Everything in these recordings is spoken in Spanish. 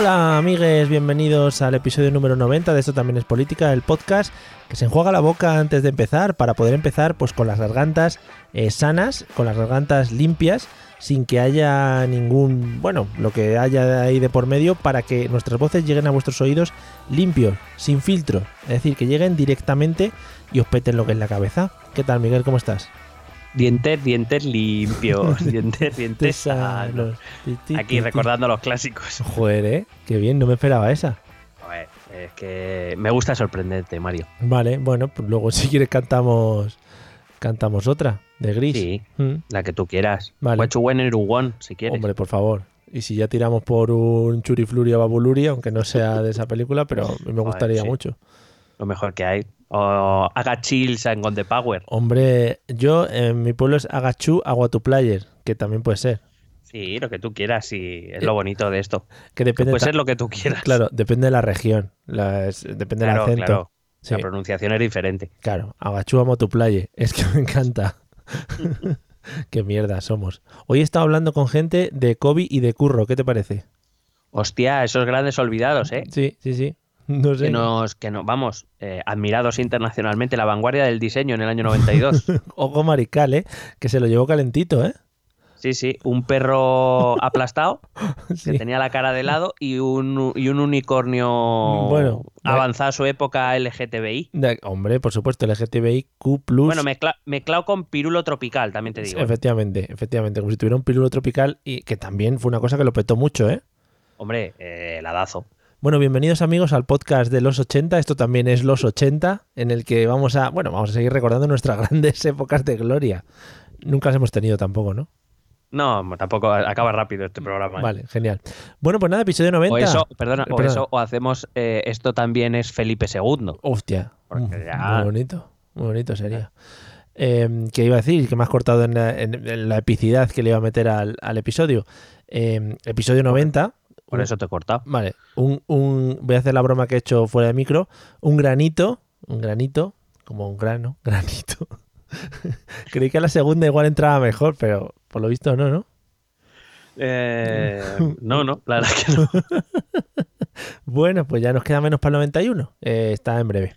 Hola amigues, bienvenidos al episodio número 90 de Esto también es política, el podcast que se enjuaga la boca antes de empezar para poder empezar pues con las gargantas eh, sanas, con las gargantas limpias, sin que haya ningún, bueno, lo que haya ahí de por medio para que nuestras voces lleguen a vuestros oídos limpios, sin filtro, es decir, que lleguen directamente y os peten lo que es la cabeza. ¿Qué tal Miguel? ¿Cómo estás? Dientes, dientes limpios, dientes, dientes sanos. Aquí recordando los clásicos. Joder, ¿eh? Qué bien, no me esperaba esa. Joder, es que me gusta sorprenderte, Mario. Vale, bueno, pues luego si quieres cantamos cantamos otra, de gris. Sí, Mm, la que tú quieras. Vale. One, si quieres. Hombre, por favor. Y si ya tiramos por un Churifluri o Babuluri, aunque no sea de esa película, pero me gustaría sí. mucho. Lo mejor que hay. O haga chills and on the power. Hombre, yo en mi pueblo es Agachú Aguatuplayer, que también puede ser. Sí, lo que tú quieras, sí. Es lo bonito de esto. Que depende, Puede ser lo que tú quieras. claro, depende de la región, depende Claro, del acento. claro. Sí, La pronunciación es diferente. claro, Agachú Aguatuplayer, es que me encanta. Qué mierda somos. Hoy he estado hablando con gente de Kobe y de Curro, ¿qué te parece? Hostia, esos grandes olvidados, ¿eh? Sí, sí, sí. No sé. Que nos, que nos, vamos, eh, admirados internacionalmente, la vanguardia del diseño en el año 92. Ojo marical, ¿eh? Que se lo llevó calentito, ¿eh? Sí, sí, un perro aplastado Sí. que tenía la cara de lado y un, y un unicornio Bueno, avanzado a su época LGTBI. De- hombre, por supuesto, LGTBIQ+. Bueno, mezcla- mezclado con pirulo tropical, también te digo. Efectivamente, efectivamente, como si tuviera un pilulo tropical y que también fue una cosa que lo petó mucho, ¿eh? Hombre, eh, el hadazo. Bueno, bienvenidos amigos al podcast de los 80, esto también es los 80, en el que vamos a, bueno, vamos a seguir recordando nuestras grandes épocas de gloria. Nunca las hemos tenido tampoco, ¿no? No, tampoco acaba rápido este programa. ¿eh? Vale, genial. Bueno, pues nada, episodio 90. O eso, perdona, o Perdona. eso, o hacemos eh, esto también es Felipe II. Hostia, Porque ya- muy bonito, muy bonito sería. Eh, ¿Qué iba a decir? Que me has cortado en la, en- en la epicidad que le iba a meter al, al episodio. Eh, episodio 90. Por eso te he cortado. Vale, un, un- voy a hacer la broma que he hecho fuera de micro. Un granito, un granito, como un grano, granito. Creí que a la segunda igual entraba mejor, pero por lo visto no, ¿no? Eh, no, no, la verdad que no. Bueno, pues ya nos queda menos para el 91. Eh, está en breve.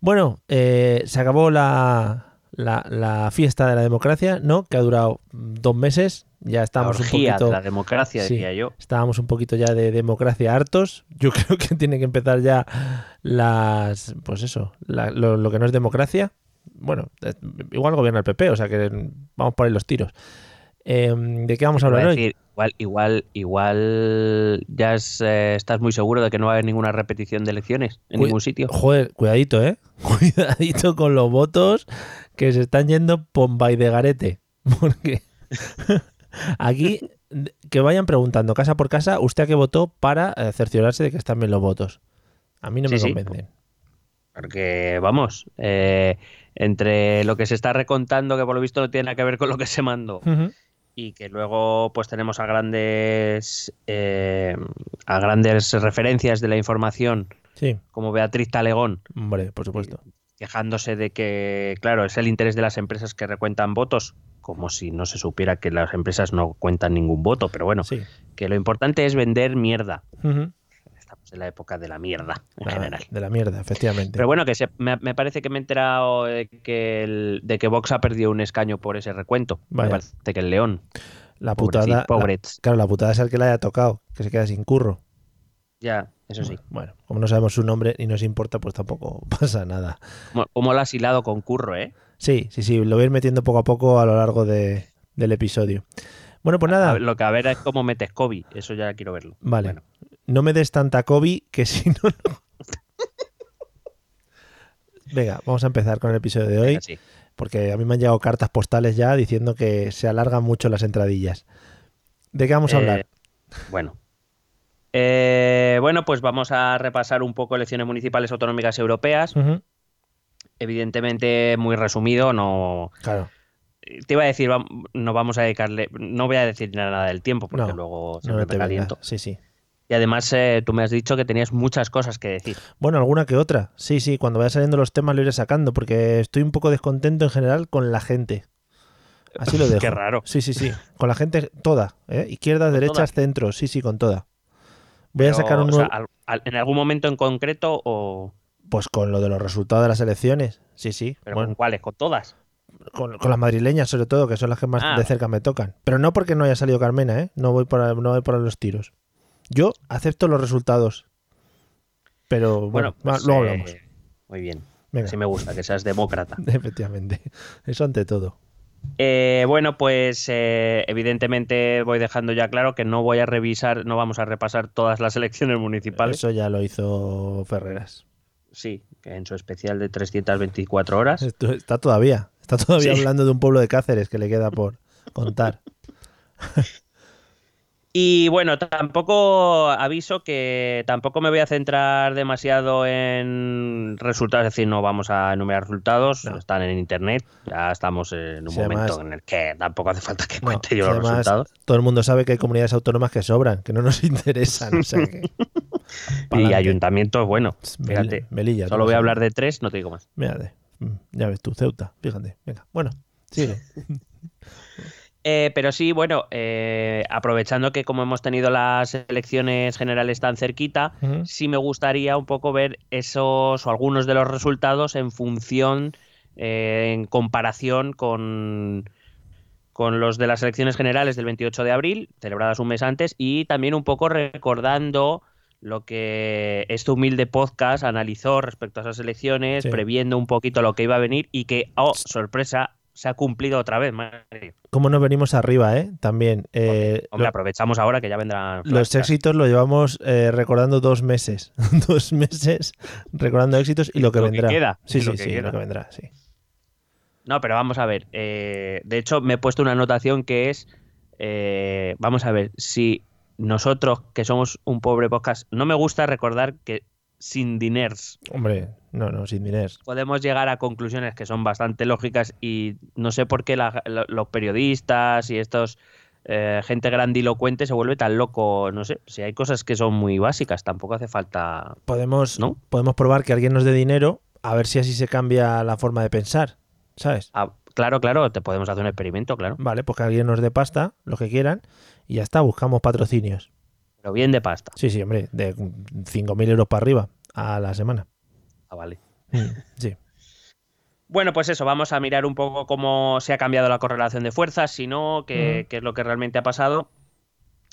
Bueno, eh, se acabó la, la, la fiesta de la democracia, ¿no? Que ha durado mm, dos meses. Ya La estábamos un poquito. de la democracia, Sí. decía yo. Estábamos un poquito ya de democracia hartos. Yo creo que tiene que empezar ya las. Pues eso, la- lo, lo que no es democracia. Bueno, eh, igual gobierna el PP, o sea que vamos por ahí los tiros. Eh, ¿De qué vamos a hablar a hoy? igual, igual, igual ya es, eh, estás muy seguro de que no va a haber ninguna repetición de elecciones en ningún sitio. Joder, cuidadito, ¿eh? Cuidadito con los votos que se están yendo pomba y de garete. Porque aquí que vayan preguntando casa por casa, ¿usted a qué votó para eh, cerciorarse de que están bien los votos? A mí no me sí. convencen. Porque, vamos, eh, entre lo que se está recontando, que por lo visto no tiene nada que ver con lo que se mandó, Ujú. Y que luego pues tenemos a grandes eh, a grandes referencias de la información, Sí, como Beatriz Talegón, hombre, por supuesto. quejándose de que, claro, es el interés de las empresas que recuentan votos, como si no se supiera que las empresas no cuentan ningún voto, pero bueno, Sí. que lo importante es vender mierda. En la época de la mierda, en La- general. De la mierda, efectivamente. Pero bueno, que se- me, me parece que me he enterado de que, el- de que Vox ha perdido un escaño por ese recuento. Me parece que el León. la putada. la- pobrets. claro, la putada es el que le haya tocado, que se queda sin curro. Ya, eso sí. Bueno, como no sabemos su nombre y nos importa, pues tampoco pasa nada. Como, como lo has hilado con curro, ¿eh? Sí, sí, sí, lo voy a ir metiendo poco a poco a lo largo de- del episodio. Bueno, pues nada, Lo que a ver es cómo metes COVID. Eso ya quiero verlo. vale. Bueno, No me des tanta COVID que si no, no. Venga, vamos a empezar con el episodio de hoy, sí. porque a mí me han llegado cartas postales ya diciendo que se alargan mucho las entradillas. ¿De qué vamos a Eh, hablar? Bueno. Eh, bueno, pues vamos a repasar un poco elecciones municipales autonómicas europeas. Evidentemente muy resumido, no... Claro. Te iba a decir, no vamos a dedicarle, no voy a decir nada del tiempo porque luego se no me caliento. Sí, sí. Y además eh, tú me has dicho que tenías muchas cosas que decir. Bueno, alguna que otra. Sí, sí, cuando vaya saliendo los temas lo iré sacando porque estoy un poco descontento en general con la gente. Así lo dejo. Qué raro. Sí, sí, sí. Con la gente toda. ¿eh? Izquierdas, derechas, centros. Sí, sí, con toda. Voy a sacar un o al- ¿En algún momento en concreto o...? Pues con lo de los resultados de las elecciones. Sí, sí. ¿Pero Bueno, con cuáles? ¿Con todas? con, con las madrileñas, sobre todo, que son las que más Ah. de cerca me tocan. Pero no porque no haya salido Carmena, ¿eh? No voy por, no voy por los tiros. Yo acepto los resultados. Pero bueno, pues, luego eh, hablamos. Muy bien. Venga. Sí me gusta que seas demócrata. Efectivamente. Eso ante todo. Eh, bueno, pues eh, evidentemente voy dejando ya claro que no voy a revisar, no vamos a repasar todas las elecciones municipales. Eso ya lo hizo Ferreras. Sí, que en su especial de 324 horas. Esto está todavía. Está todavía Sí. hablando de un pueblo de Cáceres que le queda por contar. Y bueno, tampoco aviso que tampoco me voy a centrar demasiado en resultados, es decir, no vamos a enumerar resultados, No. están en internet, ya estamos en un momento además- en el que tampoco hace falta que No, cuente yo los además, resultados. todo el mundo sabe que hay comunidades autónomas que sobran, que no nos interesan. O sea que, Y ayuntamientos, bueno, fíjate, Melilla. solo voy a hablar de tres, no te digo más. Mírate. Mm, Ya ves tú, Ceuta, fíjate. Venga, bueno, sigue. Eh, pero sí, bueno, eh, aprovechando que como hemos tenido las elecciones generales tan cerquita, sí me gustaría un poco ver esos o algunos de los resultados en función, eh, en comparación con, con los de las elecciones generales del 28 de abril, celebradas un mes antes, y también un poco recordando lo que este humilde podcast analizó respecto a esas elecciones, Sí. previendo un poquito lo que iba a venir y que, oh, sorpresa, se ha cumplido otra vez, Mario. ¿Cómo nos venimos arriba, eh? También. eh, Hombre, lo- aprovechamos ahora que ya vendrán. los éxitos los llevamos eh, recordando dos meses. dos meses recordando éxitos y lo que Lo que vendrá. queda, sí, lo sí, que sí, queda. lo que vendrá, sí. No, pero vamos a ver. eh, de hecho, me he puesto una anotación que es. vamos a ver, si nosotros, que somos un pobre podcast, no me gusta recordar que sin diners Hombre, no, no, sin dinero. podemos llegar a conclusiones que son bastante lógicas y no sé por qué la- los periodistas y estos. eh, gente grandilocuente se vuelve tan loco, no sé, si hay cosas que son muy básicas, tampoco hace falta Podemos, ¿No? podemos probar que alguien nos dé dinero a ver si así se cambia la forma de pensar. ¿Sabes? Ah, claro, claro, te podemos hacer un experimento, claro. Vale, pues que alguien nos dé pasta, lo que quieran, y ya está, buscamos patrocinios. Pero bien de pasta. Sí, sí, hombre, de 5.000 euros para arriba a la semana. Ah, vale. Mm, Sí. Bueno, pues eso, vamos a mirar un poco cómo se ha cambiado la correlación de fuerzas, si no, qué, Mm. qué es lo que realmente ha pasado.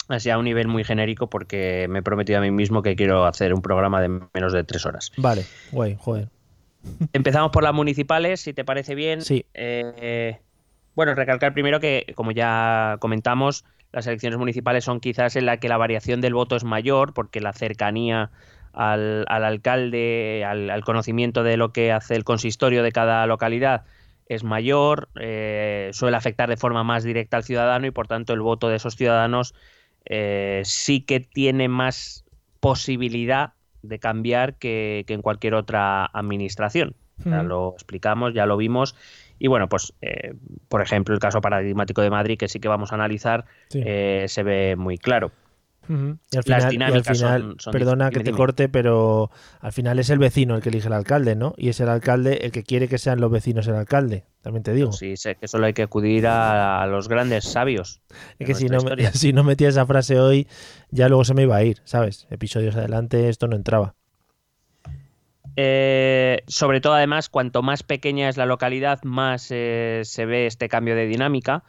Así a un nivel muy genérico, porque me he prometido a mí mismo que quiero hacer un programa de menos de tres horas. Vale, guay, joder. Empezamos por las municipales, si te parece bien. Sí. Eh, bueno, recalcar primero que, como ya comentamos, las elecciones municipales son quizás en la que la variación del voto es mayor, porque la cercanía al, al alcalde, al, al conocimiento de lo que hace el consistorio de cada localidad es mayor, eh, suele afectar de forma más directa al ciudadano y por tanto el voto de esos ciudadanos eh, sí que tiene más posibilidad de cambiar que, que en cualquier otra administración. Ya lo explicamos, ya lo vimos. Y bueno, pues eh, por ejemplo el caso paradigmático de Madrid, que sí que vamos a analizar, Sí. se ve muy claro. Y al las final, y al dinámicas final son- son perdona que te dime. corte, pero al final es el vecino el que elige el alcalde, ¿no? Y es el alcalde el que quiere que sean los vecinos el alcalde, también te digo. Sí, sé que solo hay que acudir a, a los grandes sabios. es que si no, historia. si no metía esa frase hoy, ya luego se me iba a ir, ¿sabes? Episodios adelante esto no entraba. Eh, sobre todo, además, cuanto más pequeña es la localidad, más eh, se ve este cambio de dinámica,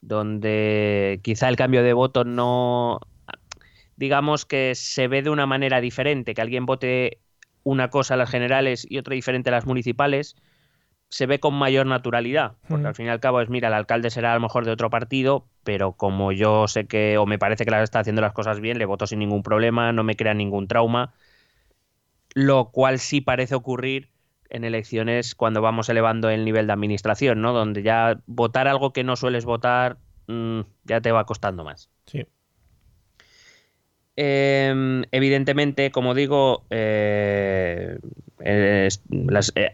donde quizá el cambio de voto no, digamos que se ve de una manera diferente, que alguien vote una cosa a las generales y otra diferente a las municipales, se ve con mayor naturalidad, porque Mm. al fin y al cabo es, mira, el alcalde será a lo mejor de otro partido, pero como yo sé que, o me parece que las está haciendo las cosas bien, le voto sin ningún problema, no me crea ningún trauma, lo cual sí parece ocurrir en elecciones cuando vamos elevando el nivel de administración, ¿no? Donde ya votar algo que no sueles votar mm, ya te va costando más. Sí. Em, evidentemente, como digo, eh, eh,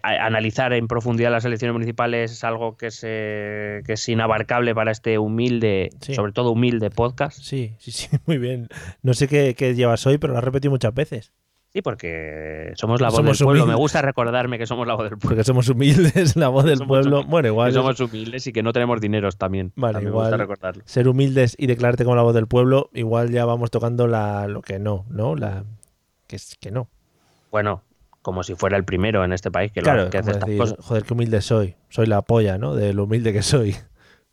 analizar en profundidad las elecciones municipales es algo que es, que es inabarcable para este humilde, sobre todo humilde podcast. Sí, sí, sí, muy bien. No sé qué, qué llevas hoy, pero lo has repetido muchas veces. Sí, porque somos la voz del pueblo. Me gusta recordarme que somos la voz del pueblo. Porque somos humildes, la voz del pueblo. Bueno, igual. Que somos humildes y que no tenemos dineros también. Vale, igual. Ser humildes y declararte como la voz del pueblo, igual ya vamos tocando la, lo que no, ¿no? La que es que no. Bueno, como si fuera el primero en este país que, claro, lo, que hace estas cosas. Joder, qué humilde soy. Soy la polla, ¿no? De lo humilde que soy.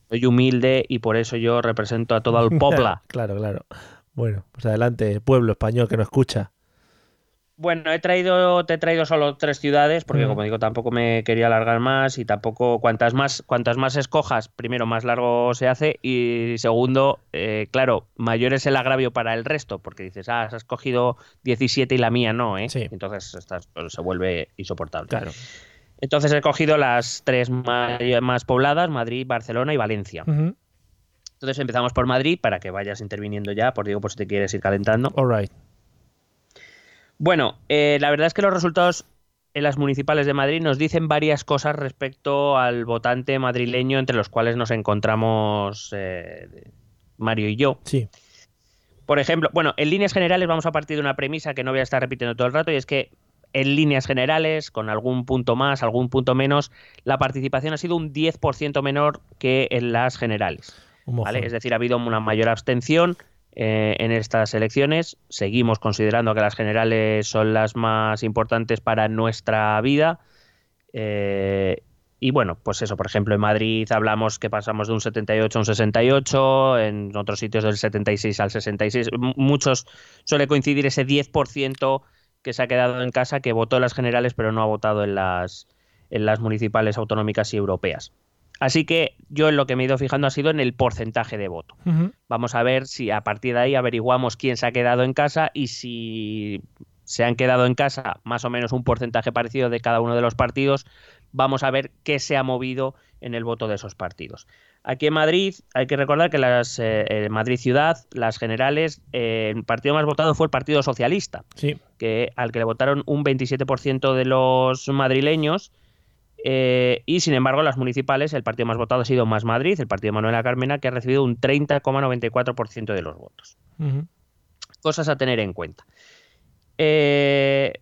Soy humilde y por eso yo represento a todo el pueblo. claro, claro. Bueno, pues adelante, pueblo español que nos escucha. Bueno, he traído, te he traído solo tres ciudades, porque mm. como digo, tampoco me quería alargar más y tampoco cuantas más, cuantas más escojas, primero más largo se hace y segundo, eh, claro, mayor es el agravio para el resto, porque dices, ah, has escogido 17 y la mía no, ¿eh? Entonces pues, se vuelve insoportable. Claro. Entonces he cogido las tres más, pobladas, Madrid, Barcelona y Valencia. Entonces empezamos por Madrid para que vayas interviniendo ya, por digo, por si te quieres ir calentando. All right. Bueno, eh, la verdad es que los resultados en las municipales de Madrid nos dicen varias cosas respecto al votante madrileño entre los cuales nos encontramos eh, Mario y yo. Sí. Por ejemplo, bueno, en líneas generales vamos a partir de una premisa que no voy a estar repitiendo todo el rato y es que en líneas generales, con algún punto más, algún punto menos, la participación ha sido un 10% menor que en las generales. ¿vale? Es decir, ha habido una mayor abstención eh, en estas elecciones. Seguimos considerando que las generales son las más importantes para nuestra vida. Eh, y bueno, pues eso, por ejemplo, en Madrid hablamos que pasamos de un 78 a un 68, en otros sitios del 76 al 66. Muchos suele coincidir ese 10% que se ha quedado en casa que votó en las generales pero no ha votado en las, en las municipales autonómicas y europeas. Así que yo en lo que me he ido fijando ha sido en el porcentaje de voto. Vamos a ver si a partir de ahí averiguamos quién se ha quedado en casa y si se han quedado en casa más o menos un porcentaje parecido de cada uno de los partidos, vamos a ver qué se ha movido en el voto de esos partidos. Aquí en Madrid hay que recordar que las eh, Madrid Ciudad, las generales, eh, el partido más votado fue el Partido Socialista, que al que le votaron un 27% de los madrileños eh, y sin embargo, las municipales, el partido más votado ha sido Más Madrid, el partido de Manuela Carmena, que ha recibido un 30,94% de los votos. Cosas a tener en cuenta. Eh,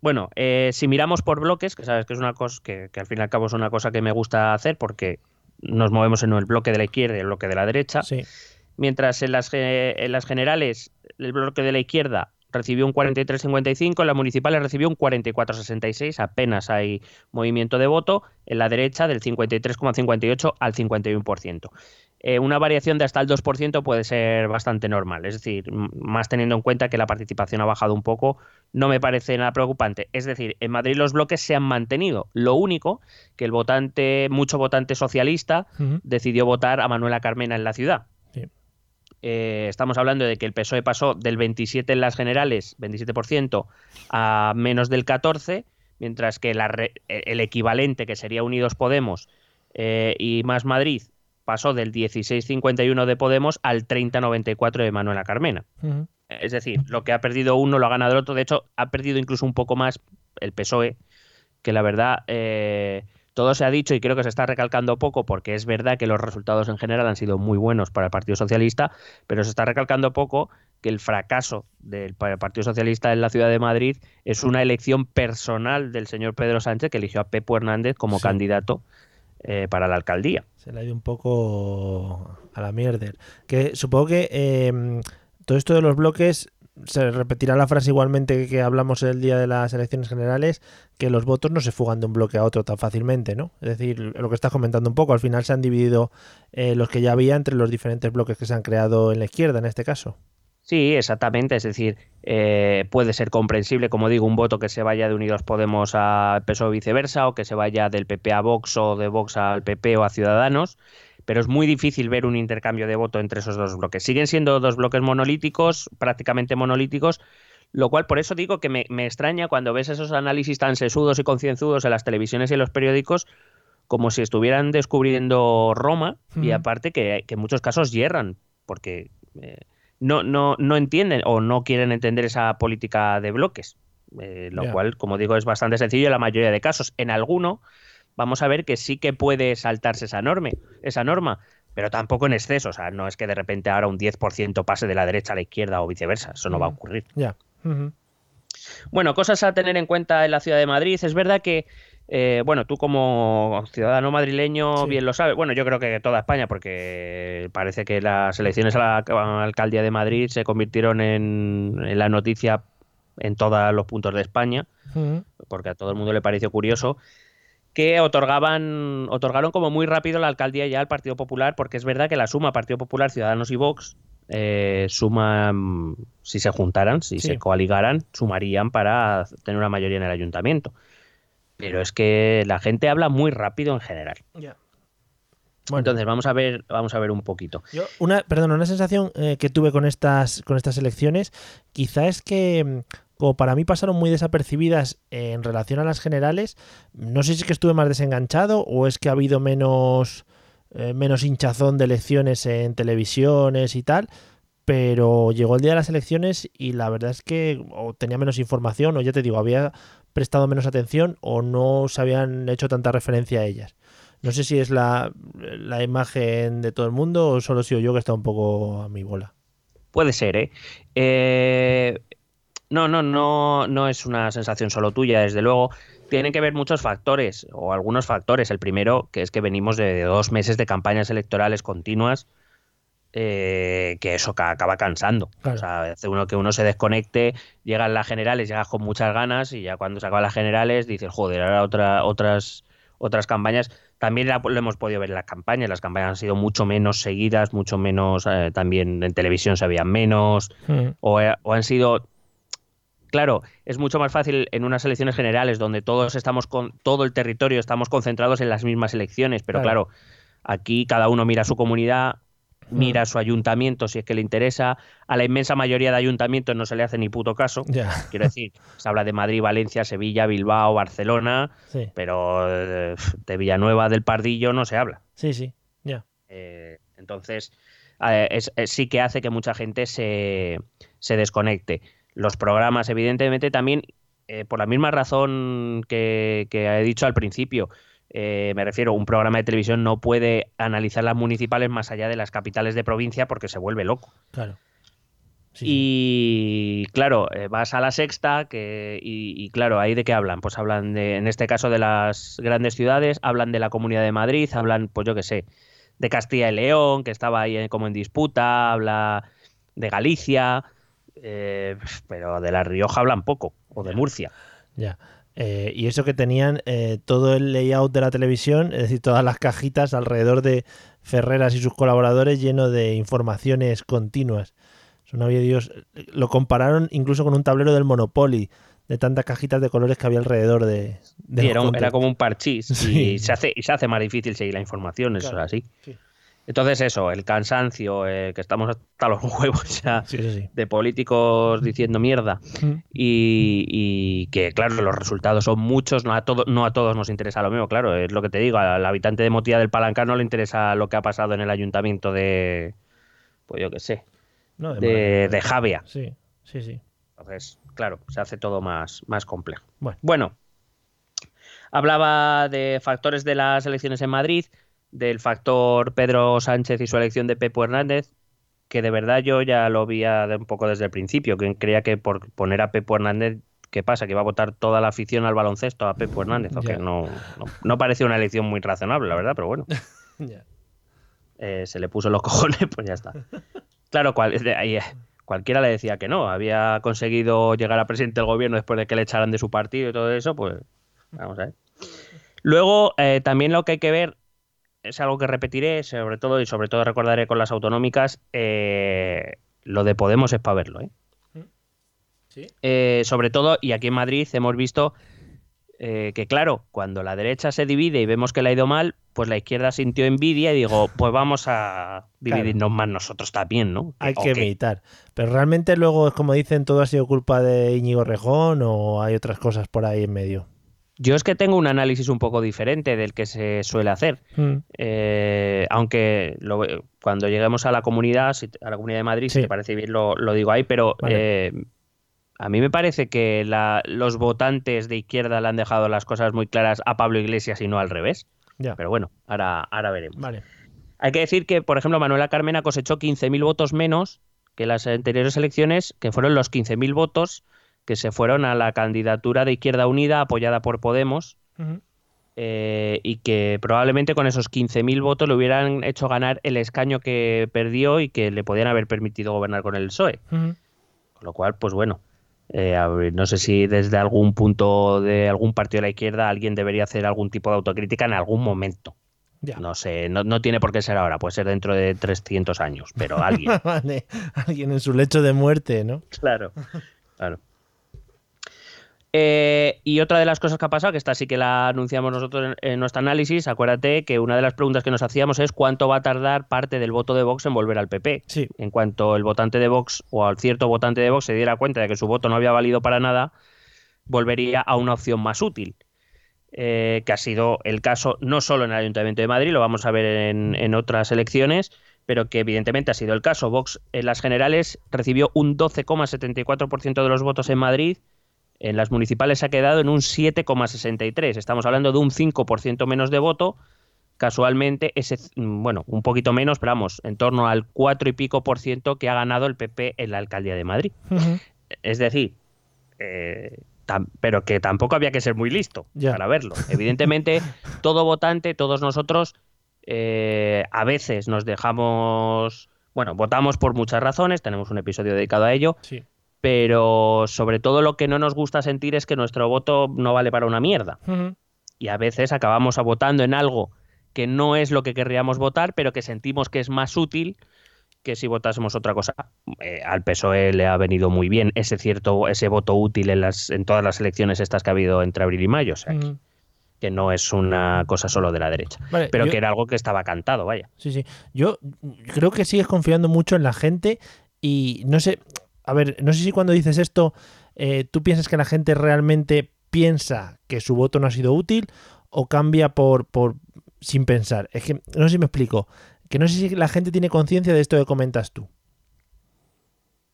bueno, eh, si miramos por bloques, que sabes que es una cosa que, al fin y al cabo es una cosa que me gusta hacer porque nos movemos en el bloque de la izquierda y el bloque de la derecha. Mientras en las, en las generales el bloque de la izquierda recibió un 43,55, la municipal recibió un 44,66, apenas hay movimiento de voto, en la derecha del 53,58 al 51%. Eh, una variación de hasta el 2% puede ser bastante normal, es decir, más teniendo en cuenta que la participación ha bajado un poco, no me parece nada preocupante. Es decir, en Madrid los bloques se han mantenido, lo único que el votante, mucho votante socialista, decidió votar a Manuela Carmena en la ciudad eh, estamos hablando de que el PSOE pasó del 27 en las generales, 27%, a menos del 14%, mientras que el equivalente, que sería Unidos Podemos eh, y Más Madrid, pasó del 16,51 de Podemos al 30,94 de Manuela Carmena. Es decir, lo que ha perdido uno lo ha ganado el otro. De hecho, ha perdido incluso un poco más el PSOE, que la verdad eh, todo se ha dicho y creo que se está recalcando poco porque es verdad que los resultados en general han sido muy buenos para el Partido Socialista, pero se está recalcando poco que el fracaso del Partido Socialista en la ciudad de Madrid es una elección personal del señor Pedro Sánchez que eligió a Pepo Hernández como candidato eh, para la alcaldía. Se le ha ido un poco a la mierda. Que supongo que em, todo esto de los bloques se repetirá la frase igualmente que hablamos el día de las elecciones generales, que los votos no se fugan de un bloque a otro tan fácilmente, ¿no? Es decir, lo que estás comentando un poco, al final se han dividido eh, los que ya había entre los diferentes bloques que se han creado en la izquierda, en este caso. Sí, exactamente. Es decir, eh, puede ser comprensible, como digo, un voto que se vaya de Unidos Podemos a PSOE o viceversa, o que se vaya del PP a Vox o de Vox al PP o a Ciudadanos pero es muy difícil ver un intercambio de voto entre esos dos bloques. Siguen siendo dos bloques monolíticos, prácticamente monolíticos, lo cual por eso digo que me, extraña cuando ves esos análisis tan sesudos y concienzudos en las televisiones y en los periódicos, como si estuvieran descubriendo Roma, y aparte que, en muchos casos hierran, porque... Eh, no, no, no entienden o no quieren entender esa política de bloques. Eh, lo cual, como digo, es bastante sencillo en la mayoría de casos. En alguno vamos a ver que sí que puede saltarse esa norma, esa norma, pero tampoco en exceso. O sea, no es que de repente ahora un 10% pase de la derecha a la izquierda o viceversa. Eso no va a ocurrir. Ya. Bueno, cosas a tener en cuenta en la ciudad de Madrid. Es verdad que, eh, bueno, tú como ciudadano madrileño bien lo sabes. Bueno, yo creo que toda España, porque parece que las elecciones a la alcaldía de Madrid se convirtieron en, la noticia en todos los puntos de España, porque a todo el mundo le pareció curioso que otorgaban, otorgaron como muy rápido la alcaldía ya al Partido Popular, porque es verdad que la suma Partido Popular, Ciudadanos y Vox eh, suman, si se juntaran, si se coaligaran, sumarían para tener una mayoría en el ayuntamiento. Pero es que la gente habla muy rápido en general. Entonces vamos a ver, vamos a ver un poquito. una, perdón, una sensación eh, que tuve con estas, con estas elecciones, quizá es que como para mí pasaron muy desapercibidas en relación a las generales, no sé si es que estuve más desenganchado o es que ha habido menos, eh, menos hinchazón de elecciones en televisiones y tal, pero llegó el día de las elecciones y la verdad es que o tenía menos información o ya te digo, había prestado menos atención o no se habían hecho tanta referencia a ellas. No sé si es la, la imagen de todo el mundo o solo sido yo que está un poco a mi bola. Puede ser, ¿eh? eh no, no, no, no es una sensación solo tuya, desde luego. Tienen que ver muchos factores, o algunos factores. El primero, que es que venimos de dos meses de campañas electorales continuas, eh, que eso acaba cansando. O sea, hace uno que uno se desconecte, llegan las generales, llegas con muchas ganas, y ya cuando se acaban las generales dices, joder, ahora otra, otras, otras campañas. También lo hemos podido ver en las campañas. Las campañas han sido mucho menos seguidas, mucho menos, eh, también en televisión se veían menos, hmm. o, o han sido Claro, es mucho más fácil en unas elecciones generales donde todos estamos con todo el territorio estamos concentrados en las mismas elecciones, pero claro, aquí cada uno mira su comunidad, mira su ayuntamiento si es que le interesa. A la inmensa mayoría de ayuntamientos no se le hace ni puto caso. Quiero decir, se habla de Madrid, Valencia, Sevilla, Bilbao, Barcelona, pero eh, de Villanueva del Pardillo no se habla. Sí, sí, ya. Eh, entonces, eh, sí que hace que mucha gente se, se desconecte los programas, evidentemente, también eh, por la misma razón que, he dicho al principio. Eh, me refiero, un programa de televisión no puede analizar las municipales más allá de las capitales de provincia porque se vuelve loco. Claro. y claro, eh, vas a la sexta que, y, claro, ahí de qué hablan. Pues hablan de, en este caso de las grandes ciudades, hablan de la Comunidad de Madrid, hablan, pues yo qué sé, de Castilla y León, que estaba ahí como en disputa, habla de Galicia, eh, pero de La Rioja hablan poco, o de Murcia. Ya. Eh, y eso que tenían eh, todo el layout de la televisión, es decir, todas las cajitas alrededor de Ferreras y sus colaboradores lleno de informaciones continuas. Eso no había Dios. Lo compararon incluso con un tablero del Monopoly, de tantas cajitas de colores que había alrededor de. era, como un parchís y, se hace, y se hace más difícil seguir la información, eso es así. Sí. Entonces eso, el cansancio, eh, que estamos hasta los huevos ya de políticos diciendo mierda y, que claro, los resultados son muchos, no a, todo, no a todos nos interesa lo mismo, claro, es lo que te digo, al habitante de Motilla del Palancar no le interesa lo que ha pasado en el ayuntamiento de, pues yo qué sé, de, Javia. Sí, sí, sí. Entonces, claro, se hace todo más, más complejo. bueno, hablaba de factores de las elecciones en Madrid del factor Pedro Sánchez y su elección de Pepo Hernández, que de verdad yo ya lo vi un poco desde el principio, que creía que por poner a Pepo Hernández, ¿qué pasa? Que iba a votar toda la afición al baloncesto a Pepo Hernández, o que no, no, parecía una elección muy razonable, la verdad, pero bueno. Eh, se le puso los cojones, pues ya está. Claro, cual, ahí, cualquiera le decía que no, había conseguido llegar a presidente del gobierno después de que le echaran de su partido y todo eso, pues vamos a ver. Luego, eh, también lo que hay que ver es algo que repetiré, sobre todo, y sobre todo recordaré con las autonómicas, eh, lo de Podemos es para verlo. ¿eh? ¿Sí? Eh, sobre todo, y aquí en Madrid hemos visto que, claro, cuando la derecha se divide y vemos que le ha ido mal, pues la izquierda sintió envidia y digo, pues vamos a dividirnos más nosotros también, ¿no? Hay que meditar. Pero realmente luego, como dicen, todo ha sido culpa de Íñigo Rejón o hay otras cosas por ahí en medio. Yo es que tengo un análisis un poco diferente del que se suele hacer. Mm. Eh, aunque lo- cuando lleguemos a la comunidad, a la comunidad de Madrid, si te parece bien, lo, lo digo ahí, pero Vale. eh, a mí me parece que la- los votantes de izquierda le han dejado las cosas muy claras a Pablo Iglesias y no al revés. Ya. Pero bueno, ahora, ahora veremos. Vale. Hay que decir que, por ejemplo, Manuela Carmena cosechó 15.000 votos menos que las anteriores elecciones, que fueron los 15.000 votos que se fueron a la candidatura de Izquierda Unida apoyada por Podemos eh, y que probablemente con esos 15.000 votos le hubieran hecho ganar el escaño que perdió y que le podían haber permitido gobernar con el PSOE. Con lo cual, pues bueno, eh, ver, no sé si desde algún punto de algún partido de la izquierda alguien debería hacer algún tipo de autocrítica en algún momento. Ya. No sé, no, no tiene por qué ser ahora, puede ser dentro de 300 años, pero alguien. vale. Alguien en su lecho de muerte, ¿no? Claro, claro. Eh, y otra de las cosas que ha pasado, que esta sí que la anunciamos nosotros en, en nuestro análisis, acuérdate que una de las preguntas que nos hacíamos es cuánto va a tardar parte del voto de Vox en volver al PP. Sí. En cuanto el votante de Vox o al cierto votante de Vox se diera cuenta de que su voto no había valido para nada, volvería a una opción más útil. eh, que ha sido el caso no solo en el Ayuntamiento de Madrid, lo vamos a ver en, en otras elecciones, pero que evidentemente ha sido el caso. Vox en las generales recibió un 12,74% de los votos en Madrid, en las municipales se ha quedado en un 7,63%. Estamos hablando de un 5% menos de voto. Casualmente, ese, bueno, un poquito menos, pero vamos, en torno al 4 y pico por ciento que ha ganado el PP en la alcaldía de Madrid. Es decir, eh, pero que tampoco había que ser muy listo para verlo. Evidentemente, todo votante, todos nosotros, eh, a veces nos dejamos, bueno, votamos por muchas razones, tenemos un episodio dedicado a ello, Sí. Pero sobre todo lo que no nos gusta sentir es que nuestro voto no vale para una mierda. Y a veces acabamos votando en algo que no es lo que querríamos votar, pero que sentimos que es más útil que si votásemos otra cosa. Eh, al PSOE le ha venido muy bien ese cierto, ese voto útil en las, en todas las elecciones estas que ha habido entre abril y mayo. O sea, que, no es una cosa solo de la derecha. Vale, Pero yo- que era algo que estaba cantado, vaya. Sí, sí. Yo creo que sigues confiando mucho en la gente y no sé, a ver, no sé si cuando dices esto, eh, tú piensas que la gente realmente piensa que su voto no ha sido útil o cambia por, por sin pensar. Es que no sé si me explico. Que no sé si la gente tiene conciencia de esto que comentas tú.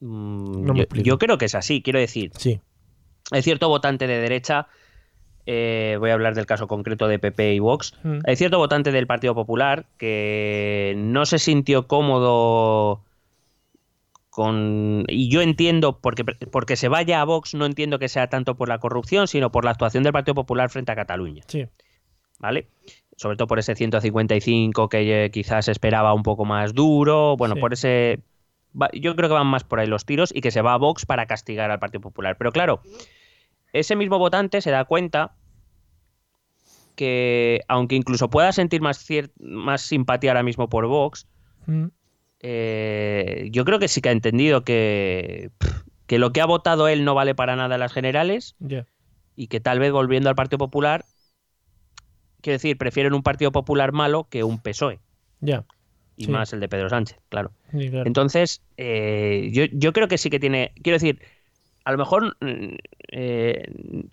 Mm, No me yo, explico. yo creo que es así, quiero decir. Sí. Hay cierto votante de derecha, eh, voy a hablar del caso concreto de PP y Vox, Mm. hay cierto votante del Partido Popular que no se sintió cómodo con... Y yo entiendo, porque, porque se vaya a Vox, no entiendo que sea tanto por la corrupción, sino por la actuación del Partido Popular frente a Cataluña, Sí. ¿vale? Sobre todo por ese 155 que eh, quizás esperaba un poco más duro, bueno, Sí. por ese... Yo creo que van más por ahí los tiros y que se va a Vox para castigar al Partido Popular. Pero claro, ese mismo votante se da cuenta que, aunque incluso pueda sentir más, cier- más simpatía ahora mismo por Vox, Mm. Eh, yo creo que sí que ha entendido que, que lo que ha votado él no vale para nada en las generales y que tal vez volviendo al Partido Popular, quiero decir, prefieren un Partido Popular malo que un PSOE. Ya. Y Sí. más el de Pedro Sánchez, claro. Sí, claro. Entonces, eh, yo, yo creo que sí que tiene. Quiero decir, a lo mejor mm, eh,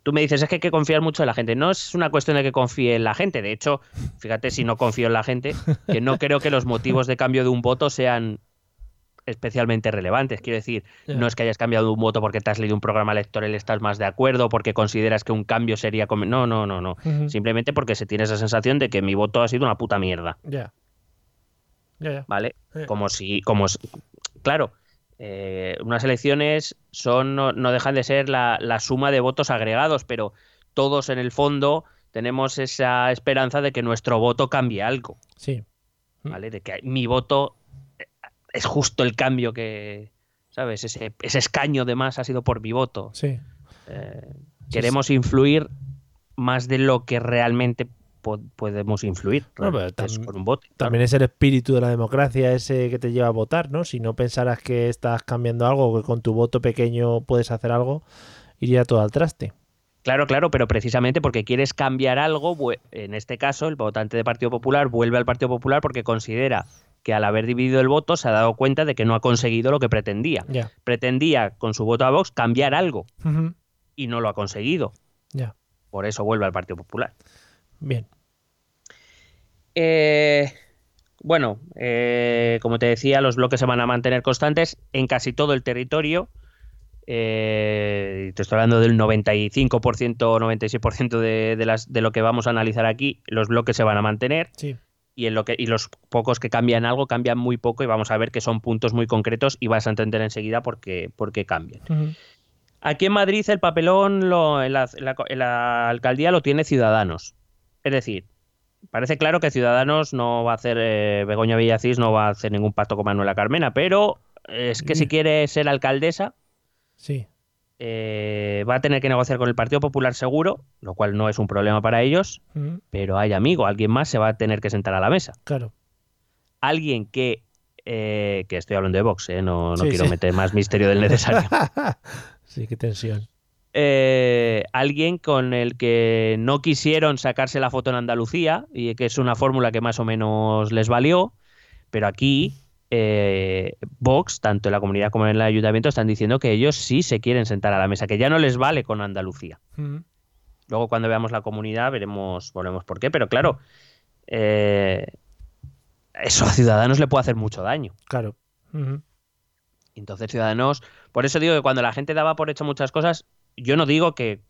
tú me dices es que hay que confiar mucho en la gente. No es una cuestión de que confíe en la gente. De hecho, fíjate si no confío en la gente, que no creo que los motivos de cambio de un voto sean especialmente relevantes. Quiero decir, no es que hayas cambiado un voto porque te has leído un programa electoral y estás más de acuerdo, porque consideras que un cambio sería... No, no, no, no. Simplemente porque se tiene esa sensación de que mi voto ha sido una puta mierda. Ya. Ya, ya. ¿vale? Eh. Como si, como si- claro, eh, unas elecciones son, no, no dejan de ser la, la suma de votos agregados, pero todos en el fondo tenemos esa esperanza de que nuestro voto cambie algo, Sí. Mm. ¿vale? De que mi voto eh, es justo el cambio que, ¿sabes? Ese, ese escaño de más ha sido por mi voto. Sí. Eh, Sí, queremos influir más de lo que realmente po- podemos influir No, tam- con un voto. claro. También es el espíritu de la democracia ese que te lleva a votar, ¿no? Si no pensaras que estás cambiando algo, que con tu voto pequeño puedes hacer algo, iría todo al traste. Claro, claro, pero precisamente porque quieres cambiar algo, en este caso el votante del Partido Popular vuelve al Partido Popular porque considera que al haber dividido el voto se ha dado cuenta de que no ha conseguido lo que pretendía. Pretendía con su voto a Vox cambiar algo y no lo ha conseguido. Ya. Por eso vuelve al Partido Popular. Bien. Eh, bueno, eh, como te decía, los bloques se van a mantener constantes en casi todo el territorio. Eh, te estoy hablando del 95% o 96% de, de, las, de lo que vamos a analizar aquí. Los bloques se van a mantener. Sí. Y, en lo que, y los pocos que cambian algo cambian muy poco y vamos a ver que son puntos muy concretos y vas a entender enseguida por qué, por qué cambian. Aquí en Madrid el papelón lo- en, la, en la- en la alcaldía lo tiene Ciudadanos. Es decir, parece claro que Ciudadanos no va a hacer, eh, Begoña Villacís no va a hacer ningún pacto con Manuela Carmena, pero es que si Mm. quiere ser alcaldesa Sí. eh, va a tener que negociar con el Partido Popular seguro, lo cual no es un problema para ellos, Ujú. pero hay amigo, alguien más se va a tener que sentar a la mesa. Claro. Alguien que, eh, que estoy hablando de Vox, eh, no, no Sí, quiero sí. meter más misterio del necesario. sí, qué tensión. Eh, alguien con el que no quisieron sacarse la foto en Andalucía y que es una fórmula que más o menos les valió, pero aquí eh, Vox, tanto en la comunidad como en el ayuntamiento, están diciendo que ellos sí se quieren sentar a la mesa, que ya no les vale con Andalucía. Luego cuando veamos la comunidad veremos, volvemos por qué, pero claro, eh, eso a Ciudadanos le puede hacer mucho daño. Claro. Entonces, Ciudadanos, por eso digo que cuando la gente daba por hecho muchas cosas, yo no digo que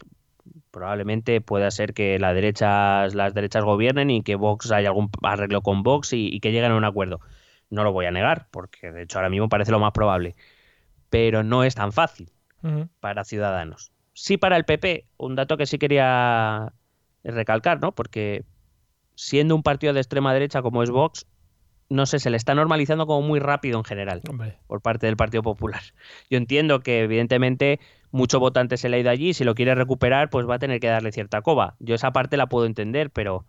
probablemente pueda ser que las derechas, las derechas gobiernen y que Vox haya algún arreglo con Vox y, y que lleguen a un acuerdo. No lo voy a negar, porque de hecho ahora mismo parece lo más probable. Pero no es tan fácil para Ciudadanos. Sí para el PP, un dato que sí quería recalcar, ¿no? Porque siendo un partido de extrema derecha como es Vox, no sé, se le está normalizando como muy rápido en general Hombre. por parte del Partido Popular. Yo entiendo que evidentemente mucho votante se le ha ido allí, si lo quiere recuperar, pues va a tener que darle cierta coba. Yo esa parte la puedo entender, pero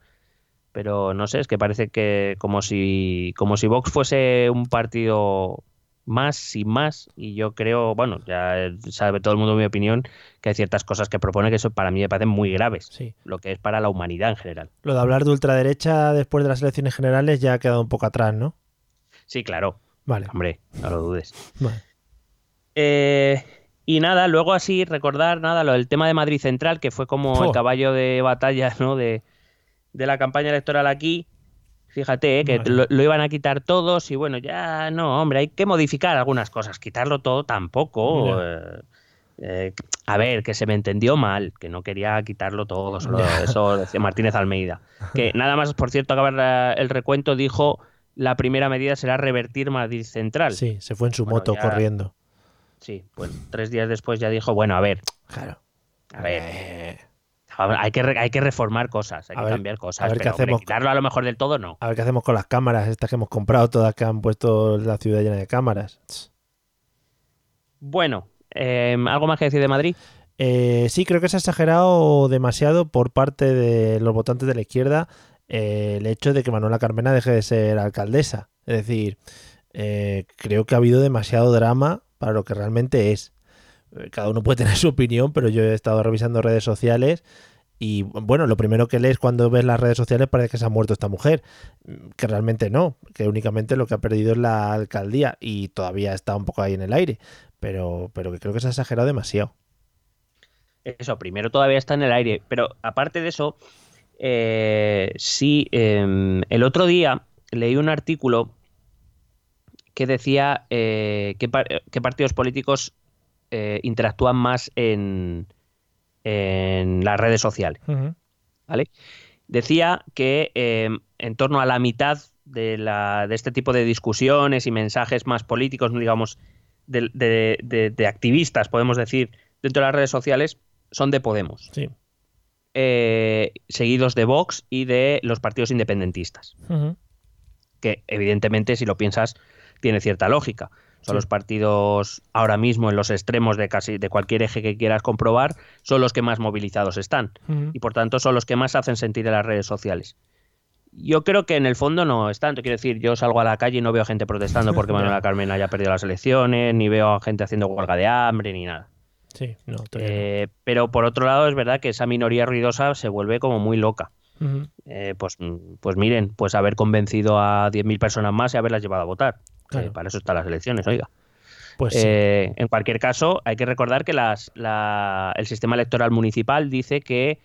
pero no sé, es que parece que como si como si Vox fuese un partido más y más y yo creo, bueno, ya sabe todo el mundo mi opinión, que hay ciertas cosas que propone que eso para mí me parecen muy graves, Sí. lo que es para la humanidad en general. Lo de hablar de ultraderecha después de las elecciones generales ya ha quedado un poco atrás, ¿no? Sí, claro, Vale. hombre, no lo dudes. Vale. Eh, y nada, luego así recordar nada, lo del tema de Madrid Central, que fue como Oh. el caballo de batalla ¿no? de, de la campaña electoral aquí. Fíjate, eh, que lo, lo iban a quitar todos y bueno, ya no, hombre, hay que modificar algunas cosas. Quitarlo todo tampoco. eh, eh, a ver, que se me entendió mal, que no quería quitarlo todo, solo eso decía Martínez Almeida. Que nada más, por cierto, acabar el recuento, dijo la primera medida será revertir Madrid Central. Sí, se fue en su Bueno, moto ya- corriendo. Sí, pues tres días después ya dijo, bueno, a ver, Claro. a ver, Eh, hay que, hay que reformar cosas, hay A que ver- cambiar cosas, a ver qué hombre, hacemos. quitarlo a lo mejor del todo no. a ver qué hacemos con las cámaras, estas que hemos comprado, todas que han puesto la ciudad llena de cámaras. Bueno, eh, ¿algo más que decir de Madrid? Eh, sí, creo que se ha exagerado demasiado por parte de los votantes de la izquierda eh, el hecho de que Manuela Carmena deje de ser alcaldesa. Es decir, eh, creo que ha habido demasiado drama para lo que realmente es. Eh, Cada uno puede tener su opinión, pero yo he estado revisando redes sociales y bueno, lo primero que lees cuando ves las redes sociales parece que se ha muerto esta mujer, Mm, que realmente no, que únicamente lo que ha perdido es la alcaldía y todavía está un poco ahí en el aire, pero, pero que creo que se ha exagerado demasiado. Eso, primero todavía está en el aire, pero aparte de eso, eh, sí, eh, el otro día leí un artículo que decía eh, qué, par- qué partidos políticos eh, interactúan más en, en las redes sociales. ¿vale? Decía que eh, en torno a la mitad de, la, de este tipo de discusiones y mensajes más políticos, digamos, de, de- activistas, podemos decir, dentro de las redes sociales, son de Podemos, Sí. eh, seguidos de Vox y de los partidos independentistas, que evidentemente, si lo piensas, tiene cierta lógica. Son Sí. los partidos ahora mismo en los extremos de casi de cualquier eje que quieras comprobar, son los que más movilizados están y por tanto son los que más hacen sentir en las redes sociales. Yo creo que en el fondo no es tanto. Quiero decir, yo salgo a la calle y no veo gente protestando porque Manuela Carmen haya perdido las elecciones, ni veo a gente haciendo huelga de hambre, ni nada. Sí, no, todavía no. Eh, pero por otro lado, es verdad que esa minoría ruidosa se vuelve como muy loca. Eh, pues, pues miren, pues haber convencido a 10.000 personas más y haberlas llevado a votar. Claro. Eh, para eso están las elecciones, oiga. Pues sí. Eh, en cualquier caso, hay que recordar que las, la- el sistema electoral municipal dice que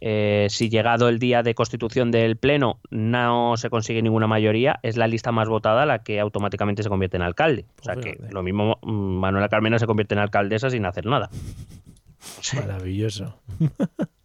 eh, si llegado el día de constitución del Pleno no se consigue ninguna mayoría, es la lista más votada la que automáticamente se convierte en alcalde. O sea que lo mismo mm, Manuela Carmena se convierte en alcaldesa sin hacer nada. Maravilloso.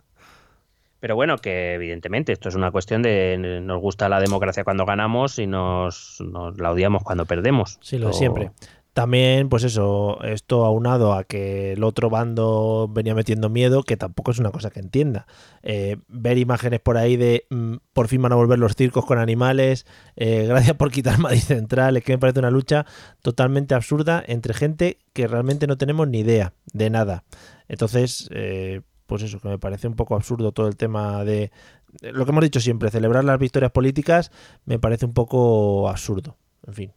Pero bueno, que evidentemente esto es una cuestión de nos gusta la democracia cuando ganamos y nos, la odiamos cuando perdemos. Sí, lo de siempre. También, pues eso, esto aunado a que el otro bando venía metiendo miedo, que tampoco es una cosa que entienda. Eh, ver imágenes por ahí de mm, por fin van a volver los circos con animales, eh, gracias por quitar Madrid Central, es que me parece una lucha totalmente absurda entre gente que realmente no tenemos ni idea de nada. Entonces, eh, pues eso, que me parece un poco absurdo todo el tema de lo que hemos dicho siempre, celebrar las victorias políticas me parece un poco absurdo. En fin.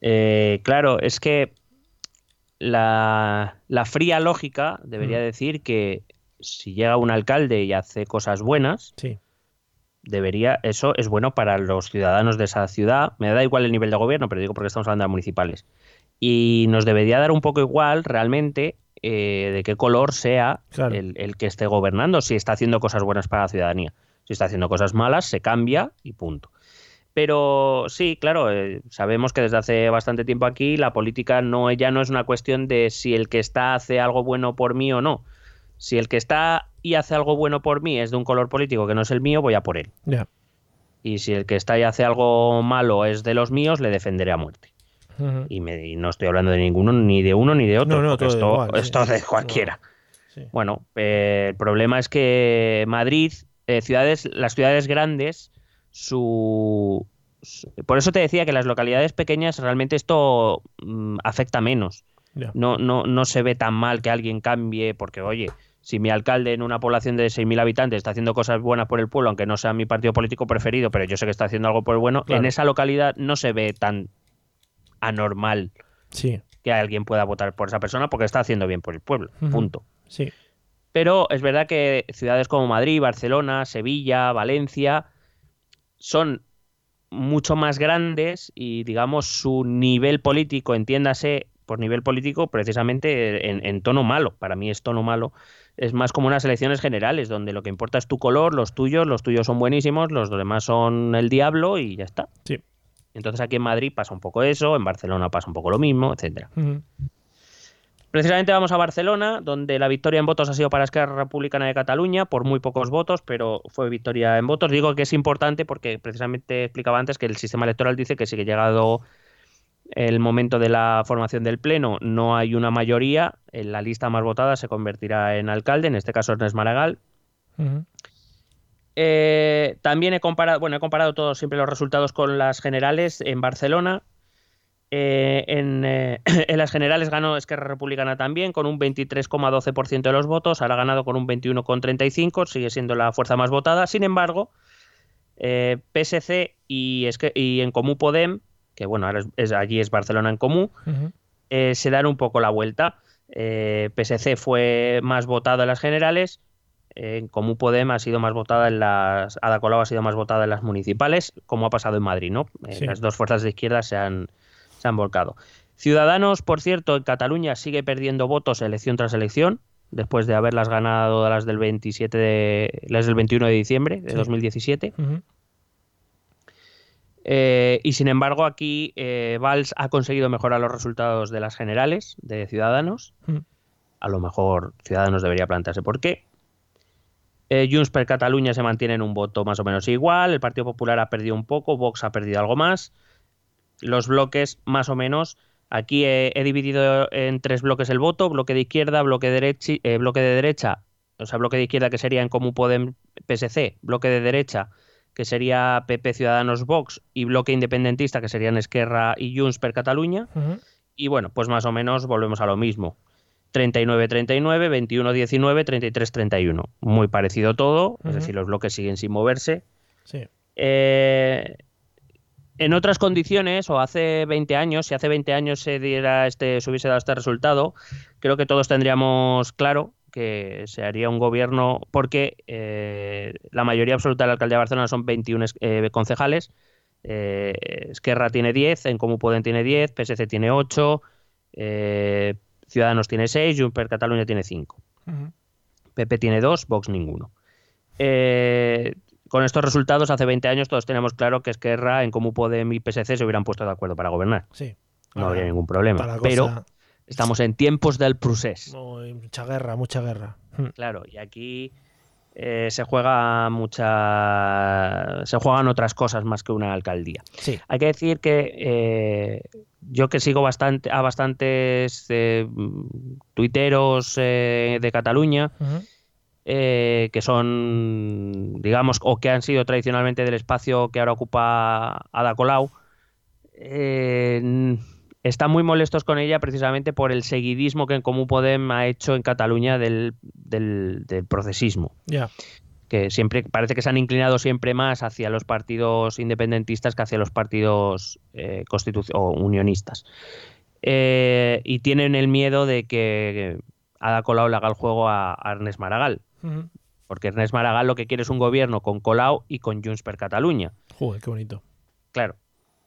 Eh, claro, es que la, fría lógica debería mm. decir que si llega un alcalde y hace cosas buenas, sí. debería, eso es bueno para los ciudadanos de esa ciudad. Me da igual el nivel de gobierno, pero digo porque estamos hablando de municipales. Y nos debería dar un poco igual realmente eh, de qué color sea el, el, que esté gobernando, si está haciendo cosas buenas para la ciudadanía. Si está haciendo cosas malas, se cambia y punto. Pero sí, claro, eh, sabemos que desde hace bastante tiempo aquí la política no, ya no es una cuestión de si el que está hace algo bueno por mí o no. Si el que está y hace algo bueno por mí es de un color político que no es el mío, voy a por él. Y si el que está y hace algo malo es de los míos, le defenderé a muerte. Y, me, no estoy hablando de ninguno, ni de uno ni de otro. No, no, esto, esto de cualquiera. Bueno, eh, el problema es que Madrid, eh, ciudades, las ciudades grandes su, Por eso te decía que las localidades pequeñas realmente esto mm, afecta menos. No, no, no se ve tan mal que alguien cambie, porque oye, si mi alcalde en una población de 6.000 habitantes está haciendo cosas buenas por el pueblo, aunque no sea mi partido político preferido, pero yo sé que está haciendo algo por el bueno, en esa localidad no se ve tan anormal sí. que alguien pueda votar por esa persona porque está haciendo bien por el pueblo. Punto. Sí. Pero es verdad que ciudades como Madrid, Barcelona, Sevilla, Valencia son mucho más grandes y digamos su nivel político, entiéndase por nivel político precisamente en, tono malo, para mí es tono malo, es más como unas elecciones generales donde lo que importa es tu color, los tuyos, los tuyos son buenísimos, los demás son el diablo y ya está. Sí. Entonces aquí en Madrid pasa un poco eso, en Barcelona pasa un poco lo mismo, etcétera. Precisamente vamos a Barcelona, donde la victoria en votos ha sido para Esquerra Republicana de Cataluña, por muy pocos votos, pero fue victoria en votos. Digo que es importante porque precisamente explicaba antes que el sistema electoral dice que si que llegado el momento de la formación del Pleno no hay una mayoría, en la lista más votada se convertirá en alcalde, en este caso Ernest Maragall. Eh, también he comparado, bueno, he comparado todos siempre los resultados con las generales en Barcelona eh, eh, en, las generales ganó Esquerra Republicana también con un 23,12% de los votos, ahora ha ganado con un 21,35%, sigue siendo la fuerza más votada. Sin embargo, PSC y, y, en Comú Podem, que bueno, ahora es, allí es Barcelona en Comú, se dan un poco la vuelta. PSC fue más votada en las generales, en Comú Podem ha sido más votada en las. Ada Colau ha sido más votada en las municipales, como ha pasado en Madrid, ¿no? Las dos fuerzas de izquierda se han, se han volcado. Ciudadanos, por cierto, en Cataluña sigue perdiendo votos elección tras elección, después de haberlas ganado las del 27 de, las del 21 de diciembre de 2017. Eh, y sin embargo, aquí eh, Valls ha conseguido mejorar los resultados de las generales de Ciudadanos. A lo mejor Ciudadanos debería plantearse por qué. Eh, Junts per Cataluña se mantiene en un voto más o menos igual. El Partido Popular ha perdido un poco. Vox ha perdido algo más los bloques más o menos. Aquí he, dividido en tres bloques el voto, bloque de izquierda, bloque de, derecha, eh, bloque de derecha, o sea, bloque de izquierda que sería en Común Podem PSC, bloque de derecha que sería PP Ciudadanos Vox y bloque independentista que serían Esquerra y Junts per Cataluña. Y bueno, pues más o menos volvemos a lo mismo. 39-39, 21-19, 33-31. Muy parecido todo, es decir, los bloques siguen sin moverse. Sí. Eh, en otras condiciones, o hace 20 años, si hace 20 años se diera este, se hubiese dado este resultado, creo que todos tendríamos claro que se haría un gobierno, porque eh, la mayoría absoluta del alcalde de Barcelona son 21 eh, concejales, eh, Esquerra tiene 10, en Comú Podem tiene 10, PSC tiene 8, Ciudadanos tiene 6, Junts per Cataluña tiene 5. PP tiene 2, Vox ninguno. eh, con estos resultados, hace 20 años todos tenemos claro que Esquerra, en Comú Podem y PSC se hubieran puesto de acuerdo para gobernar. Sí. No Ahora, habría ningún problema. Pero cosa- estamos en tiempos del procés. Mucha guerra, mucha guerra. Claro, y aquí eh, se juega mucha. Se juegan otras cosas más que una alcaldía. Sí. Hay que decir que eh, yo que sigo bastante a bastantes eh, tuiteros de Cataluña, eh, que son, digamos, o que han sido tradicionalmente del espacio que ahora ocupa Ada Colau, eh, están muy molestos con ella precisamente por el seguidismo que en Comú Podem ha hecho en Cataluña del, del- del procesismo que siempre parece que se han inclinado siempre más hacia los partidos independentistas que hacia los partidos eh, o unionistas. Eh, y tienen el miedo de que Ada Colau le haga el juego a, a Ernest Maragall, porque Ernest Maragall lo que quiere es un gobierno con Colau y con Junts per Catalunya. Joder, qué bonito. Claro.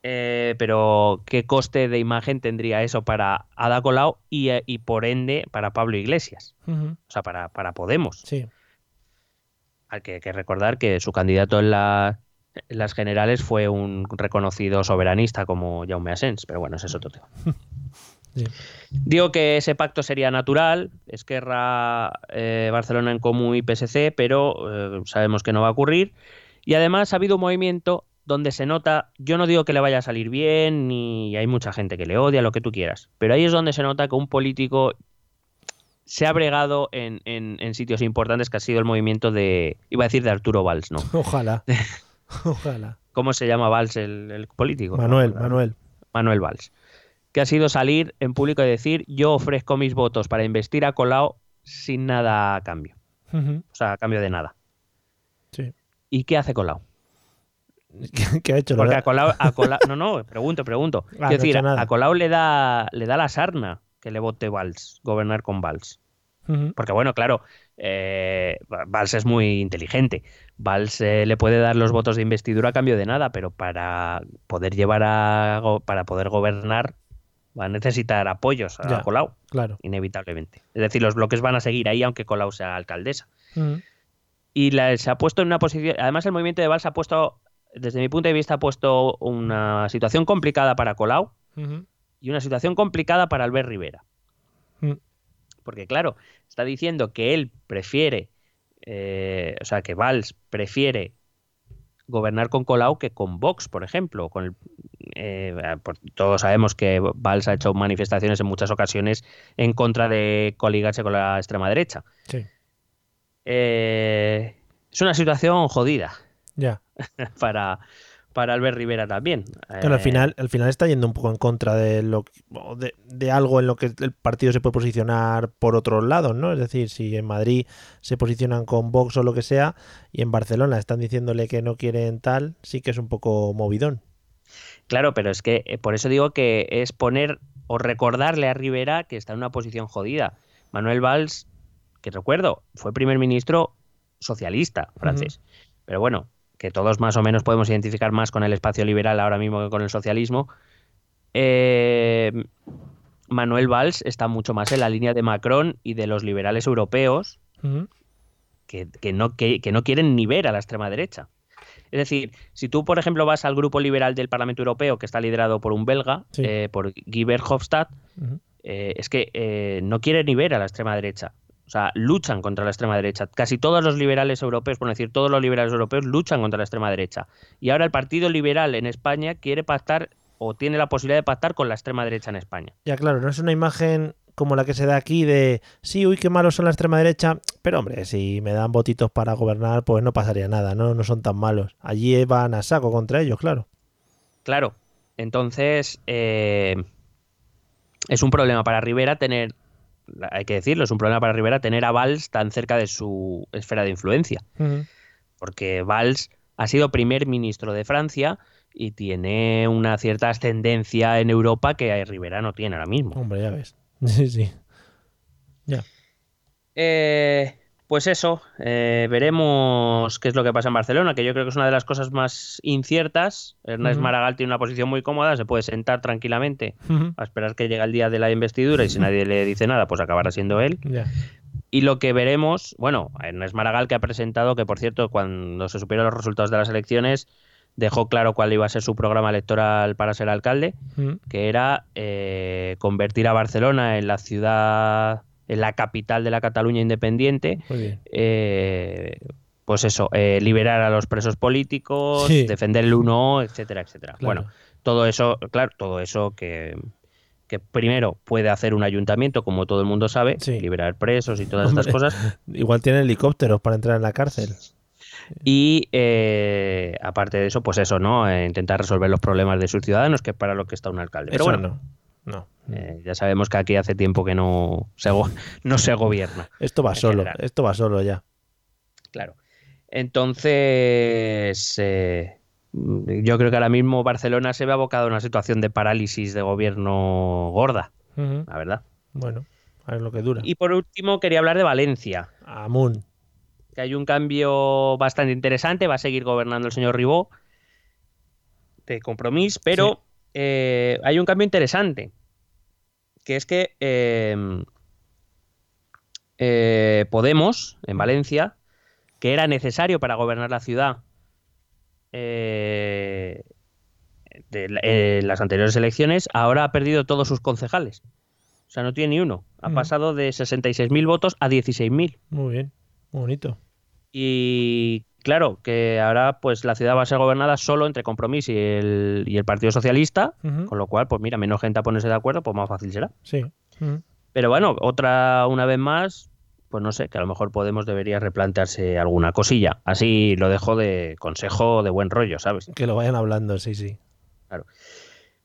Eh, pero ¿qué coste de imagen tendría eso para Ada Colau y, eh, y por ende para Pablo Iglesias? O sea, para, para Podemos. Sí. Hay que, que recordar que su candidato en, la- en las generales fue un reconocido soberanista como Jaume Asens, pero bueno, ese es otro tema. Sí. Digo que ese pacto sería natural, Esquerra, eh, Barcelona en Común y PSC, pero eh, sabemos que no va a ocurrir. Y además ha habido un movimiento donde se nota, yo no digo que le vaya a salir bien, ni hay mucha gente que le odia, lo que tú quieras, pero ahí es donde se nota que un político se ha bregado en, en- en sitios importantes, que ha sido el movimiento de, iba a decir de Arturo Valls, ¿no? Ojalá. Ojalá. ¿Cómo se llama Valls el, el político? Manuel, No, Manuel. Manuel Valls, que ha sido salir en público y decir yo ofrezco mis votos para investir a Colau sin nada a cambio, o sea, a cambio de nada. Sí. ¿Y qué hace Colau? ¿Qué, qué ha hecho? Porque ¿Lo a Colau, a Colau- no, no, pregunto, pregunto. Ah, Quiero no decir, a Colau le da, le da la sarna que le vote Valls, gobernar con Valls. Porque bueno, claro, eh, Valls es muy inteligente. Valls eh, le puede dar los votos de investidura a cambio de nada, pero para poder llevar a para poder gobernar va a necesitar apoyos a Ya. Colau, Claro. inevitablemente. Es decir, los bloques van a seguir ahí aunque Colau sea alcaldesa. Y la- se ha puesto en una posición. Además, el movimiento de Valls ha puesto, desde mi punto de vista, ha puesto una situación complicada para Colau y una situación complicada para Albert Rivera. Mm. Porque, claro, está diciendo que él prefiere, eh, o sea, que Valls prefiere gobernar con Colau que con Vox, por ejemplo. Con el- eh, por- todos sabemos que Valls ha hecho manifestaciones en muchas ocasiones en contra de coligarse con la extrema derecha. Sí. Eh, es una situación jodida Ya. para, para Albert Rivera también. Claro, al Eh, final, al final está yendo un poco en contra de lo de, de algo en lo que el partido se puede posicionar por otros lados, ¿no? Es decir, si en Madrid se posicionan con Vox o lo que sea, y en Barcelona están diciéndole que no quieren tal, sí que es un poco movidón. Claro, pero es que eh, por eso digo que es poner o recordarle a Rivera que está en una posición jodida. Manuel Valls, que recuerdo, fue primer ministro socialista francés. Pero bueno, que todos más o menos podemos identificar más con el espacio liberal ahora mismo que con el socialismo. Eh, Manuel Valls está mucho más en la línea de Macron y de los liberales europeos que, que no, que, que no quieren ni ver a la extrema derecha. Es decir, si tú, por ejemplo, vas al grupo liberal del Parlamento Europeo, que está liderado por un belga, Sí. eh, por Guy Verhofstadt, eh, es que no quieren ni ver a la extrema derecha. O sea, luchan contra la extrema derecha. Casi todos los liberales europeos, por decir todos los liberales europeos, luchan contra la extrema derecha. Y ahora el Partido Liberal en España quiere pactar o tiene la posibilidad de pactar con la extrema derecha en España. Ya, claro, no es una imagen como la que se da aquí de, sí, uy, qué malos son la extrema derecha, pero hombre, si me dan votitos para gobernar, pues no pasaría nada, ¿no? No son tan malos. Allí van a saco contra ellos, claro. Claro. Entonces, eh, es un problema para Rivera tener, hay que decirlo, es un problema para Rivera tener a Valls tan cerca de su esfera de influencia. Porque Valls ha sido primer ministro de Francia y tiene una cierta ascendencia en Europa que Rivera no tiene ahora mismo. Hombre, ya ves. Sí, sí. Ya. Eh, pues eso, eh, veremos qué es lo que pasa en Barcelona, que yo creo que es una de las cosas más inciertas. Ernest. Maragall tiene una posición muy cómoda, se puede sentar tranquilamente a esperar que llegue el día de la investidura y si nadie le dice nada, pues acabará siendo él. Y lo que veremos, bueno, es Maragall que ha presentado que, por cierto, cuando se supieron los resultados de las elecciones, dejó claro cuál iba a ser su programa electoral para ser alcalde, que era eh, convertir a Barcelona en la ciudad, en la capital de la Cataluña independiente, eh, pues eso, eh, liberar a los presos políticos, Sí. defender el uno, etcétera, etcétera. Claro. Bueno, todo eso, claro, todo eso que, que primero puede hacer un ayuntamiento, como todo el mundo sabe, Sí. liberar presos y todas Hombre. estas cosas. Igual tiene helicópteros para entrar en la cárcel. Y eh, aparte de eso, pues eso, ¿no? Eh, intentar resolver los problemas de sus ciudadanos, que es para lo que está un alcalde. Pero Eso bueno, no. No. Eh, ya sabemos que aquí hace tiempo que no se, no se gobierna. Esto va solo. general. Esto va solo ya. Claro. Entonces, eh, yo creo que ahora mismo Barcelona se ve abocado a una situación de parálisis de gobierno gorda, la verdad. Bueno, a ver lo que dura. Y por último, quería hablar de Valencia, Amun. que hay un cambio bastante interesante. Va a seguir gobernando el señor Ribó de compromiso, pero eh, hay un cambio interesante, que es que eh, eh, Podemos, en Valencia, que era necesario para gobernar la ciudad eh, de eh, las anteriores elecciones, ahora ha perdido todos sus concejales. O sea, no tiene ni uno. Ha Mm. pasado de 66.000 votos a 16.000. Muy bien. Muy bonito. Y claro, que ahora pues la ciudad va a ser gobernada solo entre Compromís y el, y el Partido Socialista, con lo cual, pues mira, menos gente a ponerse de acuerdo, pues más fácil será. Sí. Pero bueno, otra, una vez más, pues no sé, que a lo mejor Podemos debería replantearse alguna cosilla. Así lo dejo de consejo de buen rollo, ¿sabes? Que lo vayan hablando, sí, sí.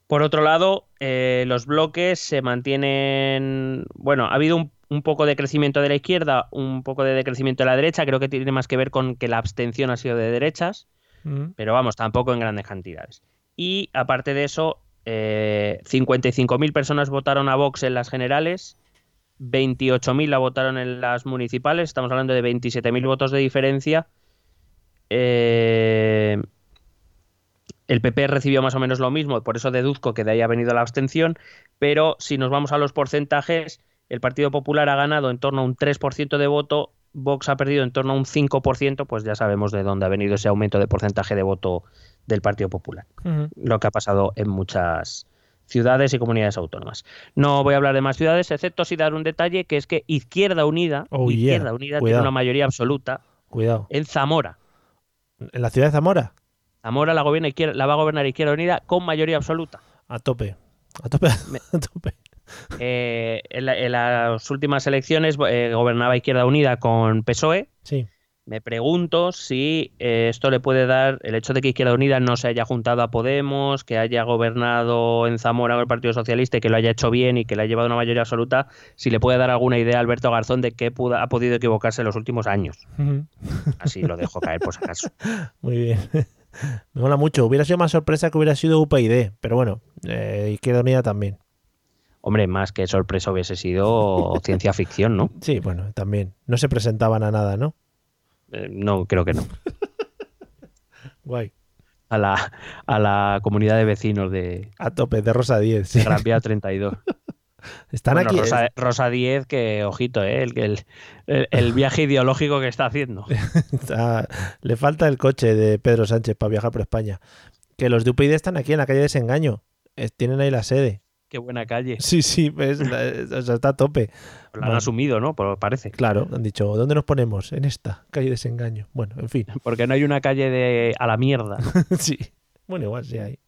Por otro lado, eh, los bloques se mantienen. Bueno, ha habido un, un poco de crecimiento de la izquierda, un poco de decrecimiento de la derecha. Creo que tiene más que ver con que la abstención ha sido de derechas, Ujú. pero vamos, tampoco en grandes cantidades. Y aparte de eso, eh, 55.000 personas votaron a Vox en las generales, 28.000 la votaron en las municipales. Estamos hablando de 27.000 votos de diferencia. Eh, el PP recibió más o menos lo mismo, por eso deduzco que de ahí ha venido la abstención, pero si nos vamos a los porcentajes, el Partido Popular ha ganado en torno a un 3% de voto, Vox ha perdido en torno a un 5%, pues ya sabemos de dónde ha venido ese aumento de porcentaje de voto del Partido Popular, lo que ha pasado en muchas ciudades y comunidades autónomas. No voy a hablar de más ciudades, excepto si dar un detalle, que es que Izquierda Unida, Oh, yeah. Izquierda Unida Cuidado. tiene una mayoría absoluta Cuidado. en Zamora. ¿En la ciudad de Zamora? Zamora la, gobierna izquierda, la va a gobernar Izquierda Unida con mayoría absoluta. A tope. A tope. A tope. Eh, en, la- en las últimas elecciones eh, gobernaba Izquierda Unida con PSOE. Sí. Me pregunto si eh, esto le puede dar el hecho de que Izquierda Unida no se haya juntado a Podemos, que haya gobernado en Zamora con el Partido Socialista y que lo haya hecho bien y que le ha llevado una mayoría absoluta, si le puede dar alguna idea a Alberto Garzón de qué ha podido equivocarse en los últimos años. Así lo dejo caer por si acaso. Muy bien. Me mola mucho. Hubiera sido más sorpresa que hubiera sido UPyD, pero bueno, eh, Izquierda Unida también. Hombre, más que sorpresa hubiese sido ciencia ficción, ¿no? Sí, bueno, también. No se presentaban a nada, ¿no? Eh, no, creo que no. Guay. A la, a la comunidad de vecinos de, A tope, de Rosa 10. sí. Gran Vía 32. Están Bueno, aquí. Rosa, Rosa 10, que ojito, ¿eh? el, el, viaje ideológico que está haciendo. está- le falta el coche de Pedro Sánchez para viajar por España. Que los de UPyD están aquí en la calle Desengaño. Eh, tienen ahí la sede. Qué buena calle. Sí, sí, o sea, está a tope. Lo han Bueno. asumido, ¿no? Por- parece. Claro, han dicho, ¿dónde nos ponemos? En esta, calle Desengaño. Bueno, en fin. Porque no hay una calle de a la mierda. sí. Bueno, igual sí hay.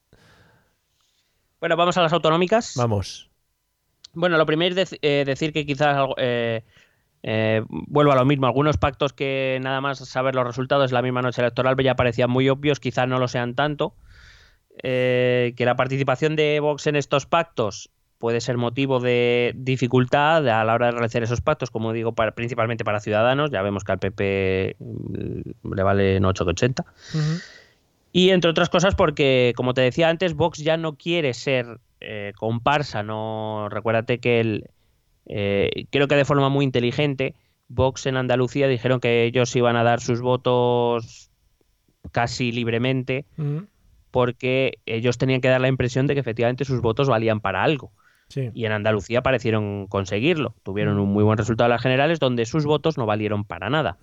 Bueno, vamos a las autonómicas. Vamos. Bueno, lo primero es eh, decir que quizás algo- eh, eh, vuelvo a lo mismo. Algunos pactos que nada más saber los resultados la misma noche electoral ya parecían muy obvios, quizás no lo sean tanto. Eh, que la participación de Vox en estos pactos puede ser motivo de dificultad a la hora de realizar esos pactos, como digo, para- principalmente para ciudadanos. Ya vemos que al PP mm, le valen 8 que 80. Ujú. Y entre otras cosas porque, como te decía antes, Vox ya no quiere ser eh, comparsa. No, recuérdate que el, eh, creo que de forma muy inteligente, Vox en Andalucía dijeron que ellos iban a dar sus votos casi libremente. Porque ellos tenían que dar la impresión de que efectivamente sus votos valían para algo. Sí. Y en Andalucía parecieron conseguirlo. Tuvieron un muy buen resultado en las generales donde sus votos no valieron para nada.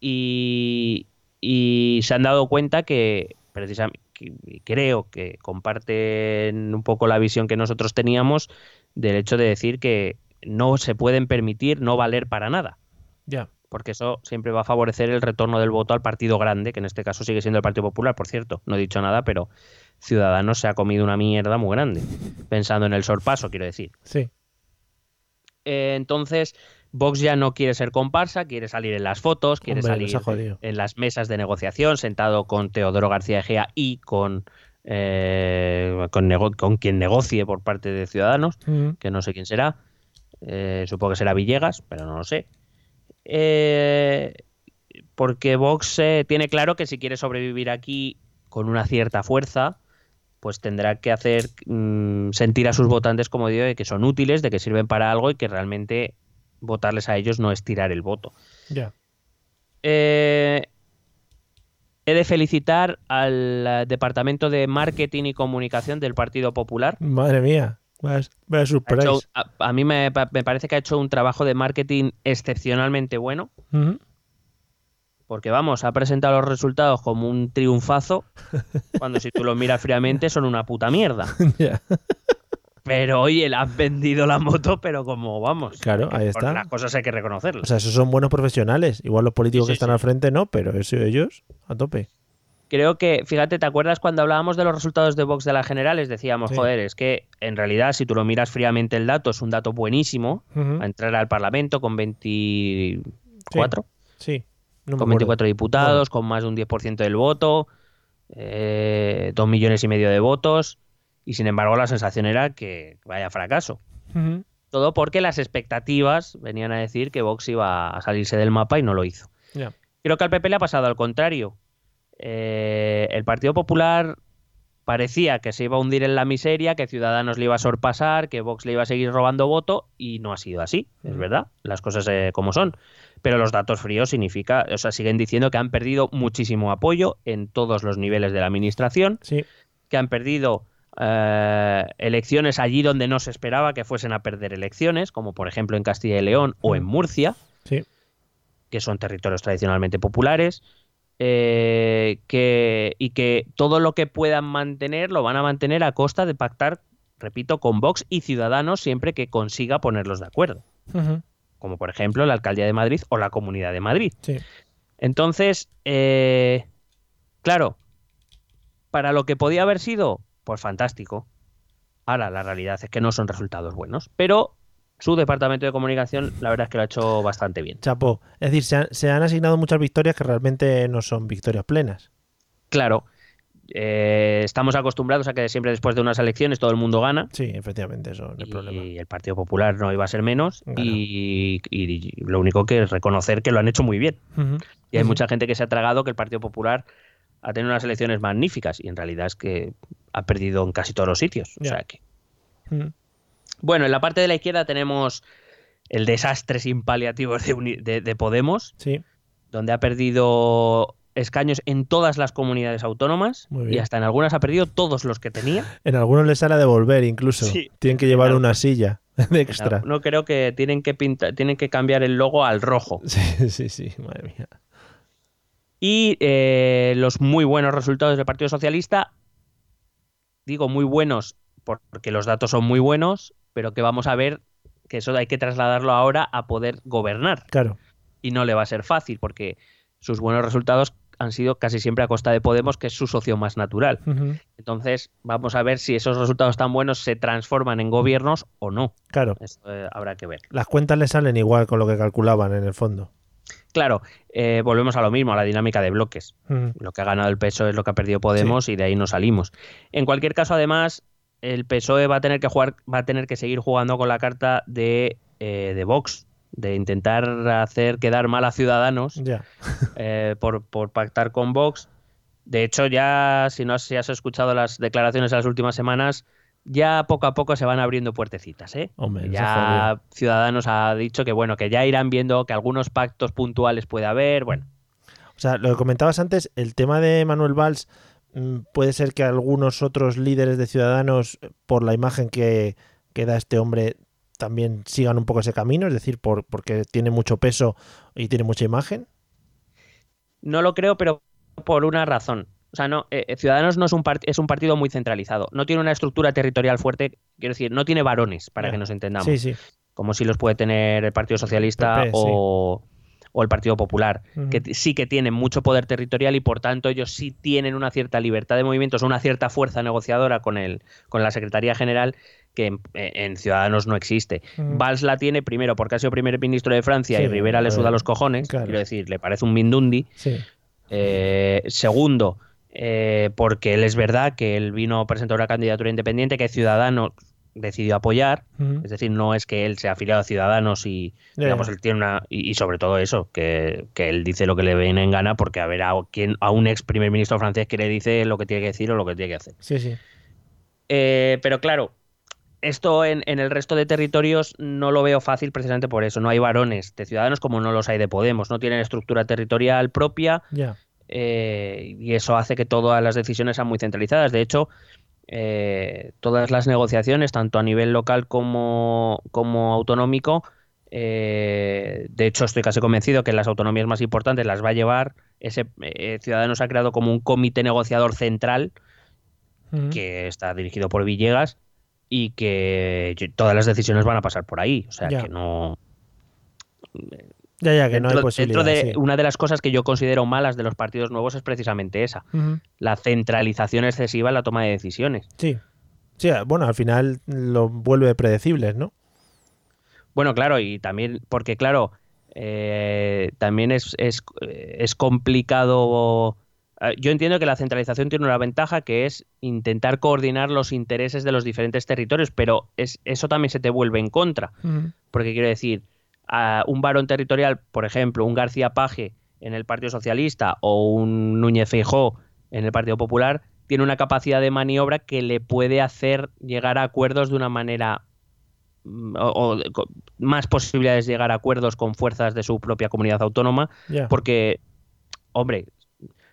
Y, y se han dado cuenta que precisamente que- creo que comparten un poco la visión que nosotros teníamos del hecho de decir que no se pueden permitir no valer para nada Ya. Porque eso siempre va a favorecer el retorno del voto al partido grande, que en este caso sigue siendo el Partido Popular, por cierto. No he dicho nada, pero Ciudadanos se ha comido una mierda muy grande, pensando en el sorpaso, quiero decir. Sí. Eh, entonces, Vox ya no quiere ser comparsa, quiere salir en las fotos, quiere Hombre, salir en las mesas de negociación, sentado con Teodoro García Egea y con, eh, con, con quien negocie por parte de Ciudadanos que no sé quién será. Eh, supongo que será Villegas, pero no lo sé. Eh, porque Vox eh, tiene claro que si quiere sobrevivir aquí con una cierta fuerza, pues tendrá que hacer mm, sentir a sus votantes, como digo, de que son útiles, de que sirven para algo y que realmente votarles a ellos no es tirar el voto. Ya. Eh, he de felicitar al Departamento de Marketing y Comunicación del Partido Popular, Madre mía. Vaya, surprise. hecho- a, a mí me, pa- me parece que ha hecho un trabajo de marketing excepcionalmente bueno, porque vamos, ha presentado los resultados como un triunfazo, cuando si tú los miras fríamente son una puta mierda. Pero oye, le han vendido la moto, pero como vamos. Claro, ahí está. Las cosas hay que reconocerlas. O sea, esos son buenos profesionales. Igual los políticos Sí, sí, que están sí. al frente no, pero eso ellos a tope. Creo que, fíjate, ¿te acuerdas cuando hablábamos de los resultados de Vox de las generales? Decíamos, Sí. joder, es que en realidad si tú lo miras fríamente el dato, es un dato buenísimo. Ujú. A entrar al Parlamento con 24. Sí. No con acuerdo. 24 diputados, con más de un 10% del voto, eh, dos millones y medio de votos, y sin embargo la sensación era que vaya fracaso. Todo porque las expectativas venían a decir que Vox iba a salirse del mapa y no lo hizo. Creo que al PP le ha pasado al contrario. Eh, el Partido Popular parecía que se iba a hundir en la miseria, que Ciudadanos le iba a sorpasar, que Vox le iba a seguir robando voto y no ha sido así, es Mm. verdad, las cosas eh, como son. Pero los datos fríos significa, o sea, siguen diciendo que han perdido muchísimo apoyo en todos los niveles de la administración, Sí. que han perdido eh, elecciones allí donde no se esperaba que fuesen a perder elecciones, como por ejemplo en Castilla y León o en Mm. Murcia Sí. que son territorios tradicionalmente populares, eh, que, y que todo lo que puedan mantener lo van a mantener a costa de pactar, repito, con Vox y Ciudadanos siempre que consiga ponerlos de acuerdo, como por ejemplo la Alcaldía de Madrid o la Comunidad de Madrid. Sí. Entonces, eh, claro, para lo que podía haber sido, pues fantástico. Ahora, la realidad es que no son resultados buenos, pero su departamento de comunicación, la verdad es que lo ha hecho bastante bien. Chapo. Es decir, se han, se han asignado muchas victorias que realmente no son victorias plenas. Claro, eh, estamos acostumbrados a que siempre después de unas elecciones todo el mundo gana. Sí, efectivamente, eso no es y problema. el Partido Popular no iba a ser menos y, y lo único que es reconocer que lo han hecho muy bien. Y hay mucha gente que se ha tragado que el Partido Popular ha tenido unas elecciones magníficas y en realidad es que ha perdido en casi todos los sitios. O sea que... Bueno, en la parte de la izquierda tenemos el desastre sin paliativos de, Uni- de- de Podemos, Sí. donde ha perdido escaños en todas las comunidades autónomas y hasta en algunas ha perdido todos los que tenía. En algunos les sale a devolver incluso. Sí. Tienen que llevar una silla de extra. No creo que tienen que pintar, tienen que cambiar el logo al rojo. Sí, sí, sí, madre mía. Y eh, los muy buenos resultados del Partido Socialista, digo muy buenos porque los datos son muy buenos, pero que vamos a ver que eso hay que trasladarlo ahora a poder gobernar. Claro. Y no le va a ser fácil porque sus buenos resultados han sido casi siempre a costa de Podemos, que es su socio más natural. Entonces, vamos a ver si esos resultados tan buenos se transforman en gobiernos o no. Claro. Eso eh, habrá que ver. Las cuentas les salen igual con lo que calculaban en el fondo. Claro, eh, volvemos a lo mismo, a la dinámica de bloques. Lo que ha ganado el PSOE es lo que ha perdido Podemos y de ahí no salimos. En cualquier caso, además, el PSOE va a tener que jugar, va a tener que seguir jugando con la carta de, eh, de Vox, de intentar hacer quedar mal a Ciudadanos eh, por, por pactar con Vox. De hecho, ya si no has, si has escuchado las declaraciones de las últimas semanas, ya poco a poco se van abriendo puertecitas, ¿eh? Hombre, ya Ciudadanos ha dicho que bueno, que ya irán viendo que algunos pactos puntuales puede haber, bueno. O sea, lo que comentabas antes, el tema de Manuel Valls, puede ser que algunos otros líderes de Ciudadanos, por la imagen que, que da este hombre también sigan un poco ese camino, es decir, por, porque tiene mucho peso y tiene mucha imagen? No lo creo, pero por una razón. O sea, no, eh, Ciudadanos no es un, es un partido muy centralizado. No tiene una estructura territorial fuerte, quiero decir, no tiene varones, para que nos entendamos. Sí, sí. Como si los puede tener el Partido Socialista PP, o, o el Partido Popular, que sí que tienen mucho poder territorial y por tanto ellos sí tienen una cierta libertad de movimientos, una cierta fuerza negociadora con, el, con la Secretaría General que en, en Ciudadanos no existe. Valls la tiene primero porque ha sido primer ministro de Francia Sí, y Rivera le a suda los cojones, claro. quiero decir, le parece un mindundi. Sí. Eh, segundo, eh, porque él es verdad que él vino a presentar una candidatura independiente que Ciudadanos decidió apoyar, es decir, no es que él sea afiliado a Ciudadanos y, digamos, él tiene una. Y, y sobre todo eso, que, que él dice lo que le viene en gana, porque a ver a, quién, a un ex primer ministro francés que le dice lo que tiene que decir o lo que tiene que hacer. Sí, sí. Eh, pero claro, esto en, en el resto de territorios no lo veo fácil precisamente por eso. No hay varones de Ciudadanos como no los hay de Podemos. No tienen estructura territorial propia eh, y eso hace que todas las decisiones sean muy centralizadas. De hecho, eh, todas las negociaciones, tanto a nivel local como, como autonómico, eh, de hecho estoy casi convencido que las autonomías más importantes las va a llevar ese eh, Ciudadanos ha creado como un comité negociador central que está dirigido por Villegas y que todas las decisiones van a pasar por ahí. O sea Ya. que no. Ya, ya, que no hay Dentro, posibilidad. dentro de sí. una de las cosas que yo considero malas de los partidos nuevos es precisamente esa, la centralización excesiva en la toma de decisiones. Sí. Sí, bueno, al final lo vuelve predecibles, ¿no? Bueno, claro, y también, porque claro, eh, también es, es, es complicado. eh, Yo entiendo que la centralización tiene una ventaja que es intentar coordinar los intereses de los diferentes territorios, pero es, eso también se te vuelve en contra. Porque quiero decir, a un varón territorial, por ejemplo, un García Paje en el Partido Socialista o un Núñez Feijó en el Partido Popular, tiene una capacidad de maniobra que le puede hacer llegar a acuerdos de una manera mm, o, más posibilidades de llegar a acuerdos con fuerzas de su propia comunidad autónoma, porque, hombre,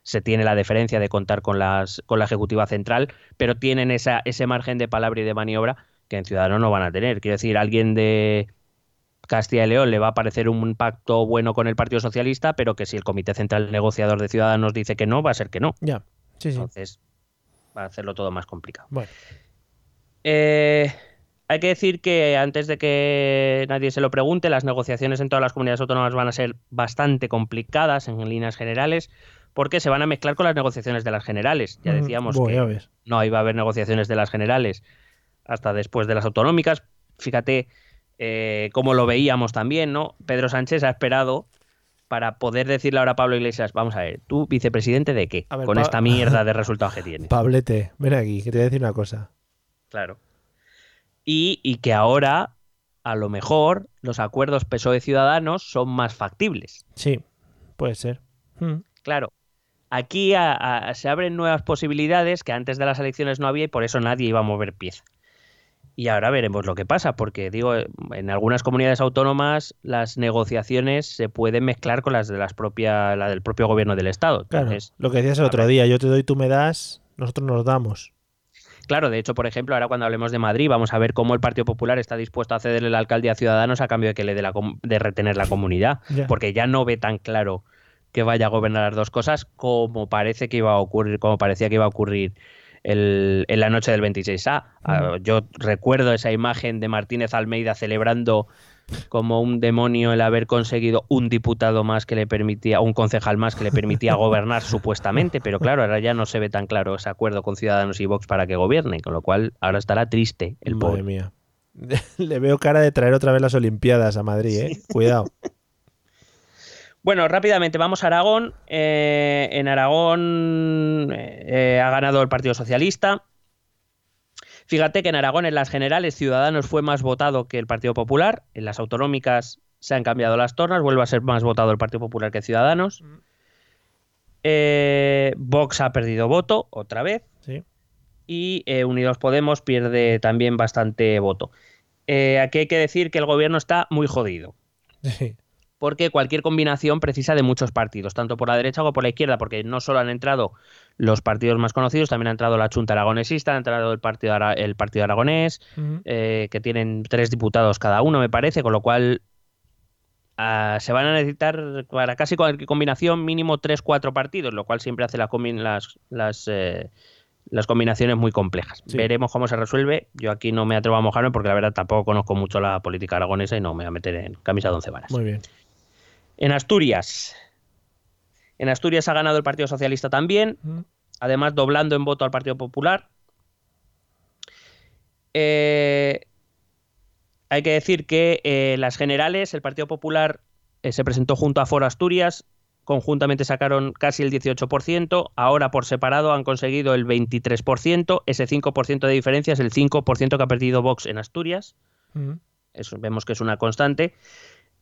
se tiene la deferencia de contar con, las, con la Ejecutiva Central, pero tienen esa, ese margen de palabra y de maniobra que en Ciudadanos no van a tener. Quiero decir, alguien de Castilla y León le va a parecer un pacto bueno con el Partido Socialista, pero que si el Comité Central Negociador de Ciudadanos dice que no, va a ser que no. Ya. Sí, sí. Entonces, va a hacerlo todo más complicado. Bueno. Eh, hay que decir que antes de que nadie se lo pregunte, las negociaciones en todas las comunidades autónomas van a ser bastante complicadas en líneas generales, porque se van a mezclar con las negociaciones de las generales. Ya Ujú. decíamos que no iba a haber negociaciones de las generales hasta después de las autonómicas. Fíjate eh, cómo lo veíamos también, ¿no? Pedro Sánchez ha esperado para poder decirle ahora a Pablo Iglesias, vamos a ver, ¿tú vicepresidente de qué? Ver, Con Pa- esta mierda de resultados que tienes. Pablete, ven aquí, que te voy a decir una cosa. Claro. Y, y que ahora, a lo mejor, los acuerdos PSOE E Ciudadanos son más factibles. Sí, puede ser. Mm. Claro. Aquí a- a- se abren nuevas posibilidades que antes de las elecciones no había y por eso nadie iba a mover pieza. Y ahora veremos lo que pasa, porque digo, en algunas comunidades autónomas las negociaciones se pueden mezclar con las de las propia, la del propio gobierno del Estado. Claro, lo que decías el otro día, yo te doy, tú me das, nosotros nos damos. Claro, de hecho, por ejemplo, ahora cuando hablemos de Madrid, vamos a ver cómo el Partido Popular está dispuesto a cederle la alcaldía a Ciudadanos a cambio de que le dé la de retener la comunidad, porque ya no ve tan claro que vaya a gobernar las dos cosas como parece que iba a ocurrir, como parecía que iba a ocurrir el- en la noche del 26A. Ah, yo recuerdo esa imagen de Martínez Almeida celebrando como un demonio el haber conseguido un diputado más que le permitía, un concejal más que le permitía gobernar supuestamente, pero claro, ahora ya no se ve tan claro ese acuerdo con Ciudadanos y Vox para que gobiernen, con lo cual ahora estará triste el Madre pobre. mía. Le veo cara de traer otra vez las Olimpiadas a Madrid, ¿eh? Cuidado. Bueno, rápidamente vamos a Aragón. Eh, en Aragón eh, ha ganado el Partido Socialista. Fíjate que en Aragón, en las generales, Ciudadanos fue más votado que el Partido Popular. En las autonómicas se han cambiado las tornas, vuelve a ser más votado el Partido Popular que Ciudadanos. Eh, Vox ha perdido voto otra vez Sí. y eh, Unidos Podemos pierde también bastante voto. Eh, aquí hay que decir que el gobierno está muy jodido. Sí. Porque cualquier combinación precisa de muchos partidos, tanto por la derecha como por la izquierda, porque no solo han entrado los partidos más conocidos, también ha entrado la Junta Aragonesista, ha entrado el Partido, el partido Aragonés, eh, que tienen tres diputados cada uno, me parece, con lo cual ah, se van a necesitar para casi cualquier combinación mínimo tres, cuatro partidos, lo cual siempre hace las, las, eh, las combinaciones muy complejas. Veremos cómo se resuelve. Yo aquí no me atrevo a mojarme porque la verdad tampoco conozco mucho la política aragonesa y no me voy a meter en camisa de once varas. Muy bien. En Asturias. En Asturias ha ganado el Partido Socialista también, además doblando en voto al Partido Popular. Eh, hay que decir que eh, las generales, el Partido Popular eh, se presentó junto a Foro Asturias, conjuntamente sacaron casi el 18%, ahora por separado han conseguido el 23%, ese 5% de diferencia es el 5% que ha perdido Vox en Asturias, Eso, vemos que es una constante.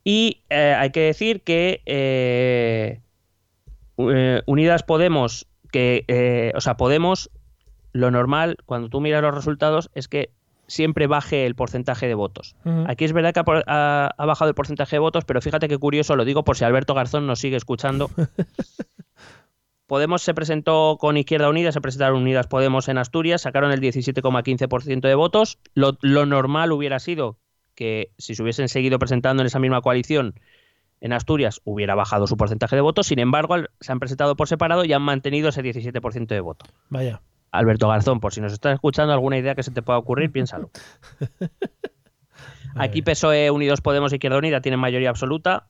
Y eh, hay que decir que eh, eh, Unidas Podemos, que, o sea, Podemos, lo normal, cuando tú miras los resultados, es que siempre baje el porcentaje de votos. Aquí es verdad que ha, bajado el porcentaje de votos, pero fíjate qué curioso, lo digo por si Alberto Garzón nos sigue escuchando. Podemos se presentó con Izquierda Unida, se presentaron Unidas Podemos en Asturias, sacaron el 17,15% de votos. lo, normal hubiera sido que si se hubiesen seguido presentando en esa misma coalición en Asturias hubiera bajado su porcentaje de votos, sin embargo se han presentado por separado y han mantenido ese 17% de voto. Vaya. Alberto Garzón, por si nos estás escuchando alguna idea que se te pueda ocurrir, piénsalo. Aquí PSOE, Unidos Podemos y Izquierda Unida tienen mayoría absoluta.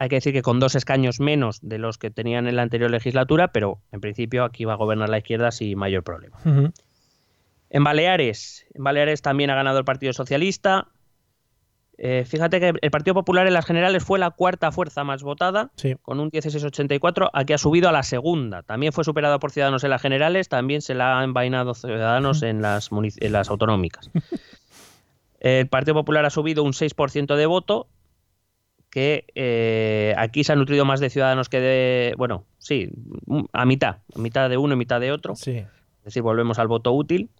Hay que decir que con dos escaños menos de los que tenían en la anterior legislatura, pero en principio aquí va a gobernar la izquierda sin mayor problema. En Baleares, en Baleares también ha ganado el Partido Socialista. Eh, fíjate que el Partido Popular en las generales fue la cuarta fuerza más votada, con un 16,84. Aquí ha subido a la segunda. También fue superado por Ciudadanos en las generales, también se la ha envainado Ciudadanos en las, las autonómicas. El Partido Popular ha subido un 6% de voto, que eh, aquí se ha nutrido más de Ciudadanos que de. Bueno, sí, a mitad, a mitad de uno y mitad de otro. Sí. Es decir, volvemos al voto útil.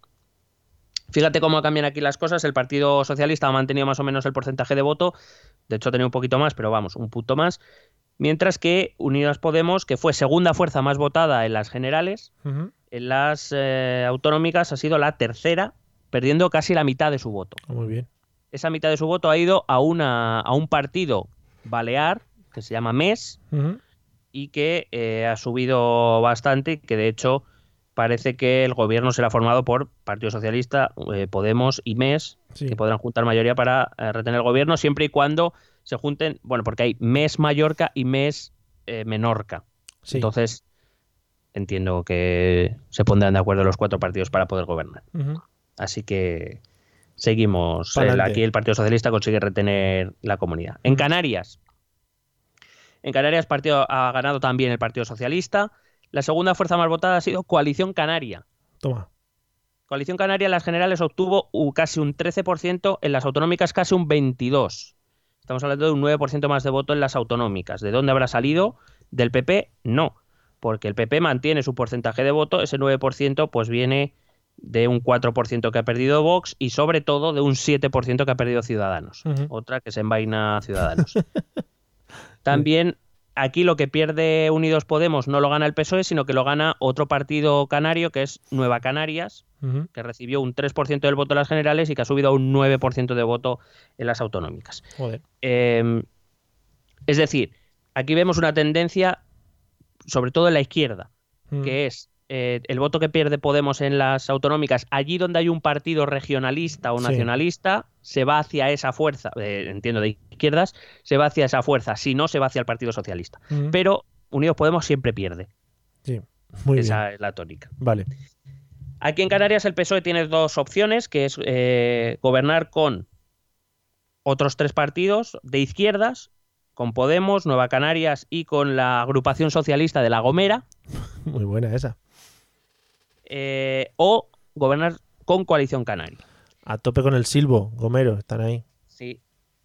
Fíjate cómo cambian aquí las cosas. El Partido Socialista ha mantenido más o menos el porcentaje de voto. De hecho, ha tenido un poquito más, pero vamos, un punto más. Mientras que Unidas Podemos, que fue segunda fuerza más votada en las generales, en las eh, autonómicas ha sido la tercera, perdiendo casi la mitad de su voto. Muy bien. Esa mitad de su voto ha ido a, una, a un partido balear que se llama MES y que eh, ha subido bastante, que de hecho parece que el gobierno será formado por Partido Socialista, eh, Podemos y MES, que podrán juntar mayoría para eh, retener el gobierno, siempre y cuando se junten, bueno, porque hay MES Mallorca y MES eh, Menorca. Entonces, entiendo que se pondrán de acuerdo los cuatro partidos para poder gobernar. Así que seguimos. aquí el Partido Socialista consigue retener la comunidad. En Canarias. En Canarias partido, ha ganado también el Partido Socialista. La segunda fuerza más votada ha sido Coalición Canaria. Toma. Coalición Canaria en las generales obtuvo casi un 13%, en las autonómicas casi un 22%. Estamos hablando de un 9% más de voto en las autonómicas. ¿De dónde habrá salido? ¿Del PP? No, porque el PP mantiene su porcentaje de voto, ese 9% pues viene de un 4% que ha perdido Vox y sobre todo de un 7% que ha perdido Ciudadanos. Otra que se envaina Ciudadanos. También aquí lo que pierde Unidos Podemos no lo gana el PSOE, sino que lo gana otro partido canario, que es Nueva Canarias, que recibió un 3% del voto en las generales y que ha subido a un 9% de voto en las autonómicas. Em, es decir, aquí vemos una tendencia, sobre todo en la izquierda, que es eh, el voto que pierde Podemos en las autonómicas, allí donde hay un partido regionalista o nacionalista, se va hacia esa fuerza, eh, entiendo de izquierdas, se va hacia esa fuerza, si no, se va hacia el Partido Socialista. Pero Unidos Podemos siempre pierde. Sí, muy esa es la tónica. Vale. Aquí en Canarias el PSOE tiene dos opciones, que es eh, gobernar con otros tres partidos de izquierdas, con Podemos, Nueva Canarias y con la agrupación socialista de La Gomera. Muy buena esa. Eh, o gobernar con coalición canaria. A tope con el silbo, Gomero, están ahí.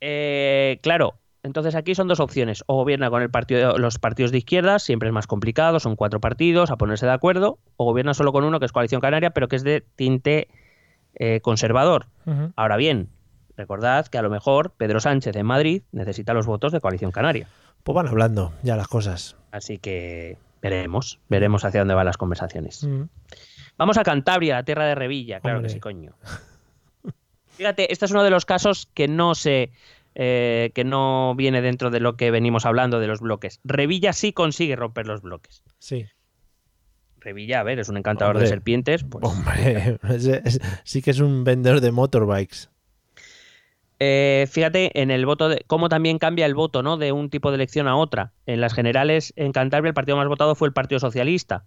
Eh, claro, entonces aquí son dos opciones. O gobierna con el partido, los partidos de izquierda, siempre es más complicado, son cuatro partidos a ponerse de acuerdo, o gobierna solo con uno, que es Coalición Canaria, pero que es de tinte eh, conservador. Ahora bien, Recordad que a lo mejor Pedro Sánchez en Madrid necesita los votos de Coalición Canaria. Pues van hablando ya las cosas. Así que veremos, veremos hacia dónde van las conversaciones. Vamos a Cantabria, la tierra de Revilla, claro Hombre. que sí, coño. Fíjate, este es uno de los casos que no se eh, que no viene dentro de lo que venimos hablando de los bloques. Revilla sí consigue romper los bloques. Sí. Revilla, a ver, es un encantador Hombre. de serpientes. pues, Hombre, sí que es un vendedor de motorbikes. Eh, fíjate en el voto de cómo también cambia el voto, ¿no? De un tipo de elección a otra. En las generales en Cantabria el partido más votado fue el Partido Socialista.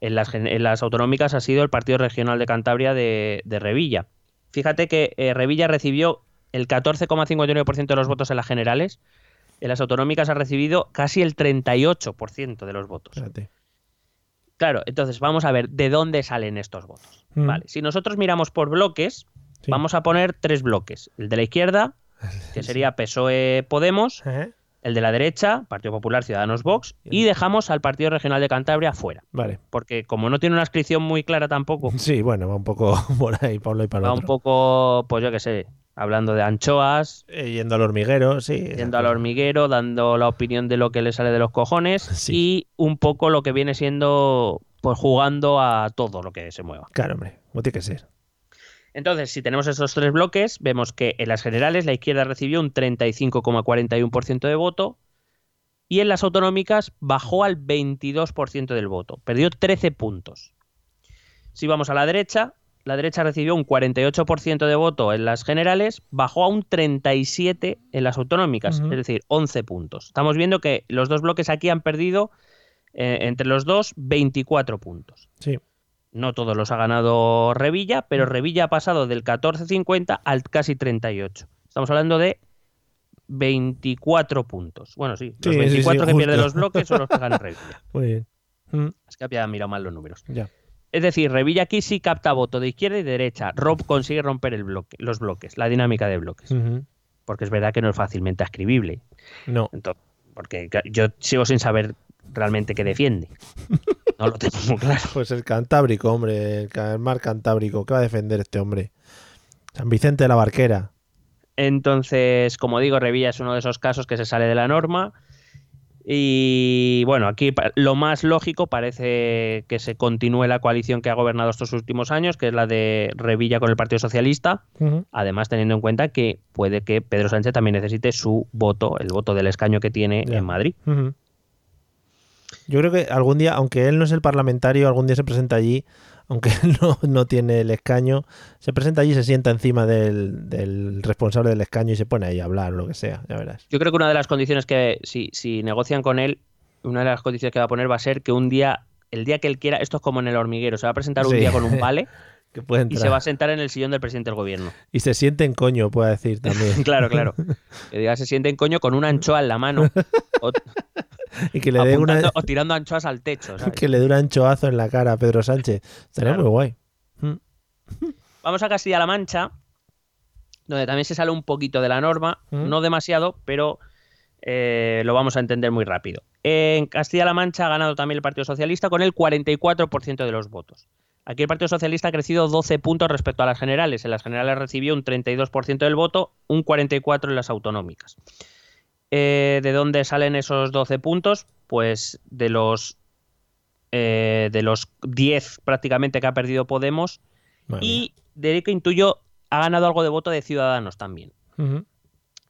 En las, gen- en las autonómicas ha sido el Partido Regional de Cantabria de, de Revilla. Fíjate que eh, Revilla recibió el 14,59% de los votos en las generales. En las autonómicas ha recibido casi el 38% de los votos. Fíjate. Claro, entonces vamos a ver de dónde salen estos votos. Mm. Vale, si nosotros miramos por bloques, Sí. vamos a poner tres bloques. El de la izquierda, que sería PSOE Podemos, ¿Eh? El de la derecha, Partido Popular, Ciudadanos Vox, y dejamos al Partido Regional de Cantabria fuera. Vale. Porque como no tiene una inscripción muy clara tampoco, Sí, bueno, va un poco por ahí, uno y para va un poco, pues yo qué sé, hablando de anchoas, Eh, yendo al hormiguero, sí. yendo al hormiguero, dando la opinión de lo que le sale de los cojones Sí. y un poco lo que viene siendo, pues jugando a todo lo que se mueva. Claro, hombre, como tiene que ser. Entonces, si tenemos esos tres bloques, vemos que en las generales la izquierda recibió un 35,41% de voto y en las autonómicas bajó al 22% del voto, perdió 13 puntos. Si vamos a la derecha, la derecha recibió un 48% de voto en las generales, bajó a un 37 en las autonómicas, es decir, 11 puntos. Estamos viendo que los dos bloques aquí han perdido eh, entre los dos 24 puntos. Sí. No todos los ha ganado Revilla, pero Revilla ha pasado del 14.50 al casi 38. Estamos hablando de 24 puntos. Bueno, sí, los Sí, sí, sí, 24 que pierden los bloques son los que gana Revilla. Muy bien. Mm, Es que había mirado mal los números. ya. Es decir, Revilla aquí sí capta voto de izquierda y de derecha. Rob consigue romper el bloque, los bloques, la dinámica de bloques. Porque es verdad que no es fácilmente escribible. No. Entonces, porque yo sigo sin saber realmente qué defiende. No lo tengo muy claro. Pues el Cantábrico, hombre, el mar Cantábrico. ¿Qué va a defender este hombre? San Vicente de la Barquera. Entonces, como digo, Revilla es uno de esos casos que se sale de la norma. Y bueno, aquí lo más lógico parece que se continúe la coalición que ha gobernado estos últimos años, que es la de Revilla con el Partido Socialista. Además, teniendo en cuenta que puede que Pedro Sánchez también necesite su voto, el voto del escaño que tiene en Madrid. Yo creo que algún día, aunque él no es el parlamentario, algún día se presenta allí, aunque él no, no tiene el escaño, se presenta allí, se sienta encima del, del responsable del escaño y se pone ahí a hablar o lo que sea, ya verás. Yo creo que una de las condiciones que, si, si negocian con él, una de las condiciones que va a poner va a ser que un día, el día que él quiera, esto es como en el hormiguero, se va a presentar un Sí. día con un vale Que puede y se va a sentar en el sillón del presidente del gobierno. Y se siente en coño, puede decir también. Claro, claro. Que diga, se siente en coño con una anchoa en la mano o, y que le dé una, apuntando- o tirando anchoas al techo. ¿sabes? que le dé un anchoazo en la cara a Pedro Sánchez. Estaría Claro. muy guay. Vamos a Castilla-La Mancha, donde también se sale un poquito de la norma, Mm. no demasiado, pero eh, lo vamos a entender muy rápido. En Castilla-La Mancha ha ganado también el Partido Socialista con el 44% de los votos. Aquí el Partido Socialista ha crecido 12 puntos respecto a las generales. En las generales recibió un 32% del voto, un 44% en las autonómicas. Eh, ¿De dónde salen esos 12 puntos? Pues de los, eh, de los 10 prácticamente que ha perdido Podemos, Madre y de que intuyo ha ganado algo de voto de Ciudadanos también. Ujú.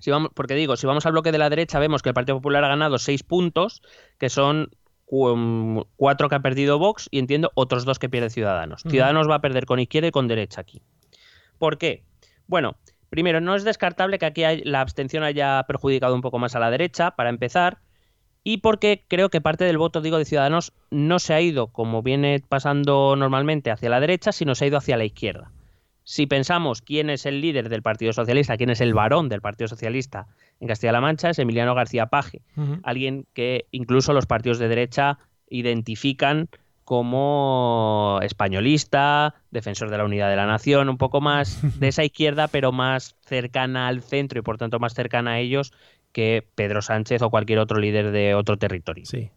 Si vamos, porque digo, si vamos al bloque de la derecha, vemos que el Partido Popular ha ganado seis puntos, que son cuatro que ha perdido Vox y entiendo otros dos que pierde Ciudadanos. Ciudadanos va a perder con izquierda y con derecha aquí. ¿Por qué? Bueno, primero, no es descartable que aquí hay- la abstención haya perjudicado un poco más a la derecha, para empezar, y porque creo que parte del voto, digo, de Ciudadanos no se ha ido, como viene pasando normalmente, hacia la derecha, sino se ha ido hacia la izquierda. Si pensamos quién es el líder del Partido Socialista, quién es el varón del Partido Socialista en Castilla-La Mancha, es Emiliano García Paje, alguien que incluso los partidos de derecha identifican como españolista, defensor de la unidad de la nación, un poco más de esa izquierda, pero más cercana al centro y por tanto más cercana a ellos que Pedro Sánchez o cualquier otro líder de otro territorio. Sí.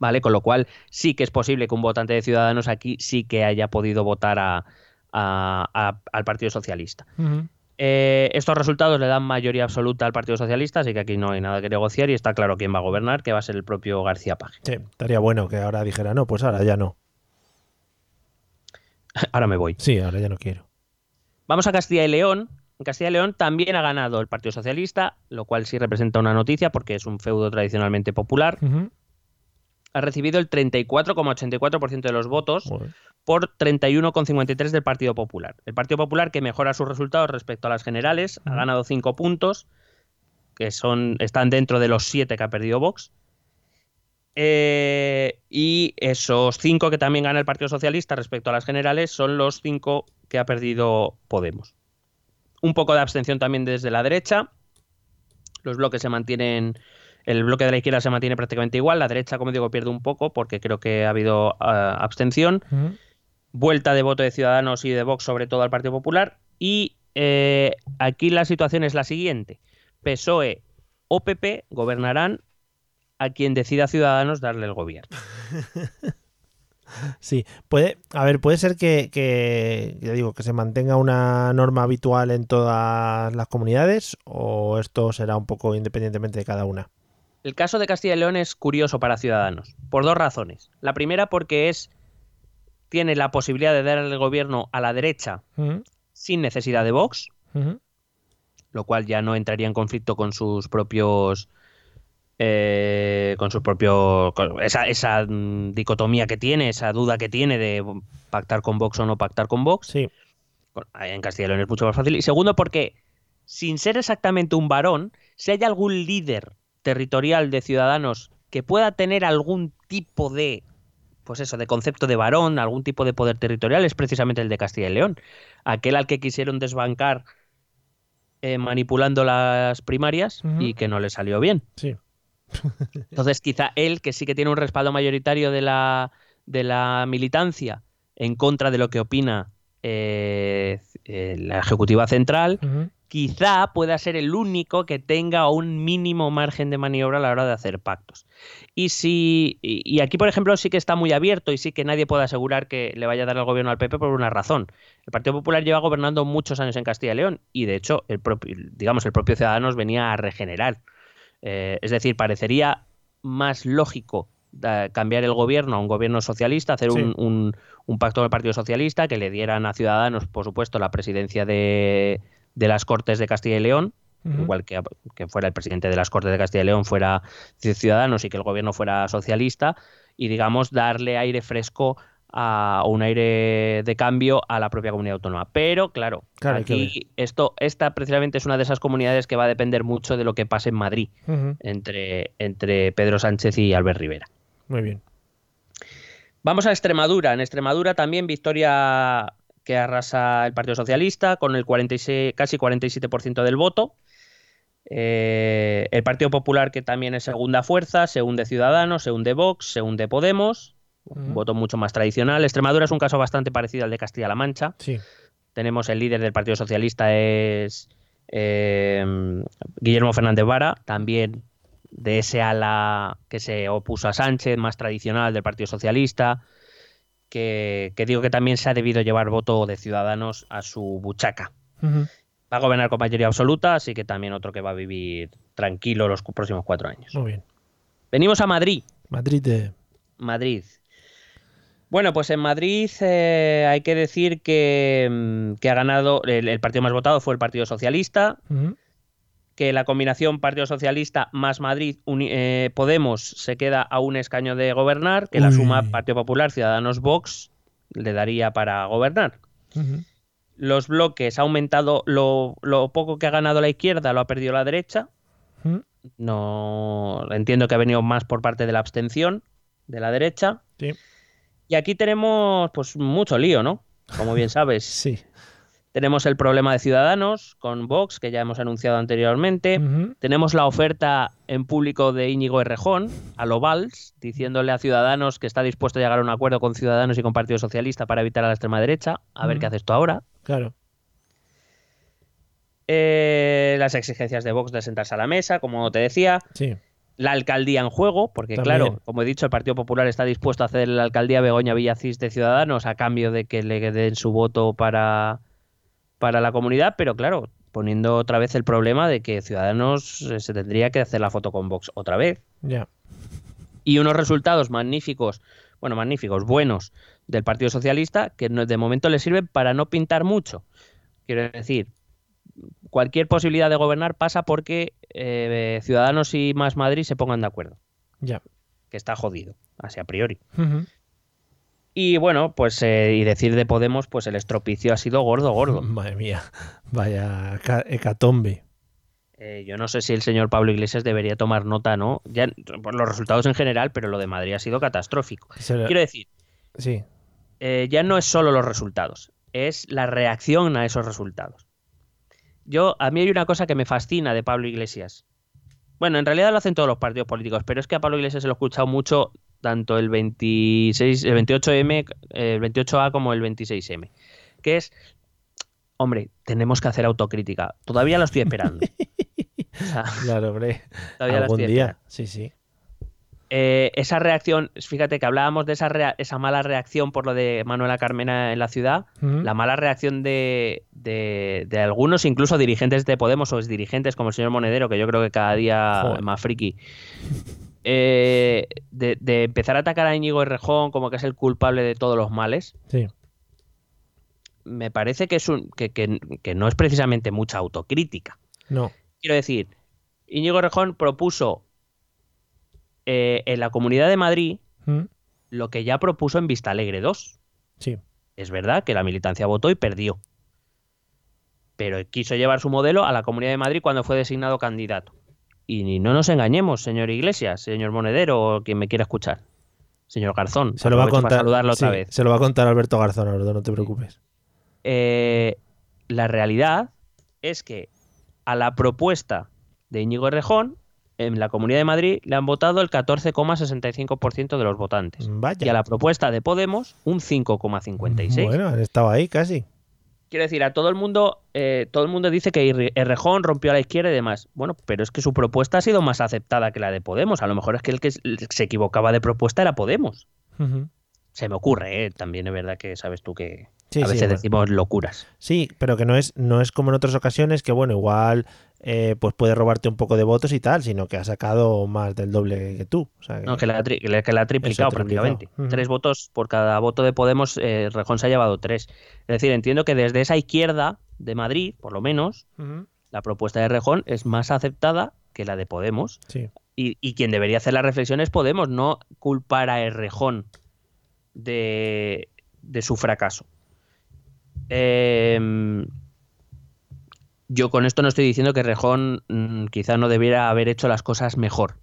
¿Vale? Con lo cual sí que es posible que un votante de Ciudadanos aquí sí que haya podido votar a- a- a- al Partido Socialista. Eh, estos resultados le dan mayoría absoluta al Partido Socialista, así que aquí no hay nada que negociar y está claro quién va a gobernar, que va a ser el propio García Paje. Sí, estaría bueno que ahora dijera, no, pues ahora ya no. ahora me voy. Sí, ahora ya no quiero. Vamos a Castilla y León. En Castilla y León también ha ganado el Partido Socialista, lo cual sí representa una noticia porque es un feudo tradicionalmente popular. Ha recibido el 34,84% de los votos Joder. por 31,53% del Partido Popular. El Partido Popular que mejora sus resultados respecto a las generales, ha ganado 5 puntos, que son, están dentro de los 7 que ha perdido Vox. Eh, y esos 5 que también gana el Partido Socialista respecto a las generales son los 5 que ha perdido Podemos. Un poco de abstención también desde la derecha. Los bloques se mantienen. El bloque de la izquierda se mantiene prácticamente igual. La derecha, como digo, pierde un poco porque creo que ha habido ah, abstención vuelta de voto de Ciudadanos y de Vox sobre todo al Partido Popular. Y eh, aquí la situación es la siguiente. PSOE o PP gobernarán a quien decida Ciudadanos darle el gobierno. Sí, puede, a ver, puede ser que, que, ya digo, que se mantenga una norma habitual en todas las comunidades o esto será un poco independientemente de cada una. El caso de Castilla y León es curioso para Ciudadanos, por dos razones. La primera porque es tiene la posibilidad de dar el gobierno a la derecha sin necesidad de Vox, lo cual ya no entraría en conflicto con sus propios eh, con sus propios con esa, esa mm, dicotomía que tiene, esa duda que tiene de pactar con Vox o no pactar con Vox. Sí, En Castilla y León es mucho más fácil. Y segundo, porque sin ser exactamente un varón, si hay algún líder territorial de ciudadanos que pueda tener algún tipo de pues eso, de concepto de varón, algún tipo de poder territorial, es precisamente el de Castilla y León. Aquel al que quisieron desbancar eh, manipulando las primarias y que no le salió bien. sí. Entonces, quizá él, que sí que tiene un respaldo mayoritario de la, de la militancia en contra de lo que opina eh, eh, la Ejecutiva Central. Quizá pueda ser el único que tenga un mínimo margen de maniobra a la hora de hacer pactos. Y si y aquí, por ejemplo, sí que está muy abierto y sí que nadie puede asegurar que le vaya a dar el gobierno al PP por una razón. El Partido Popular lleva gobernando muchos años en Castilla y León y, de hecho, el propio, digamos, el propio Ciudadanos venía a regenerar. Eh, es decir, parecería más lógico da- cambiar el gobierno a un gobierno socialista, hacer Sí. un, un- un pacto con el Partido Socialista, que le dieran a Ciudadanos, por supuesto, la presidencia de, de las Cortes de Castilla y León, igual que, que fuera el presidente de las Cortes de Castilla y León fuera Ciudadanos y que el gobierno fuera socialista, y digamos darle aire fresco a o un aire de cambio a la propia comunidad autónoma. Pero claro, aquí esto, esta precisamente es una de esas comunidades que va a depender mucho de lo que pase en Madrid entre, entre Pedro Sánchez y Albert Rivera. Muy bien. Vamos a Extremadura. En Extremadura también victoria que arrasa el Partido Socialista con el 46, casi 47% del voto. Eh, el Partido Popular, que también es segunda fuerza, se hunde Ciudadanos, se hunde Vox, se hunde Podemos. Un voto mucho más tradicional. Extremadura es un caso bastante parecido al de Castilla-La Mancha. Sí. Tenemos el líder del Partido Socialista es eh, Guillermo Fernández Vara, también de ese ala que se opuso a Sánchez, más tradicional del Partido Socialista, que, que digo que también se ha debido llevar voto de Ciudadanos a su buchaca. Va a gobernar con mayoría absoluta, así que también otro que va a vivir tranquilo los próximos cuatro años. Muy bien. Venimos a Madrid. Madrid de... Madrid. Bueno, pues en Madrid eh, hay que decir que, mm, que ha ganado, el, el partido más votado fue el Partido Socialista. Que la combinación Partido Socialista más Madrid eh, Podemos se queda a un escaño de gobernar, que la suma Partido Popular, Ciudadanos, Vox le daría para gobernar. Los bloques ha aumentado lo, lo poco que ha ganado la izquierda, lo ha perdido la derecha. No entiendo que ha venido más por parte de la abstención de la derecha. Sí. Y aquí tenemos pues mucho lío, ¿no? Como bien sabes. Sí. Tenemos el problema de Ciudadanos con Vox, que ya hemos anunciado anteriormente. Tenemos la oferta en público de Íñigo Errejón a lo Valls, diciéndole a Ciudadanos que está dispuesto a llegar a un acuerdo con Ciudadanos y con Partido Socialista para evitar a la extrema derecha. A ver qué haces tú ahora. Claro. Eh, las exigencias de Vox de sentarse a la mesa, como te decía. Sí. La alcaldía en juego, porque También. claro, como he dicho, el Partido Popular está dispuesto a hacer la alcaldía Begoña Villacís de Ciudadanos a cambio de que le den su voto para, para la comunidad, pero claro, poniendo otra vez el problema de que Ciudadanos eh, se tendría que hacer la foto con Vox otra vez. Ya. Y unos resultados magníficos, bueno, magníficos, buenos del Partido Socialista, que de momento le sirven para no pintar mucho. Quiero decir, cualquier posibilidad de gobernar pasa porque eh, Ciudadanos y Más Madrid se pongan de acuerdo, Ya. que está jodido, así a priori. Ujú. Y bueno, pues eh, y decir de Podemos, pues el estropicio ha sido gordo, gordo. Madre mía. Vaya ca- hecatombe. Eh, yo no sé si el señor Pablo Iglesias debería tomar nota, ¿no? Ya por los resultados en general, pero lo de Madrid ha sido catastrófico. Lo- Quiero decir, Sí. eh, ya no es solo los resultados, es la reacción a esos resultados. Yo, a mí hay una cosa que me fascina de Pablo Iglesias. Bueno, en realidad lo hacen todos los partidos políticos, pero es que a Pablo Iglesias se lo he escuchado mucho tanto el 26, el 28M, el 28A como el 26M, que es, hombre, tenemos que hacer autocrítica. Todavía lo estoy esperando. O sea, Claro, hombre. todavía Algún estoy día. esperando. Sí, sí. Eh, esa reacción, fíjate que hablábamos de esa, rea- esa mala reacción por lo de Manuela Carmena en la ciudad, la mala reacción de, de- de algunos, incluso dirigentes de Podemos o dirigentes como el señor Monedero, que yo creo que cada día Joder. es más friki, eh, de, de empezar a atacar a Íñigo Errejón como que es el culpable de todos los males, Sí. me parece que, es un, que, que- que no es precisamente mucha autocrítica. No. Quiero decir, Íñigo Errejón propuso eh, en la Comunidad de Madrid Ujú. lo que ya propuso en Vista Alegre 2. Sí. Es verdad que la militancia votó y perdió. Pero quiso llevar su modelo a la Comunidad de Madrid cuando fue designado candidato. Y no nos engañemos, señor Iglesias, señor Monedero, o quien me quiera escuchar. Señor Garzón, Se lo va a contar. saludarlo otra vez. Se lo va a contar Alberto Garzón, Alberto, no te preocupes. Eh, la realidad es que a la propuesta de Íñigo Errejón, en la Comunidad de Madrid le han votado el 14,65% de los votantes. Vaya. Y a la propuesta de Podemos, un 5,56%. Bueno, han estado ahí casi. Quiero decir, a todo el mundo, eh, todo el mundo dice que Errejón rompió a la izquierda y demás. Bueno, pero es que su propuesta ha sido más aceptada que la de Podemos. A lo mejor es que el que se equivocaba de propuesta era Podemos. Se me ocurre, ¿eh? También es verdad que sabes tú que Sí, a veces decimos locuras. Sí, pero que no es, no es como en otras ocasiones que, bueno, igual eh, pues puede robarte un poco de votos y tal, sino que ha sacado más del doble que tú. O sea, que- No, que la, ha tri- que la- que la ha triplicado prácticamente. Tres votos por cada voto de Podemos, eh, Rejón se ha llevado tres. Es decir, entiendo que desde esa izquierda de Madrid, por lo menos, la propuesta de Rejón es más aceptada que la de Podemos. Sí. Y, y quien debería hacer la reflexión es Podemos, no culpar a Errejón de, de su fracaso. Em, yo con esto no estoy diciendo que Errejón mm, quizá no debiera haber hecho las cosas mejor.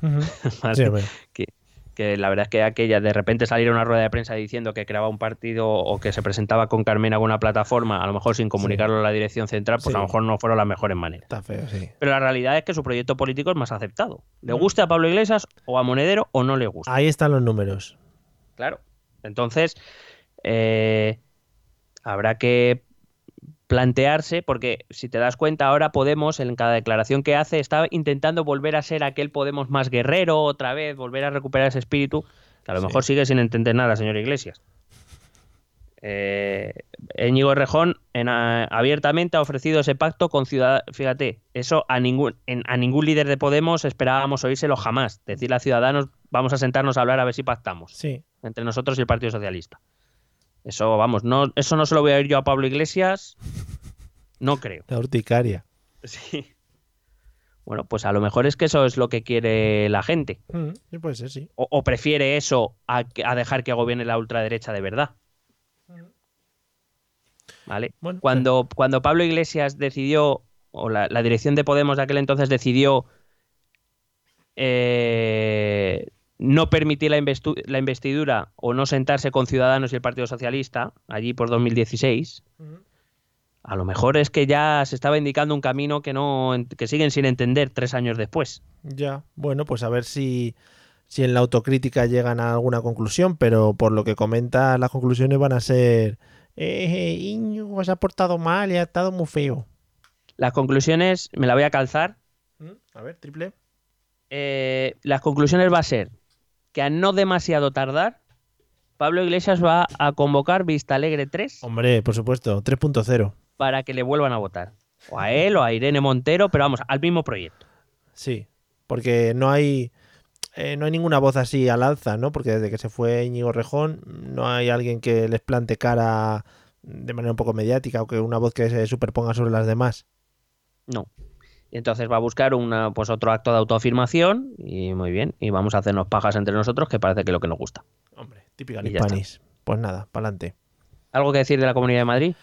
Sí, que, que la verdad es que aquella de repente salir a una rueda de prensa diciendo que creaba un partido o que se presentaba con Carmen a alguna plataforma, a lo mejor sin comunicarlo a la dirección central, pues Sí. a lo mejor no fueron las mejores maneras. Está feo, sí. Pero la realidad es que su proyecto político es más aceptado. Le guste a Pablo Iglesias o a Monedero o no le gusta. Ahí están los números. Claro. Entonces, eh, habrá que plantearse, porque si te das cuenta, ahora Podemos, en cada declaración que hace, está intentando volver a ser aquel Podemos más guerrero otra vez, volver a recuperar ese espíritu, que a lo Sí. mejor sigue sin entender nada, señor Iglesias. Eh, Íñigo Errejón en, a- abiertamente ha ofrecido ese pacto con Ciudadanos. Fíjate, eso a ningún, en- a ningún líder de Podemos esperábamos oírselo jamás. Decirle a Ciudadanos, vamos a sentarnos a hablar a ver si pactamos Sí. entre nosotros y el Partido Socialista. Eso, vamos, no, eso no se lo voy a oír yo a Pablo Iglesias. No creo. La urticaria. Sí. Bueno, pues a lo mejor es que eso es lo que quiere la gente. Mm, sí, puede ser, sí. O, o prefiere eso a, dejar que gobierne la ultraderecha de verdad. ¿Vale? Bueno, Cuando, cuando Pablo Iglesias decidió, o la, la dirección de Podemos de aquel entonces decidió eh, no permitir la, investidura o no sentarse con Ciudadanos y el Partido Socialista, allí por 2016, Ujú. a lo mejor es que ya se estaba indicando un camino que, no, que siguen sin entender tres años después. Ya, bueno, pues a ver si, si en la autocrítica llegan a alguna conclusión, pero por lo que comenta, las conclusiones van a ser, eh, se ha portado mal y ha estado muy feo. Las conclusiones, me la voy a calzar, A ver, triple. eh, las conclusiones va a ser que a no demasiado tardar, Pablo Iglesias va a convocar Vista Alegre 3 Hombre, por supuesto, 3.0. para que le vuelvan a votar. O a él o a Irene Montero, pero vamos, al mismo proyecto. Sí, porque no hay eh, no hay ninguna voz así al alza, ¿no? Porque desde que se fue Íñigo Rejón no hay alguien que les plante cara de manera un poco mediática o que una voz que se superponga sobre las demás. No. Y entonces va a buscar una, pues otro acto de autoafirmación y muy bien. Y vamos a hacernos pajas entre nosotros, que parece que es lo que nos gusta. Hombre, típica Hispanis. Pues nada, para adelante. ¿Algo que decir de la Comunidad de Madrid?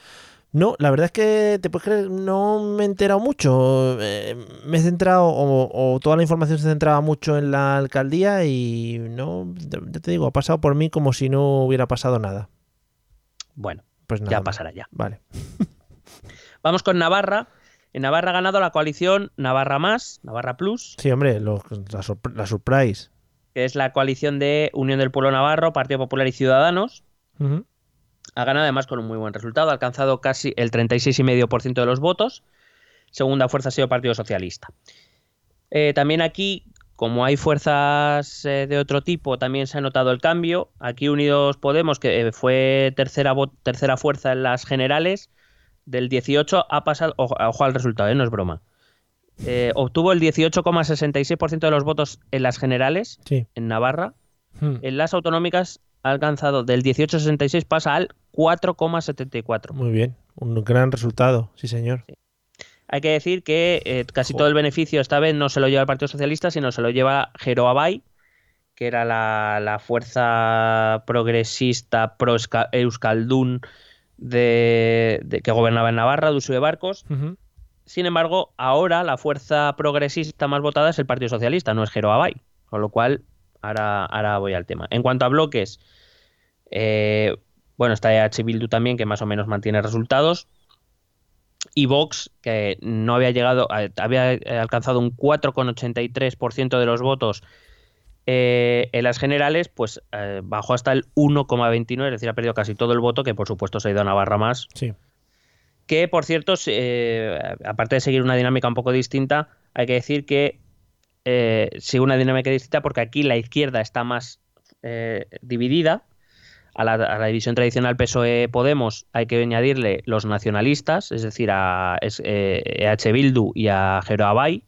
No, la verdad es que te puedes creer, no me he enterado mucho. Eh, me he centrado, o, toda la información se centraba mucho en la alcaldía y no, ya te digo, ha pasado por mí como si no hubiera pasado nada. Bueno, pues nada ya pasará ya. Vale. Vamos con Navarra. En Navarra ha ganado la coalición Navarra Más, Navarra Plus. Sí, hombre, la, la, surprise. Que es la coalición de Unión del Pueblo Navarro, Partido Popular y Ciudadanos ha ganado además con un muy buen resultado, ha alcanzado casi el 36,5% de los votos. Segunda fuerza ha sido Partido Socialista. Eh, también aquí, como hay fuerzas eh, de otro tipo, también se ha notado el cambio. Aquí Unidos Podemos, que eh, fue tercera, tercera fuerza en las generales, del 18 ha pasado, ojo, al resultado, no es broma. obtuvo el 18,66% de los votos en las generales en Navarra. Hmm. En las autonómicas ha alcanzado del 18,66 pasa al 4,74. Muy bien, un gran resultado, sí señor. Hay que decir que eh, casi todo el beneficio esta vez no se lo lleva el Partido Socialista, sino se lo lleva Jero Abay, que era la, fuerza progresista pro De, que gobernaba en Navarra, de uso de barcos. Sin embargo, ahora la fuerza progresista más votada es el Partido Socialista, no es Jero Abay. Con lo cual, ahora, ahora voy al tema. En cuanto a bloques, eh, bueno, está EH Bildu también, que más o menos mantiene resultados. Y Vox, que no había llegado, había alcanzado un 4,83% de los votos eh, en las generales, pues eh, bajó hasta el 1,29, es decir, ha perdido casi todo el voto, que por supuesto se ha ido a Navarra más. Sí. Que, por cierto, aparte de seguir una dinámica un poco distinta, hay que decir que sigue una dinámica distinta porque aquí la izquierda está más dividida a la, división tradicional PSOE-Podemos hay que añadirle los nacionalistas, es decir, a EH e Bildu y a Jero Abay,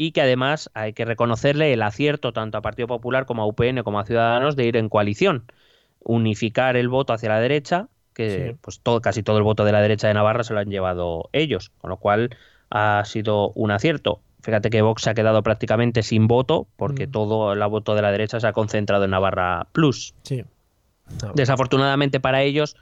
y que además hay que reconocerle el acierto tanto a Partido Popular como a UPN como a Ciudadanos de ir en coalición, unificar el voto hacia la derecha, que pues todo, casi todo el voto de la derecha de Navarra se lo han llevado ellos, con lo cual ha sido un acierto. Fíjate que Vox se ha quedado prácticamente sin voto porque todo el voto de la derecha se ha concentrado en Navarra Plus. Sí. Desafortunadamente para ellos,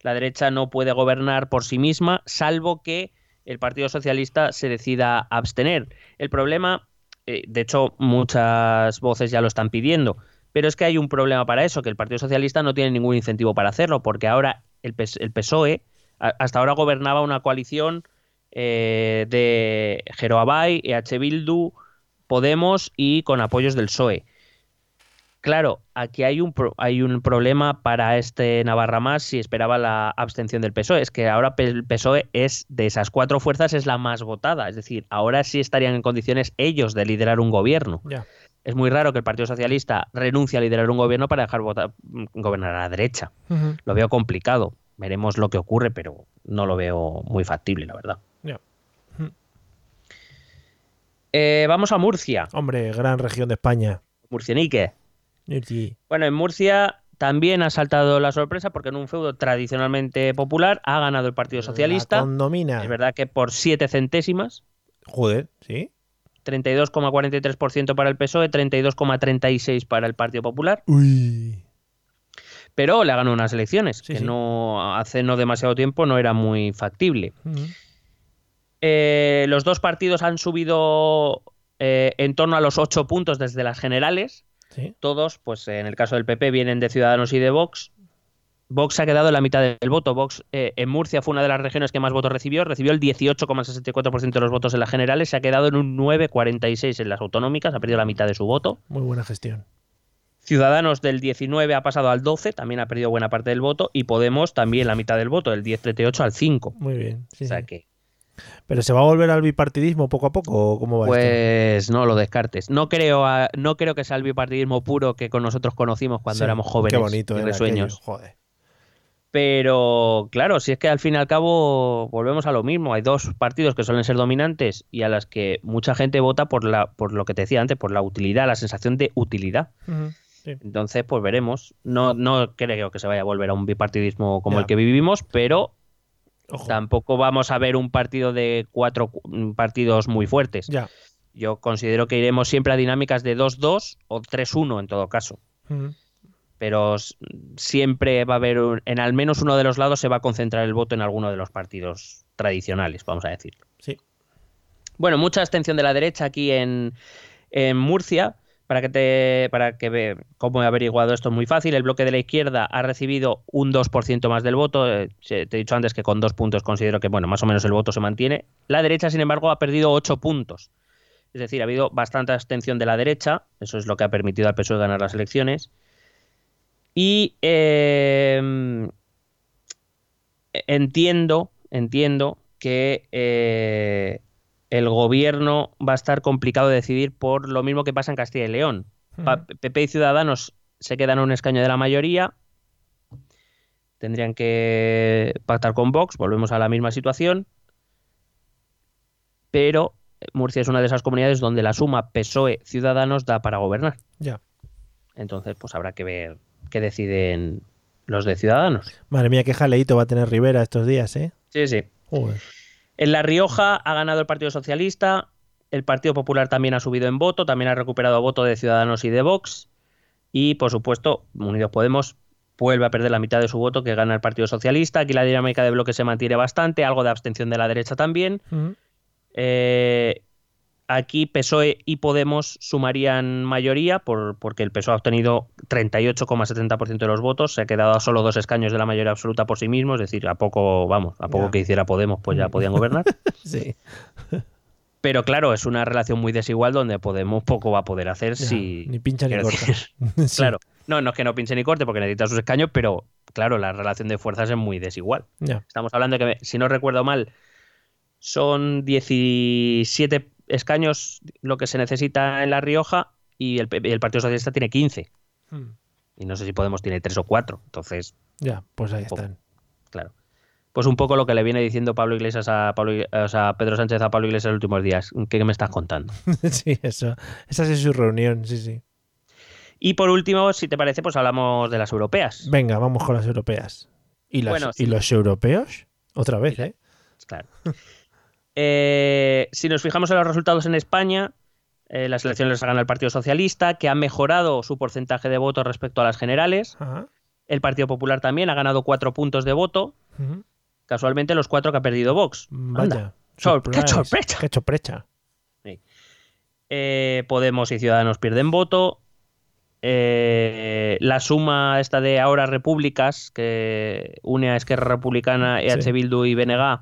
la derecha no puede gobernar por sí misma, salvo que el Partido Socialista se decida abstener. El problema, eh, de hecho, muchas voces ya lo están pidiendo, pero es que hay un problema para eso, que el Partido Socialista no tiene ningún incentivo para hacerlo, porque ahora el, PSOE, hasta ahora gobernaba una coalición eh, de Jeroabay, EH Bildu, Podemos y con apoyos del PSOE. Claro, aquí hay un, hay un problema para este Navarra más si esperaba la abstención del PSOE. Es que ahora el PSOE es de esas cuatro fuerzas es la más votada. Es decir, ahora sí estarían en condiciones ellos de liderar un gobierno. Es muy raro que el Partido Socialista renuncie a liderar un gobierno para dejar votar, gobernar a la derecha. Lo veo complicado. Veremos lo que ocurre, pero no lo veo muy factible, la verdad. Eh, vamos a Murcia. Hombre, gran región de España. Bueno, en Murcia también ha saltado la sorpresa porque en un feudo tradicionalmente popular ha ganado el Partido Socialista. Condomina. Es verdad que por siete centésimas. Joder, sí. 32,43% para el PSOE, 32,36% para el Partido Popular. Uy. Pero le ha ganado unas elecciones, que no hace no demasiado tiempo no era muy factible. Eh, los dos partidos han subido eh, en torno a los ocho puntos desde las generales. Todos, pues en el caso del PP, vienen de Ciudadanos y de Vox. Vox ha quedado en la mitad del voto. Vox eh, en Murcia fue una de las regiones que más votos recibió. Recibió el 18,64% de los votos en las generales. Se ha quedado en un 9,46% en las autonómicas. Ha perdido la mitad de su voto. Muy buena gestión. Ciudadanos del 19 ha pasado al 12, también ha perdido buena parte del voto. Y Podemos también la mitad del voto, del 10,38 al 5. Muy bien. o sea que ¿Pero se va a volver al bipartidismo poco a poco o cómo va Pues no lo descartes. No creo, no creo que sea el bipartidismo puro que con nosotros conocimos cuando éramos jóvenes qué bonito, y sueños. Joder. Pero claro, si es que al fin y al cabo volvemos a lo mismo. Hay dos partidos que suelen ser dominantes y a las que mucha gente vota por, la, por lo que te decía antes, por la utilidad, la sensación de utilidad. Entonces, pues veremos. No, no creo que se vaya a volver a un bipartidismo como el que vivimos, pero tampoco vamos a ver un partido de cuatro partidos muy fuertes. Yo considero que iremos siempre a dinámicas de 2-2 o 3-1 en todo caso pero siempre va a haber, en al menos uno de los lados se va a concentrar el voto en alguno de los partidos tradicionales, vamos a decir. Sí. Bueno, mucha abstención de la derecha aquí en, Murcia. Para que te para que ve cómo he averiguado esto es muy fácil. El bloque de la izquierda ha recibido un 2% más del voto. Eh, te he dicho antes que con dos puntos considero que bueno, más o menos el voto se mantiene. La derecha, sin embargo, ha perdido ocho puntos. Es decir, ha habido bastante abstención de la derecha. Eso es lo que ha permitido al PSOE ganar las elecciones. Y em, entiendo, entiendo que eh, el gobierno va a estar complicado de decidir por lo mismo que pasa en Castilla y León. PP y Ciudadanos se quedan a un escaño de la mayoría. Tendrían que pactar con Vox, volvemos a la misma situación. Pero Murcia es una de esas comunidades donde la suma PSOE-Ciudadanos da para gobernar. Ya. Entonces, pues habrá que ver que deciden los de Ciudadanos. Madre mía, qué jaleito va a tener Rivera estos días, ¿eh? Sí, sí. En La Rioja ha ganado el Partido Socialista, el Partido Popular también ha subido en voto, también ha recuperado voto de Ciudadanos y de Vox, y por supuesto, Unidos Podemos vuelve a perder la mitad de su voto que gana el Partido Socialista. Aquí la dinámica de bloque se mantiene bastante, algo de abstención de la derecha también. eh, Aquí PSOE y Podemos sumarían mayoría por, porque el PSOE ha obtenido 38,70% de los votos, se ha quedado a solo dos escaños de la mayoría absoluta por sí mismo, es decir, a poco, vamos, a poco que hiciera Podemos, pues ya podían gobernar. sí. Pero claro, es una relación muy desigual donde Podemos poco va a poder hacer si. Ni pincha ni corta. Claro. No, no es que no pinche ni corte porque necesita sus escaños, pero claro, la relación de fuerzas es muy desigual. Estamos hablando de que, si no recuerdo mal, son 17 escaños lo que se necesita en La Rioja y el, el Partido Socialista tiene 15. Hmm. Y no sé si Podemos tiene 3 o 4. Entonces. Ya, pues ahí están. Claro. Pues un poco lo que le viene diciendo Pablo Iglesias a Pablo, o sea, Pedro Sánchez a Pablo Iglesias en los últimos días. ¿Qué me estás contando? sí, eso. Esa es su reunión, sí, sí. Y por último, si te parece, pues hablamos de las europeas. Venga, vamos con las europeas. ¿Y, las, ¿y los europeos? Otra vez, ¿eh? Claro. Eh, si nos fijamos en los resultados en España, eh, las elecciones las ha ganado el Partido Socialista, que ha mejorado su porcentaje de votos respecto a las generales. El Partido Popular también ha ganado cuatro puntos de voto. Casualmente los cuatro que ha perdido Vox. Vaya. ¡Qué sorpresa! ¡Qué sorpresa! Eh, Podemos y Ciudadanos pierden voto. la suma esta de ahora repúblicas que une a Esquerra Republicana, EH Bildu y BNG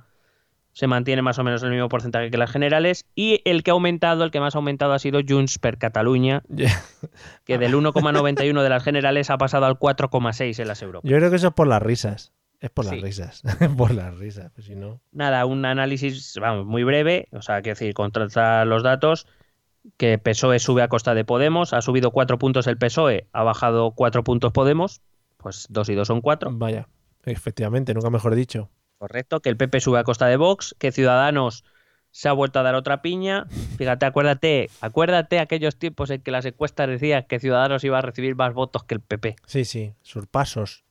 se mantiene más o menos el mismo porcentaje que las generales y el que ha aumentado, el que más ha aumentado ha sido Junts per Cataluña, que del 1,91 de las generales ha pasado al 4,6 en las europeas. Yo creo que eso es por las risas. Es por las risas, por las risas, pues si no... Nada, un análisis vamos, muy breve, o sea, quiero decir, contrastar los datos, que PSOE sube a costa de Podemos, ha subido cuatro puntos el PSOE, ha bajado cuatro puntos Podemos, pues dos y dos son cuatro. Vaya, efectivamente, nunca mejor dicho. Correcto, que el PP sube a costa de Vox, que Ciudadanos se ha vuelto a dar otra piña. Fíjate, acuérdate, acuérdate aquellos tiempos en que las encuestas decían que Ciudadanos iba a recibir más votos que el PP. Sí, sí, surpasos.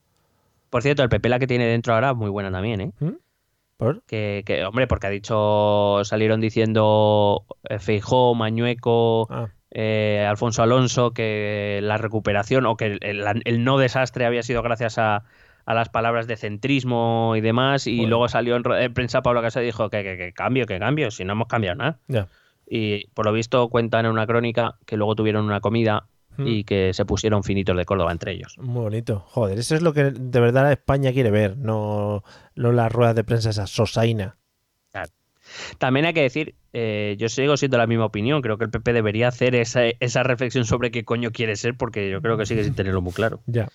Por cierto, el PP la que tiene dentro ahora muy buena también, ¿eh? ¿Mm? ¿Por? Que, hombre, porque ha dicho, salieron diciendo eh, Feijó, Mañueco, ah. eh, Alfonso Alonso, que la recuperación o que el no desastre había sido gracias a, a las palabras de centrismo y demás, y luego salió en, prensa Pablo Casado y dijo que, cambio, que cambio, si no hemos cambiado nada. Y por lo visto cuentan en una crónica que luego tuvieron una comida hmm. y que se pusieron finitos de Córdoba entre ellos. Muy bonito. Joder, eso es lo que de verdad España quiere ver, no, no las ruedas de prensa esa sosaina. También hay que decir, eh, yo sigo siendo la misma opinión, creo que el PP debería hacer esa, esa reflexión sobre qué coño quiere ser, porque yo creo que sigue sin tenerlo muy claro. Ya.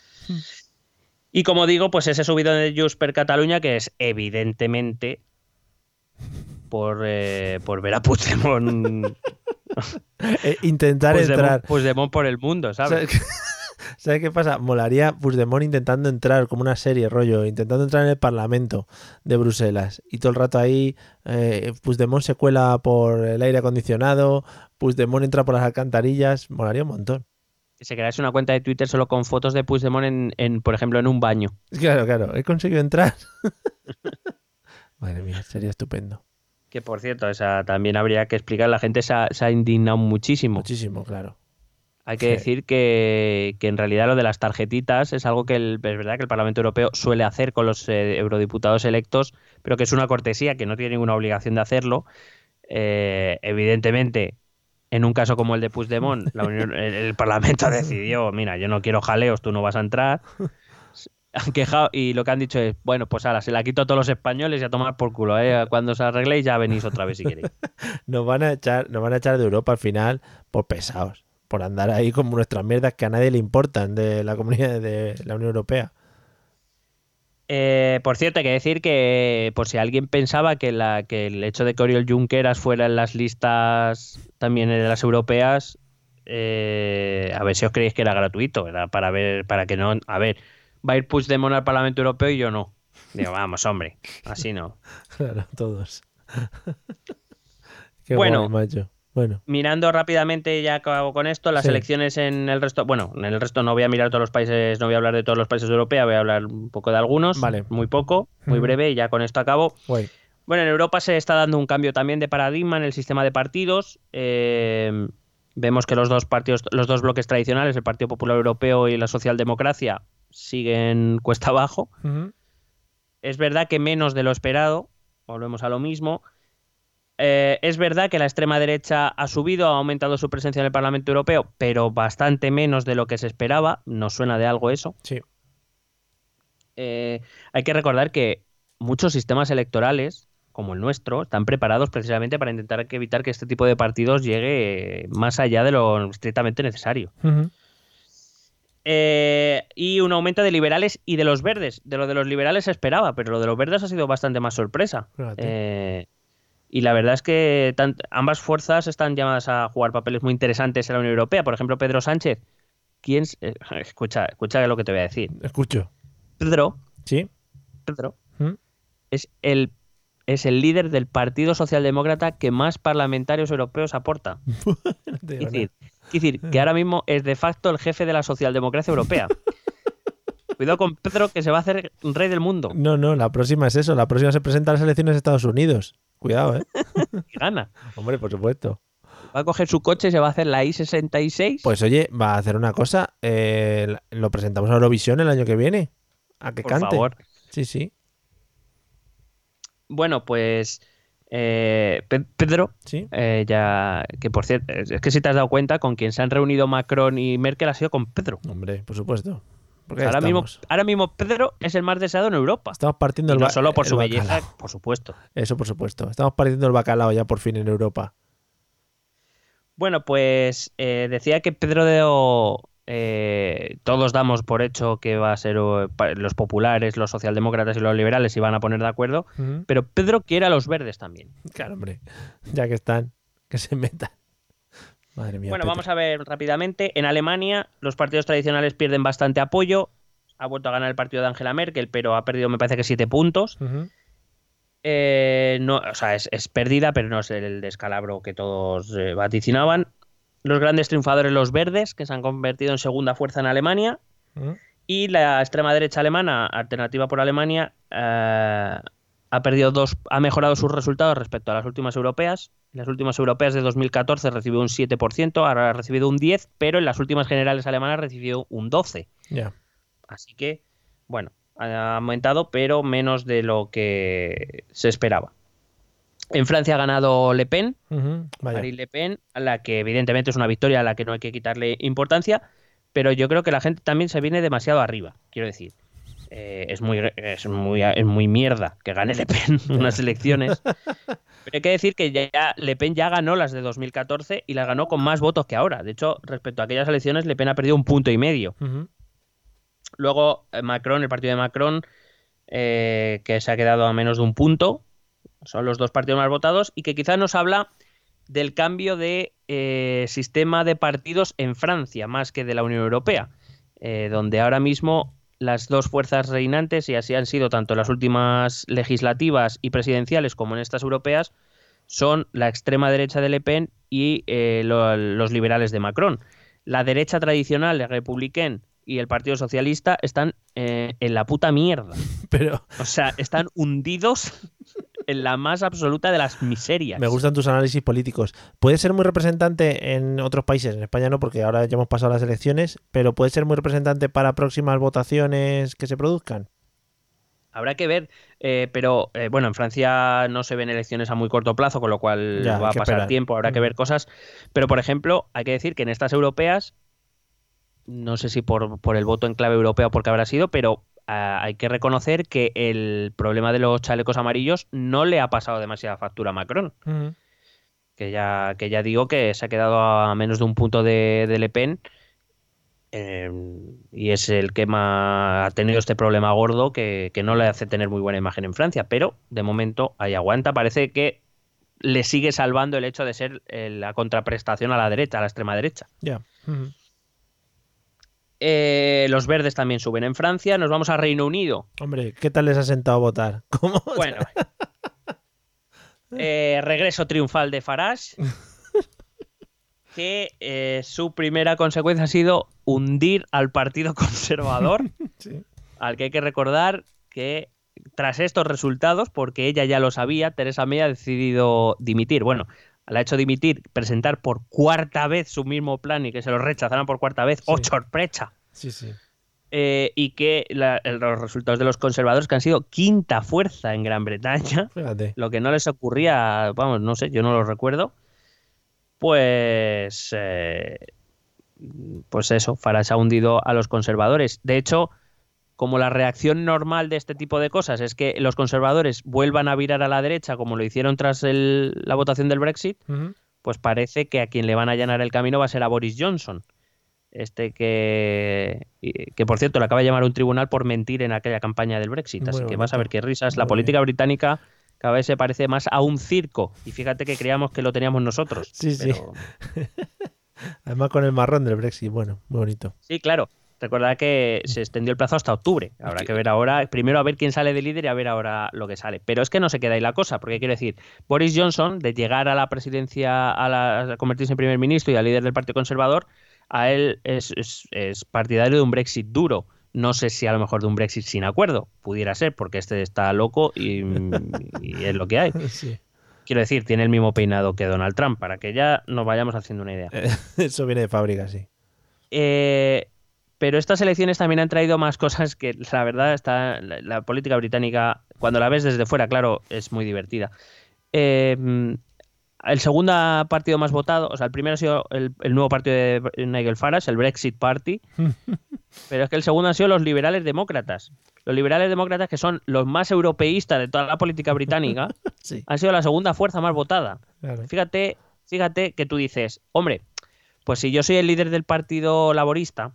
Y como digo, pues ese subido de Just per Cataluña, que es evidentemente por, eh, por ver a Puigdemont. Eh, intentar entrar. Puigdemont por el mundo, ¿sabes? ¿Sabes qué pasa? Molaría Puigdemont intentando entrar como una serie, rollo, intentando entrar en el Parlamento de Bruselas. Y todo el rato ahí, eh, Puigdemont se cuela por el aire acondicionado, Puigdemont entra por las alcantarillas. Molaría un montón. Que se crease una cuenta de Twitter solo con fotos de Puigdemont en, en por ejemplo, en un baño. Claro, claro, he conseguido entrar. Madre mía, sería estupendo. Que por cierto, esa también habría que explicar. La gente se ha, se ha indignado muchísimo. Muchísimo, claro. Hay que Sí. decir que, que en realidad lo de las tarjetitas es algo que el, es verdad que el Parlamento Europeo suele hacer con los eh, eurodiputados electos, pero que es una cortesía, que no tiene ninguna obligación de hacerlo. Eh, evidentemente, en un caso como el de Puigdemont, la Unión- el, el Parlamento decidió, mira, yo no quiero jaleos, tú no vas a entrar. Han quejado y lo que han dicho es, bueno, pues ahora se la quito a todos los españoles y a tomar por culo. ¿eh? Cuando se arregléis ya venís otra vez si queréis. Nos van a echar, nos van a echar de Europa al final por pesados, por andar ahí como nuestras mierdas que a nadie le importan de la comunidad de la Unión Europea. Eh, por cierto, hay que decir que por si alguien pensaba que, la, que el hecho de que Oriol Junqueras fuera en las listas también de las europeas, eh, a ver si os creéis que era gratuito, era para ver, para que no, a ver, va a ir Puigdemont al Parlamento Europeo y yo no. Digo, vamos, hombre, así no. Claro, todos. Qué Bueno. guay, macho. Bueno, Mirando rápidamente, ya acabo con esto, las Sí. elecciones en el resto, bueno, en el resto no voy a mirar todos los países, no voy a hablar de todos los países de Europa, voy a hablar un poco de algunos, Vale. muy poco, muy Ujú. breve, y ya con esto acabo. guay. Bueno, en Europa se está dando un cambio también de paradigma en el sistema de partidos. Eh, vemos que los dos partidos, los dos bloques tradicionales, el Partido Popular Europeo y la Socialdemocracia, siguen cuesta abajo. Es verdad que menos de lo esperado, volvemos a lo mismo. Eh, es verdad que la extrema derecha ha subido, ha aumentado su presencia en el Parlamento Europeo, pero bastante menos de lo que se esperaba. Nos suena de algo eso. Sí. Eh, hay que recordar que muchos sistemas electorales, como el nuestro, están preparados precisamente para intentar evitar que este tipo de partidos llegue eh, más allá de lo estrictamente necesario. Eh, y un aumento de liberales y de los verdes. De lo de los liberales se esperaba, pero lo de los verdes ha sido bastante más sorpresa. Eh, y la verdad es que tant- ambas fuerzas están llamadas a jugar papeles muy interesantes en la Unión Europea. Por ejemplo, Pedro Sánchez. ¿Quién? eh, escucha, escucha lo que te voy a decir. Escucho. Pedro, Sí. Pedro ¿Mm? es el es el líder del Partido Socialdemócrata que más parlamentarios europeos aporta. Es decir, es decir, que ahora mismo es de facto el jefe de la socialdemocracia europea. Cuidado con Pedro que se va a hacer rey del mundo. No, no, la próxima es eso. La próxima se presenta a las elecciones de Estados Unidos. Cuidado, ¿eh? y gana. Hombre, por supuesto. Va a coger su coche y se va a hacer la I-66. Pues oye, va a hacer una cosa. eh, lo presentamos a Eurovisión el año que viene. A que por cante. favor. Sí, sí. Bueno, pues eh, Pe- Pedro, Sí. eh, ya que por cierto, es que si te has dado cuenta, con quien se han reunido Macron y Merkel ha sido con Pedro. Hombre, por supuesto. Ahora mismo, ahora mismo Pedro es el más deseado en Europa. Estamos partiendo Y el no solo por su bacalao. belleza, por supuesto. Eso, por supuesto. Estamos partiendo el bacalao ya por fin en Europa. Bueno, pues eh, decía que Pedro de O, eh, todos damos por hecho que va a ser los populares, los socialdemócratas y los liberales se van a poner de acuerdo, pero Pedro quiere a los verdes también. Claro, hombre. Ya que están, que se metan. Madre mía. Bueno, vamos a ver rápidamente. En Alemania los partidos tradicionales pierden bastante apoyo. Ha vuelto a ganar el partido de Angela Merkel, pero ha perdido me parece que siete puntos. Eh, no, o sea, es, es pérdida, pero no es el descalabro que todos eh, vaticinaban. Los grandes triunfadores, los verdes, que se han convertido en segunda fuerza en Alemania. Y la extrema derecha alemana, alternativa por Alemania, eh, ha perdido dos, ha mejorado sus resultados respecto a las últimas europeas. En las últimas europeas de 2014 recibió un 7%, ahora ha recibido un 10%, pero en las últimas generales alemanas recibió un 12%. Ya. Así que, bueno, ha aumentado, pero menos de lo que se esperaba. En Francia ha ganado Le Pen, Vaya. Marine Le Pen, a la que evidentemente es una victoria a la que no hay que quitarle importancia, pero yo creo que la gente también se viene demasiado arriba, quiero decir. Eh, es, muy, es, muy, es muy mierda que gane Le Pen unas elecciones. Pero hay que decir que ya Le Pen ya ganó las de 2014 y las ganó con más votos que ahora. De hecho, respecto a aquellas elecciones, Le Pen ha perdido un punto y medio. Luego eh, Macron, el partido de Macron, eh, que se ha quedado a menos de un punto. Son los dos partidos más votados y que quizás nos habla del cambio de eh, sistema de partidos en Francia, más que de la Unión Europea. eh, donde ahora mismo las dos fuerzas reinantes, y así han sido tanto en las últimas legislativas y presidenciales como en estas europeas, son la extrema derecha de Le Pen y eh, lo- los liberales de Macron. La derecha tradicional, el republicano y el Partido Socialista están eh, en la puta mierda. Pero O sea, están hundidos en la más absoluta de las miserias. me gustan tus análisis políticos. ¿Puede ser muy representante en otros países? En España no, porque ahora ya hemos pasado las elecciones, pero puede ser muy representante para próximas votaciones que se produzcan. Habrá que ver, eh, pero eh, bueno, en Francia no se ven elecciones a muy corto plazo, con lo cual Ya, va a pasar esperar. tiempo, habrá que Mm. ver cosas. Pero, por ejemplo, hay que decir que en estas europeas, no sé si por, por el voto en clave europea o porque habrá sido, pero ah, hay que reconocer que el problema de los chalecos amarillos no le ha pasado demasiada factura a Macron. que ya, que ya digo que se ha quedado a menos de un punto de, de Le Pen eh, y es el que más ha tenido este problema gordo que, que no le hace tener muy buena imagen en Francia, pero de momento ahí aguanta, parece que le sigue salvando el hecho de ser eh, la contraprestación a la derecha, a la extrema derecha. Ya. Eh, los verdes también suben en Francia, nos vamos a Reino Unido. Hombre, ¿qué tal les ha sentado a votar? ¿Cómo? Bueno, eh, regreso triunfal de Farage, que eh, su primera consecuencia ha sido hundir al Partido Conservador, Sí. al que hay que recordar que tras estos resultados, porque ella ya lo sabía, Teresa May ha decidido dimitir. Bueno, la ha hecho dimitir, presentar por cuarta vez su mismo plan y que se lo rechazaran por cuarta vez. Sí. ¡Oh, sorpresa! Sí, sí. Eh, y que la- los resultados de los conservadores, que han sido quinta fuerza en Gran Bretaña, Fíjate. lo que no les ocurría, vamos, no sé, yo no lo recuerdo, pues, eh, pues eso, Farage ha hundido a los conservadores. De hecho, como la reacción normal de este tipo de cosas es que los conservadores vuelvan a virar a la derecha, como lo hicieron tras el- la votación del Brexit, pues parece que a quien le van a allanar el camino va a ser a Boris Johnson. Este que, que por cierto, le acaba de llamar a un tribunal por mentir en aquella campaña del Brexit. Así que vas a ver qué risas. La política británica cada vez se parece más a un circo. Y fíjate que creíamos que lo teníamos nosotros. Sí, sí. Además con el marrón del Brexit. Bueno, muy bonito. sí, claro. Recuerda que se extendió el plazo hasta octubre. Habrá que ver ahora, primero a ver quién sale de líder y a ver ahora lo que sale. Pero es que no se queda ahí la cosa, porque quiero decir, Boris Johnson, de llegar a la presidencia, a, la- a convertirse en primer ministro y a líder del Partido Conservador, a él es, es- es partidario de un Brexit duro. No sé si a lo mejor de un Brexit sin acuerdo. Pudiera ser, porque este está loco y, y es lo que hay. Sí. Quiero decir, tiene el mismo peinado que Donald Trump, para que ya nos vayamos haciendo una idea. Eso viene de fábrica, sí. Eh, pero estas elecciones también han traído más cosas que la verdad está la, la política británica cuando la ves desde fuera claro es muy divertida. Eh, el segundo partido más votado o sea el primero ha sido el, el nuevo partido de Nigel Farage el Brexit Party. Pero es que el segundo han sido los liberales demócratas. Los liberales demócratas que son los más europeístas de toda la política británica Sí, han sido la segunda fuerza más votada. Claro. Fíjate, fíjate que tú dices, hombre, pues si yo soy el líder del Partido Laborista,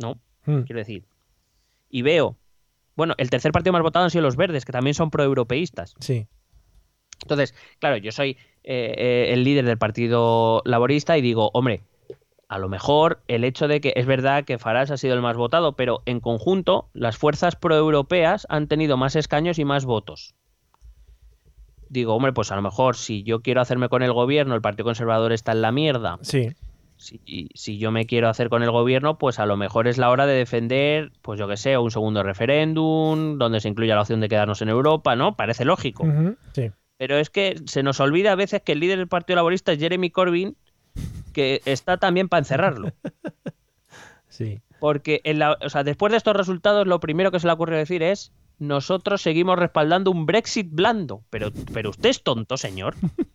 no, Mm. quiero decir, y veo, bueno, el tercer partido más votado han sido los verdes, que también son proeuropeístas. Sí. Entonces, claro, yo soy eh, eh, el líder del Partido Laborista y digo, hombre, a lo mejor el hecho de que es verdad que Farage ha sido el más votado, pero en conjunto las fuerzas proeuropeas han tenido más escaños y más votos. Digo, hombre, pues a lo mejor si yo quiero hacerme con el gobierno, el Partido Conservador está en la mierda. Sí. Si, si yo me quiero hacer con el gobierno, pues a lo mejor es la hora de defender, pues yo que sé, un segundo referéndum, donde se incluya la opción de quedarnos en Europa, ¿no? Parece lógico. Sí. Pero es que se nos olvida a veces que el líder del Partido Laborista es Jeremy Corbyn, que está también para encerrarlo. Sí. Porque en la- o sea, después de estos resultados, lo primero que se le ocurrió decir es: nosotros seguimos respaldando un Brexit blando. Pero, pero usted es tonto, señor.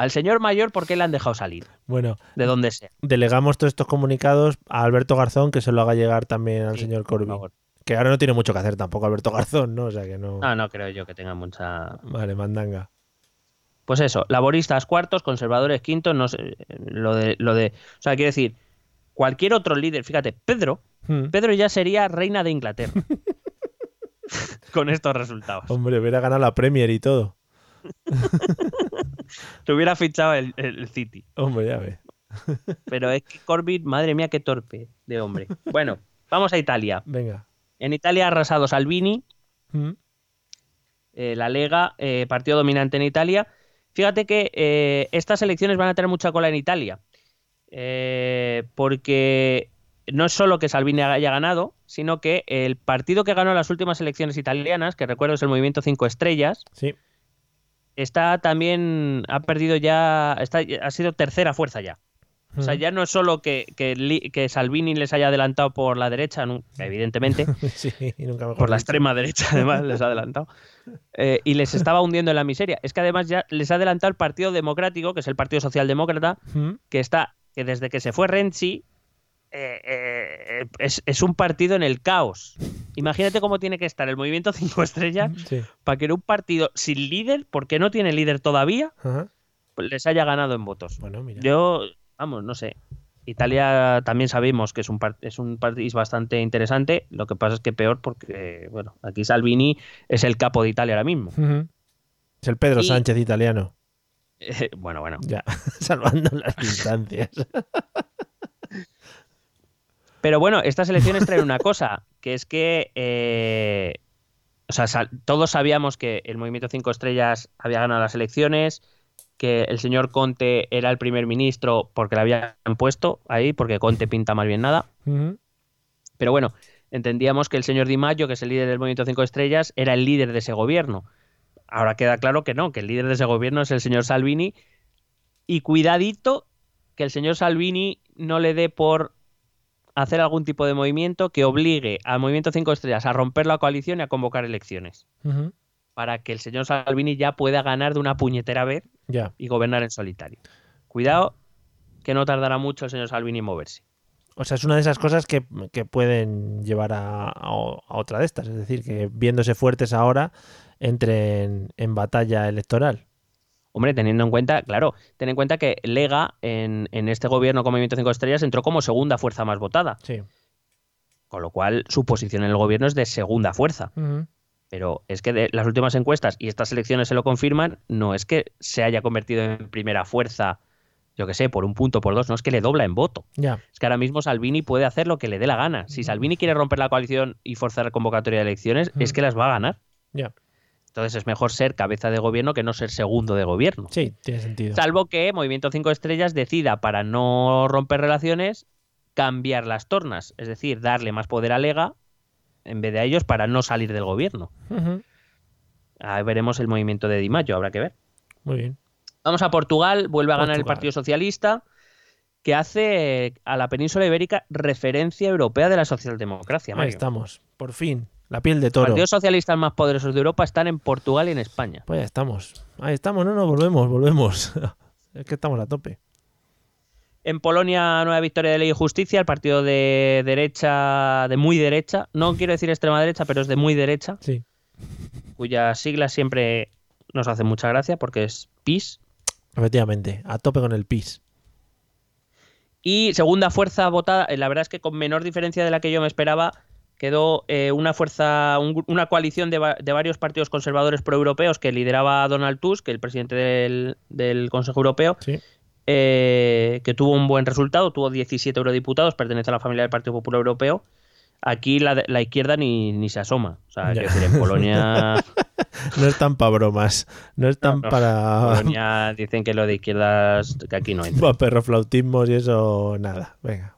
Al señor mayor, ¿por qué le han dejado salir? Bueno, De donde sea. delegamos todos estos comunicados a Alberto Garzón, que se lo haga llegar también al Sí, señor favor. Que ahora no tiene mucho que hacer tampoco Alberto Garzón, ¿no? O sea que no. No, no creo yo que tenga mucha. Vale, mandanga. Pues eso, laboristas cuartos, conservadores quintos, no sé. Lo de, lo de. O sea, quiero decir, cualquier otro líder, fíjate, Pedro, Hmm. Pedro ya sería reina de Inglaterra. Con estos resultados. Hombre, hubiera ganado la Premier y todo. Te hubiera fichado el, el City. Hombre, ya ves. Pero es que Corbyn, madre mía, qué torpe de hombre. Bueno, vamos a Italia. Venga. En Italia ha arrasado Salvini, Mm. eh, la Lega, eh, partido dominante en Italia. Fíjate que eh, estas elecciones van a tener mucha cola en Italia. Porque no es solo que Salvini haya ganado, sino que el partido que ganó las últimas elecciones italianas, que recuerdo es el Movimiento 5 Estrellas, Sí. Está también, ha perdido ya, está, ha sido tercera fuerza ya. O sea, ya no es solo que, que, Salvini les haya adelantado por la derecha, evidentemente, sí, nunca mejor por la extrema derecha además les ha adelantado, eh, y les estaba hundiendo en la miseria. Es que además ya les ha adelantado el Partido Democrático, que es el Partido Socialdemócrata, Mm. que está, que desde que se fue Renzi, eh, eh, es, es un partido en el caos. Imagínate cómo tiene que estar el Movimiento 5 Estrellas Sí. para que en un partido sin líder, porque no tiene líder todavía, Ajá. pues les haya ganado en votos. Bueno, mira. Yo, vamos, no sé. Italia también sabemos que es un, es un país bastante interesante. Lo que pasa es que peor porque, bueno, aquí Salvini es el capo de Italia ahora mismo. Es el Pedro Y- Sánchez italiano. Eh, bueno, bueno. Ya, salvando las distancias. Pero bueno, estas elecciones traen una cosa, que es que, eh, o sea, sal- todos sabíamos que el Movimiento 5 Estrellas había ganado las elecciones, que el señor Conte era el primer ministro porque le habían puesto ahí, porque Conte pinta más bien nada. Pero bueno, entendíamos que el señor Di Maggio, que es el líder del Movimiento 5 Estrellas, era el líder de ese gobierno. Ahora queda claro que no, que el líder de ese gobierno es el señor Salvini. Y cuidadito que el señor Salvini no le dé por hacer algún tipo de movimiento que obligue al Movimiento 5 Estrellas a romper la coalición y a convocar elecciones. Para que el señor Salvini ya pueda ganar de una puñetera vez y gobernar en solitario. Cuidado que no tardará mucho el señor Salvini en moverse. O sea, es una de esas cosas que, que pueden llevar a, a- a otra de estas. Es decir, que viéndose fuertes ahora, entren en batalla electoral. Hombre, teniendo en cuenta, claro, ten en cuenta que Lega en, en este gobierno con Movimiento 5 Estrellas entró como segunda fuerza más votada, Sí. con lo cual su posición en el gobierno es de segunda fuerza. Pero es que de las últimas encuestas, y estas elecciones se lo confirman, no es que se haya convertido en primera fuerza, yo que sé, por un punto, por dos, no es que le dobla en voto. Ya. Es que ahora mismo Salvini puede hacer lo que le dé la gana. Si Salvini quiere romper la coalición y forzar convocatoria de elecciones, es que las va a ganar. Ya. Entonces es mejor ser cabeza de gobierno que no ser segundo de gobierno. Sí, tiene sentido. Salvo que Movimiento 5 Estrellas decida, para no romper relaciones, cambiar las tornas. Es decir, darle más poder a Lega en vez de a ellos para no salir del gobierno. Ujú. Ahí veremos el movimiento de Di Maggio, habrá que ver. Muy bien. Vamos a Portugal, vuelve a ganar el. Partido Socialista, que hace eh, a la península ibérica referencia europea de la socialdemocracia. Ahí estamos. Por fin. La piel de Los toro. partidos socialistas más poderosos de Europa están en Portugal y en España. Pues ya estamos. Ahí estamos. No, no, volvemos, volvemos. es que estamos a tope. En Polonia, nueva victoria de Ley y Justicia, el partido de derecha, de muy derecha, no quiero decir extrema derecha, pero es de muy derecha, Sí. cuyas siglas siempre nos hacen mucha gracia porque es PIS. Efectivamente. A tope con el PIS. Y segunda fuerza votada, la verdad es que con menor diferencia de la que yo me esperaba, quedó eh, una fuerza, un una coalición de, va- de varios partidos conservadores proeuropeos que lideraba Donald Tusk, el presidente del, del Consejo Europeo, Sí. eh, que tuvo un buen resultado, tuvo 17 eurodiputados, pertenece a la familia del Partido Popular Europeo. Aquí la, la izquierda ni, ni se asoma. O sea, decir, en Polonia, No están para bromas. No están No, para, Polonia dicen que lo de izquierdas, que aquí no para perroflautismos y eso. Nada. Venga.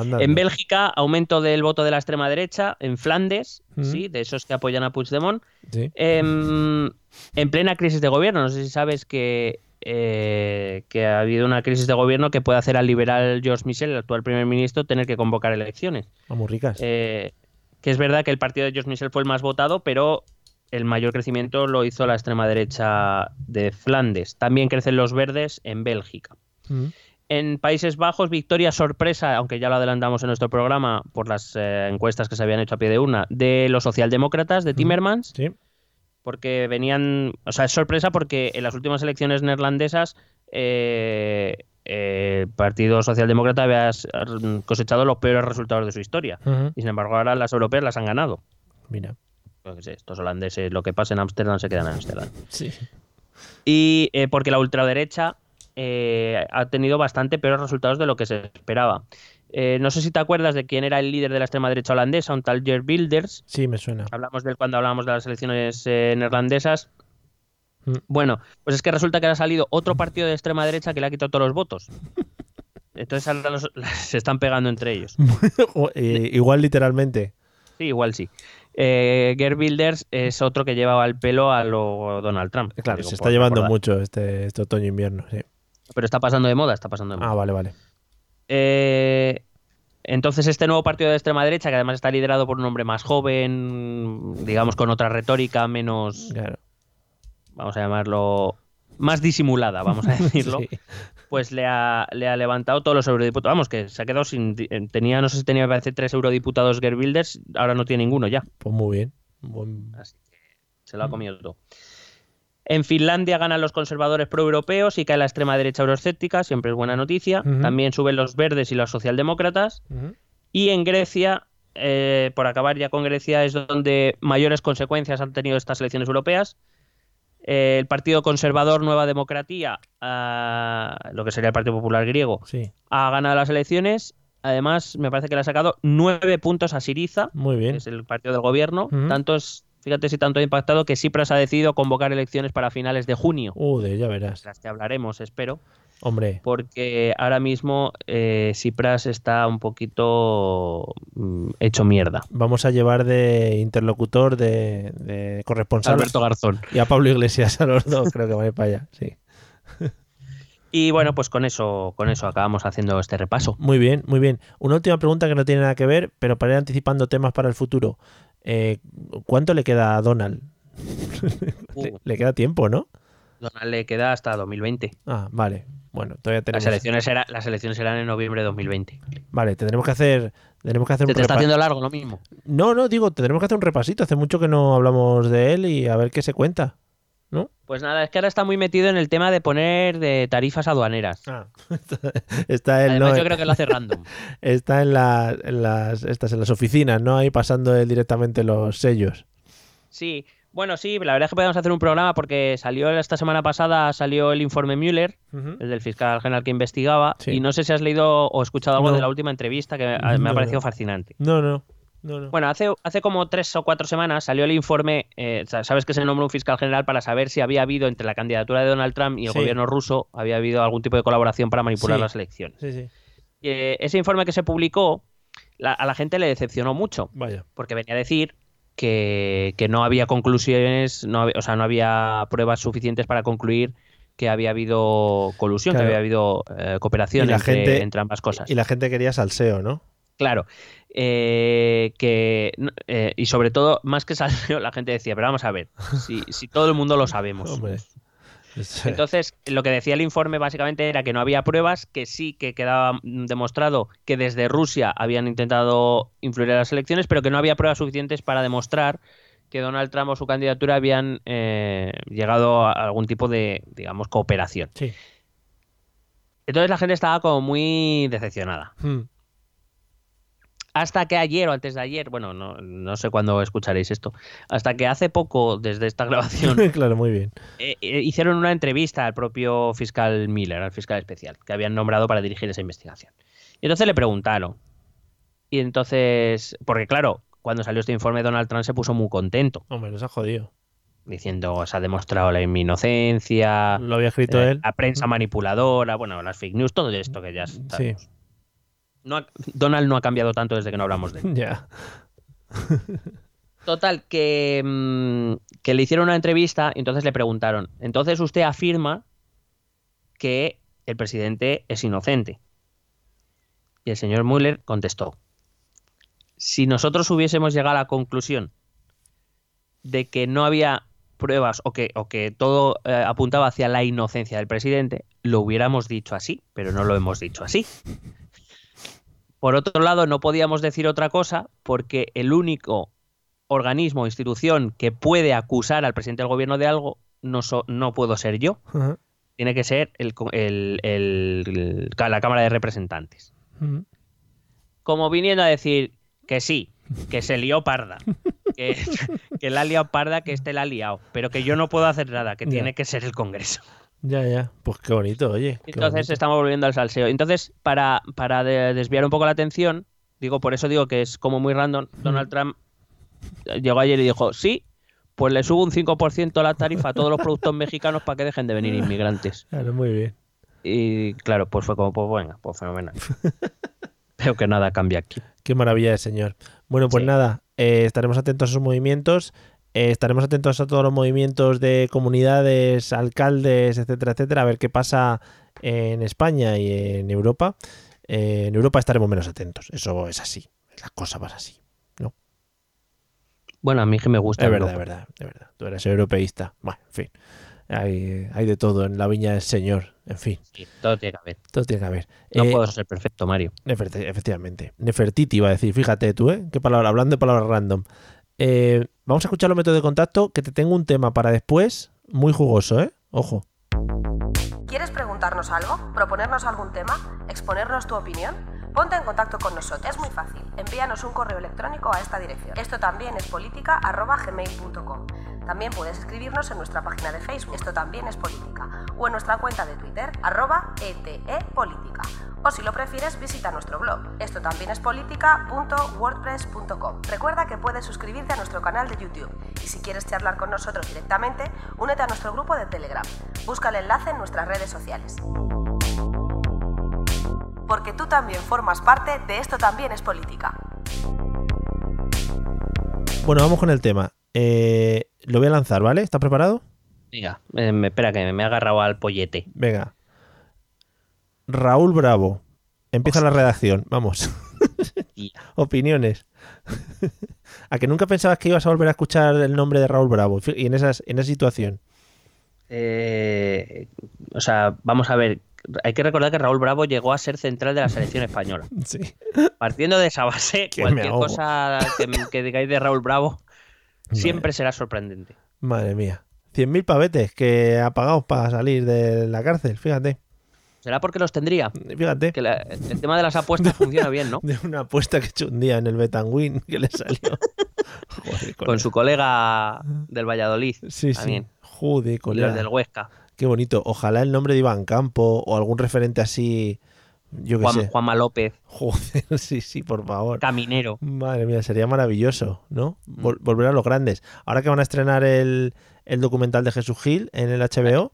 Andando. En Bélgica, aumento del voto de la extrema derecha. En Flandes, Mm. sí, de esos que apoyan a Puigdemont. Sí. Em, en plena crisis de gobierno, no sé si sabes que, eh, que ha habido una crisis de gobierno que puede hacer al liberal George Michel, el actual primer ministro, tener que convocar elecciones. Vamos muy ricas. Eh, que es verdad que el partido de George Michel fue el más votado, pero el mayor crecimiento lo hizo la extrema derecha de Flandes. También crecen los verdes en Bélgica. Mm. En Países Bajos, victoria sorpresa, aunque ya lo adelantamos en nuestro programa por las eh, encuestas que se habían hecho a pie de una, de los socialdemócratas de Timmermans, Sí. porque venían, o sea, es sorpresa porque en las últimas elecciones neerlandesas eh, eh, el Partido Socialdemócrata había s- cosechado los peores resultados de su historia. Y sin embargo ahora las europeas las han ganado. Mira. Estos holandeses, lo que pasa en Ámsterdam se queda en Ámsterdam. Sí. Y eh, porque la ultraderecha eh, ha tenido bastante peores resultados de lo que se esperaba. Eh, no sé si te acuerdas de quién era el líder de la extrema derecha holandesa, un tal Geert Wilders. Sí, me suena. Hablamos de él cuando hablábamos de las elecciones eh, neerlandesas. Mm. Bueno, pues es que resulta que ha salido otro partido de extrema derecha que le ha quitado todos los votos. Entonces ahora los- se están pegando entre ellos. Eh, igual literalmente. Sí, igual sí. Eh, es otro que llevaba el pelo a lo Donald Trump. Claro, Digo, se está llevando recordar. mucho este, este otoño-invierno. Sí. Pero está pasando de moda, está pasando de moda. Ah, vale, vale. Eh, entonces, este nuevo partido de extrema derecha, que además está liderado por un hombre más joven, digamos con otra retórica, menos, Claro. vamos a llamarlo, más disimulada, vamos a decirlo, Sí. pues le ha, le ha levantado todos los eurodiputados. Vamos, que se ha quedado sin. eh, Tenía, no sé si tenía, me parece, tres eurodiputados Geert Wilders, ahora no tiene ninguno ya. Pues muy bien. Buen- Así que se lo ha comido todo. En Finlandia ganan los conservadores proeuropeos y cae la extrema derecha euroescéptica, siempre es buena noticia. También suben los verdes y los socialdemócratas. Y en Grecia, eh, por acabar ya con Grecia, es donde mayores consecuencias han tenido estas elecciones europeas. Eh, el Partido Conservador Nueva Democratía, ah, lo que sería el Partido Popular griego, Sí, ha ganado las elecciones. Además, me parece que le ha sacado nueve puntos a Siriza, muy que bien. es el partido del gobierno. Ujú. Tanto es, fíjate si tanto ha impactado que Cipras ha decidido convocar elecciones para finales de junio. Uh, de ya verás. las que hablaremos, espero, Hombre, porque ahora mismo eh, Cipras está un poquito mm, hecho mierda. vamos a llevar de interlocutor, de, de corresponsal Garzón. y a Pablo Iglesias a los dos. Creo que va a ir para allá. Sí. Y bueno, pues con eso, con eso acabamos haciendo este repaso. Muy bien, muy bien. Una última pregunta que no tiene nada que ver, pero para ir anticipando temas para el futuro. Eh, ¿Cuánto le queda a Donald? le, Uh, le queda tiempo, ¿no? Donald le queda hasta 2020. Ah, vale. Bueno, todavía tenemos. Las elecciones, era- las elecciones serán en noviembre de 2020. Vale, tendremos que hacer. Tenemos que hacer ¿Te, un te está haciendo largo lo mismo? No, no, digo, tendremos que hacer un repasito. Hace mucho que no hablamos de él y a ver qué se cuenta. ¿No? Pues nada, es que ahora está muy metido en el tema de poner de tarifas aduaneras. Ah, está él, Además, ¿no? yo creo que lo hace random. Está en, la- en las estas en las oficinas, ¿no? Ahí pasando él directamente los sellos. Sí, bueno, sí, la verdad es que podemos hacer un programa porque salió esta semana pasada, salió el informe Müller, el del fiscal general que investigaba, Sí. y no sé si has leído o escuchado algo No. de la última entrevista que me, ha parecido fascinante. No, no. No, no. Bueno, hace, hace como tres o cuatro semanas salió el informe, eh, sa- sabes que se nombró un fiscal general para saber si había habido entre la candidatura de Donald Trump y el Sí. gobierno ruso, había habido algún tipo de colaboración para manipular Sí. las elecciones. Sí, sí. Eh, ese informe que se publicó, la- a la gente le decepcionó mucho, Vaya. porque venía a decir que, que no había conclusiones, no había- o sea, no había pruebas suficientes para concluir que había habido colusión, Claro. que había habido eh, cooperación entre, gente- entre ambas cosas. Y la gente quería salseo, ¿no? Claro. Eh, que eh, y sobre todo, más que salseo, la gente decía, pero vamos a ver, si, si todo el mundo lo sabemos. Hombre. Entonces, lo que decía el informe básicamente era que no había pruebas, que sí que quedaba demostrado que desde Rusia habían intentado influir en las elecciones, pero que no había pruebas suficientes para demostrar que Donald Trump o su candidatura habían eh, llegado a algún tipo de, digamos, cooperación. Sí. Entonces la gente estaba como muy decepcionada. Hmm. Hasta que ayer o antes de ayer, bueno, no, no sé cuándo escucharéis esto, hasta que hace poco, desde esta grabación, claro, muy bien. eh, eh, hicieron una entrevista al propio fiscal Miller, al fiscal especial, que habían nombrado para dirigir esa investigación. Y entonces le preguntaron. Y entonces, porque claro, cuando salió este informe Donald Trump se puso muy contento, Hombre, nos ha jodido. diciendo se ha demostrado la mi inocencia, Lo había escrito eh, él. la prensa manipuladora, bueno, las fake news, todo esto que ya sabemos. No ha- Donald no ha cambiado tanto desde que no hablamos de él. Ya. Total, que, mm, que le hicieron una entrevista y entonces le preguntaron, entonces usted afirma que el presidente es inocente. Y el señor Mueller contestó, si nosotros hubiésemos llegado a la conclusión de que no había pruebas o que, o que todo eh, apuntaba hacia la inocencia del presidente, lo hubiéramos dicho así, pero no lo hemos dicho así. Por otro lado, no podíamos decir otra cosa porque el único organismo o institución que puede acusar al presidente del gobierno de algo no, so- no puedo ser yo, tiene que ser el el- la Cámara de Representantes. Como viniendo a decir que sí, que se lió parda, que, que la ha liado parda, que este la ha liado, pero que yo no puedo hacer nada, que tiene que ser el Congreso. Ya, ya. Pues qué bonito, oye. qué Entonces bonito. estamos volviendo al salseo. Entonces, para, para de- desviar un poco la atención, digo, por eso digo que es como muy random, Donald Trump llegó ayer y dijo, sí, pues le subo un 5% la tarifa a todos los productos mexicanos para que dejen de venir inmigrantes. Claro, muy bien. Y claro, pues fue como, pues venga, pues fenomenal. Veo que nada cambia aquí. Qué maravilla de señor. Bueno, pues Sí. nada, eh, estaremos atentos a sus movimientos. Eh, estaremos atentos a todos los movimientos de comunidades, alcaldes, etcétera, etcétera, a ver qué pasa en España y en Europa. Eh, en Europa estaremos menos atentos. Eso es así. Las cosas van así. Bueno, a mí que me gusta. Es verdad, es verdad, es verdad. Tú eres europeísta. Bueno, en fin. Hay, hay de todo en la viña del Señor. En fin, Sí, todo tiene que haber. todo tiene que haber. No Eh, puedo ser perfecto, Mario. Efectivamente. Nefertiti iba a decir, fíjate tú, ¿eh? Qué palabra, hablando de palabras random. Eh, vamos a escuchar los métodos de contacto, que te tengo un tema para después, muy jugoso, ¿eh? Ojo. ¿Quieres preguntarnos algo? ¿Proponernos algún tema? ¿Exponernos tu opinión? Ponte en contacto con nosotros. Es muy fácil. Envíanos un correo electrónico a esta dirección. Esto también es política.gmail.com. También puedes escribirnos en nuestra página de Facebook. Esto también es política. O en nuestra cuenta de Twitter, arroba etepolítica. O si lo prefieres, visita nuestro blog. Esto también es política.wordpress.com. Recuerda que puedes suscribirte a nuestro canal de YouTube. Y si quieres charlar con nosotros directamente, únete a nuestro grupo de Telegram. Busca el enlace en nuestras redes sociales. Porque tú también formas parte de Esto también es política. Bueno, vamos con el tema. Eh, lo voy a lanzar, ¿vale? ¿Estás preparado? Venga, eh, espera que me he agarrado al pollete. Venga. Raúl Bravo. Empieza la redacción. Vamos. Opiniones. ¿A que nunca pensabas que ibas a volver a escuchar el nombre de Raúl Bravo? Y en, esas, en esa situación. Eh, o sea, vamos a ver. Hay que recordar que Raúl Bravo llegó a ser central de la selección española. Sí. Partiendo de esa base, cualquier cosa que, que digáis de Raúl Bravo siempre será sorprendente. Madre mía. 100.000 pavetes que ha pagado para salir de la cárcel, fíjate. ¿Será porque los tendría? Fíjate. Que la- el tema de las apuestas funciona bien, ¿no? De una apuesta que he hecho un día en el Betanwin que le salió. Joder, Con colega. su colega del Valladolid. Sí, sí. Joder, Y los colega. del Huesca. Qué bonito. Ojalá el nombre de Iván Campo o algún referente así. Yo qué Juan, sé. Juanma López, Joder, sí, sí, por favor. Caminero. Madre mía, sería maravilloso, ¿no? Vol- volver a los grandes. Ahora que van a estrenar el, el documental de Jesús Gil en el HBO.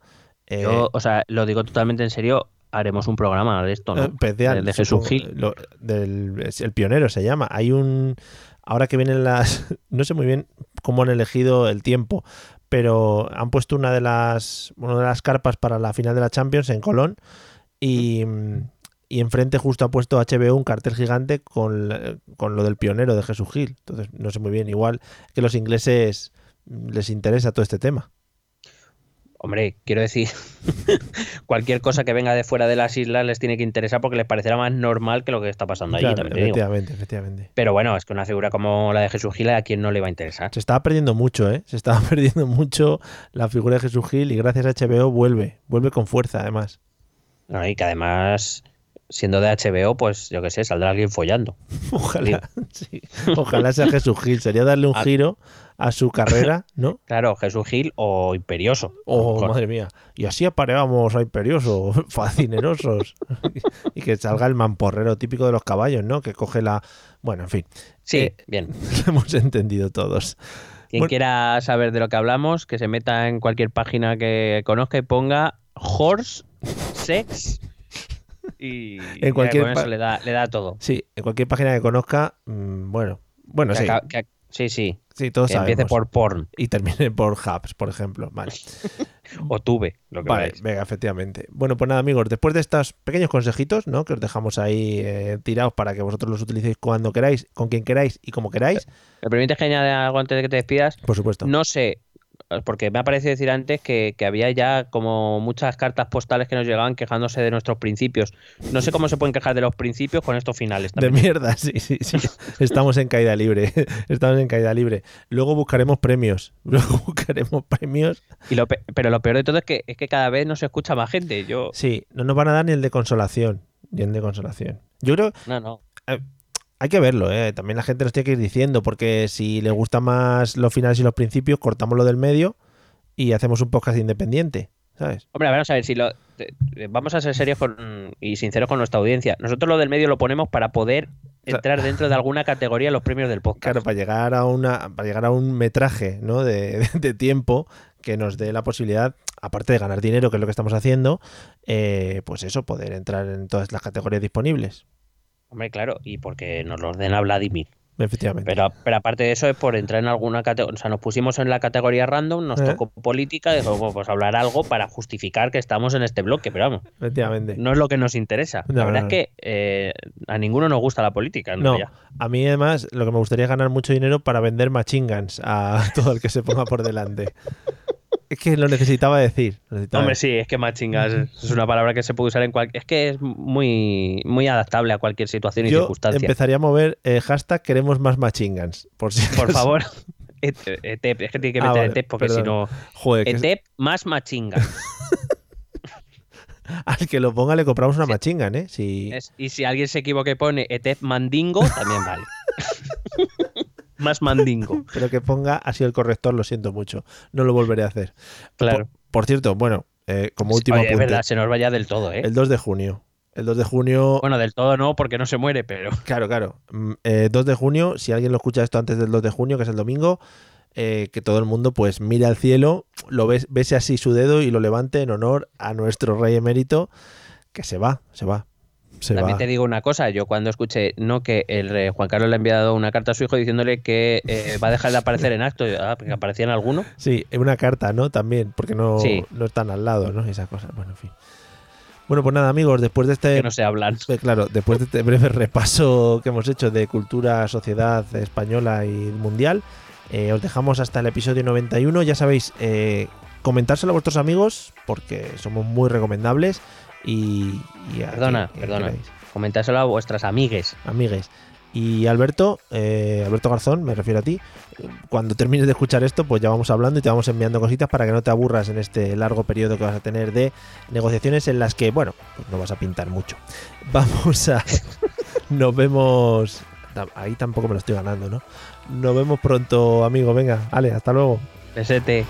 eh, Yo, o sea, lo digo totalmente en serio, haremos un programa de esto, ¿no? Eh, especial, de, de Jesús Gil. lo- del- es el pionero se llama. Hay un. Ahora que vienen las. No sé muy bien cómo han elegido el tiempo, pero han puesto una de las. Una de las carpas para la final de la Champions en Colón. Y. Y enfrente justo ha puesto HBO un cartel gigante con, con lo del pionero de Jesús Gil. Entonces, no sé muy bien. Igual que los ingleses les interesa todo este tema. Hombre, quiero decir, cualquier cosa que venga de fuera de las islas les tiene que interesar porque les parecerá más normal que lo que está pasando allí, Claro, también digo. efectivamente, efectivamente. Pero bueno, es que una figura como la de Jesús Gil a quien no le va a interesar. Se estaba perdiendo mucho, ¿eh? Se estaba perdiendo mucho la figura de Jesús Gil y gracias a HBO vuelve, vuelve con fuerza además. ¿no? Y que además, siendo de HBO, pues yo qué sé, saldrá alguien follando. Ojalá, sí, ojalá sea Jesús Gil, sería darle un giro a su carrera, ¿no? Claro, Jesús Gil o Imperioso. Oh, madre mía. Y así apareamos a Imperioso, fascinerosos. y que salga el mamporrero típico de los caballos, ¿no? Que coge la... Bueno, en fin, Sí, Eh, bien. lo hemos entendido todos. Quien bueno. quiera saber de lo que hablamos, que se meta en cualquier página que conozca y ponga horse, sex y En cualquier con eso le da, le da todo. Sí, en cualquier página que conozca, mm, bueno, bueno, Que sí, que- sí, sí. Sí, todos Que empiece por porn Y termine por hubs, por ejemplo. Vale. o tuve, lo que Vale, venga, efectivamente. Bueno, pues nada, amigos, después de estos pequeños consejitos, ¿no? Que os dejamos ahí eh, tirados para que vosotros los utilicéis cuando queráis, con quien queráis y como queráis, ¿Me permites que añada algo antes de que te despidas? por supuesto. No sé, porque me ha parecido decir antes que, que había ya como muchas cartas postales que nos llegaban quejándose de nuestros principios. No sé cómo se pueden quejar de los principios con estos finales De mierda, sí, sí, sí. Estamos en caída libre. Estamos en caída libre. Luego buscaremos premios. Luego buscaremos premios. Y lo pe- pero lo peor de todo es que, es que cada vez no se escucha más gente. Yo, Sí, no nos van a dar ni el de consolación. Ni el de consolación. Yo creo no, no. Hay que verlo, ¿eh? También la gente nos tiene que ir diciendo, porque si le gusta más los finales y los principios, cortamos lo del medio y hacemos un podcast independiente. ¿sabes? Hombre, vamos a ver si lo. Vamos a ser serios y sinceros con nuestra audiencia. Nosotros lo del medio lo ponemos para poder entrar dentro de alguna categoría los premios del podcast. Claro, para llegar a una, para llegar a un metraje ¿no? de, tiempo que nos dé la posibilidad, aparte de ganar dinero, que es lo que estamos haciendo, eh, pues eso, poder entrar en todas las categorías disponibles. Hombre, claro, y porque nos lo ordena Vladimir. Efectivamente. Pero, pero aparte de eso es por entrar en alguna categoría. O sea, nos pusimos en la categoría random, nos ¿Eh? tocó política, dijo, pues hablar algo para justificar que estamos en este bloque, pero vamos. Efectivamente. No es lo que nos interesa. la verdad es que eh, a ninguno nos gusta la política. no, a mí además lo que me gustaría es ganar mucho dinero para vender machingans a todo el que se ponga por delante. Es que lo necesitaba decir. Hombre, sí, es que machingas es una palabra que se puede usar en cualquier. Es que es muy, muy adaptable a cualquier situación y Yo circunstancia. Empezaría a mover eh, hashtag queremos más machingans. Por, si por favor. Etep, es que tiene que meter ah, Etep porque si no. Etep más machingans. Al que lo ponga le compramos una machingan, ¿eh? Si... y si alguien se equivoca y pone Etep mandingo, también vale. más mandingo. Pero que ponga así el corrector, lo siento mucho. No lo volveré a hacer. Claro. Por, cierto, bueno, eh, como último Oye, Es verdad, se nos vaya del todo, ¿eh? El 2 de junio. El 2 de junio. Bueno, del todo no, porque no se muere, pero. Claro, claro. 2 mm, eh, de junio, si alguien lo escucha esto antes del 2 de junio, que es el domingo, eh, que todo el mundo pues mire al cielo, lo ves, bese así su dedo y lo levante en honor a nuestro rey emérito, que se va, se va. También te digo una cosa, yo cuando escuché no que el Juan Carlos le ha enviado una carta a su hijo diciéndole que eh, va a dejar de aparecer en acto, ah, que aparecía en alguno. Sí, una carta, ¿no? También, porque no, no están al lado, ¿no? Esas cosas, bueno, en fin. Bueno, pues nada, amigos, después de este. Que no se hablan. Eh, claro, después de este breve repaso que hemos hecho de cultura, sociedad española y mundial, eh, os dejamos hasta el episodio 91. Ya sabéis, comentárselo a vuestros amigos, porque somos muy recomendables. Y, perdona, perdona. Comentáselo a vuestras amigues. Amigues. Y Alberto, eh, Alberto Garzón, me refiero a ti, cuando termines de escuchar esto, pues ya vamos hablando y te vamos enviando cositas para que no te aburras en este largo periodo que vas a tener de negociaciones en las que, bueno, pues no vas a pintar mucho. Vamos a... Nos vemos... Ahí tampoco me lo estoy ganando, ¿no? Nos vemos pronto, amigo. Venga, vale, hasta luego. Besete.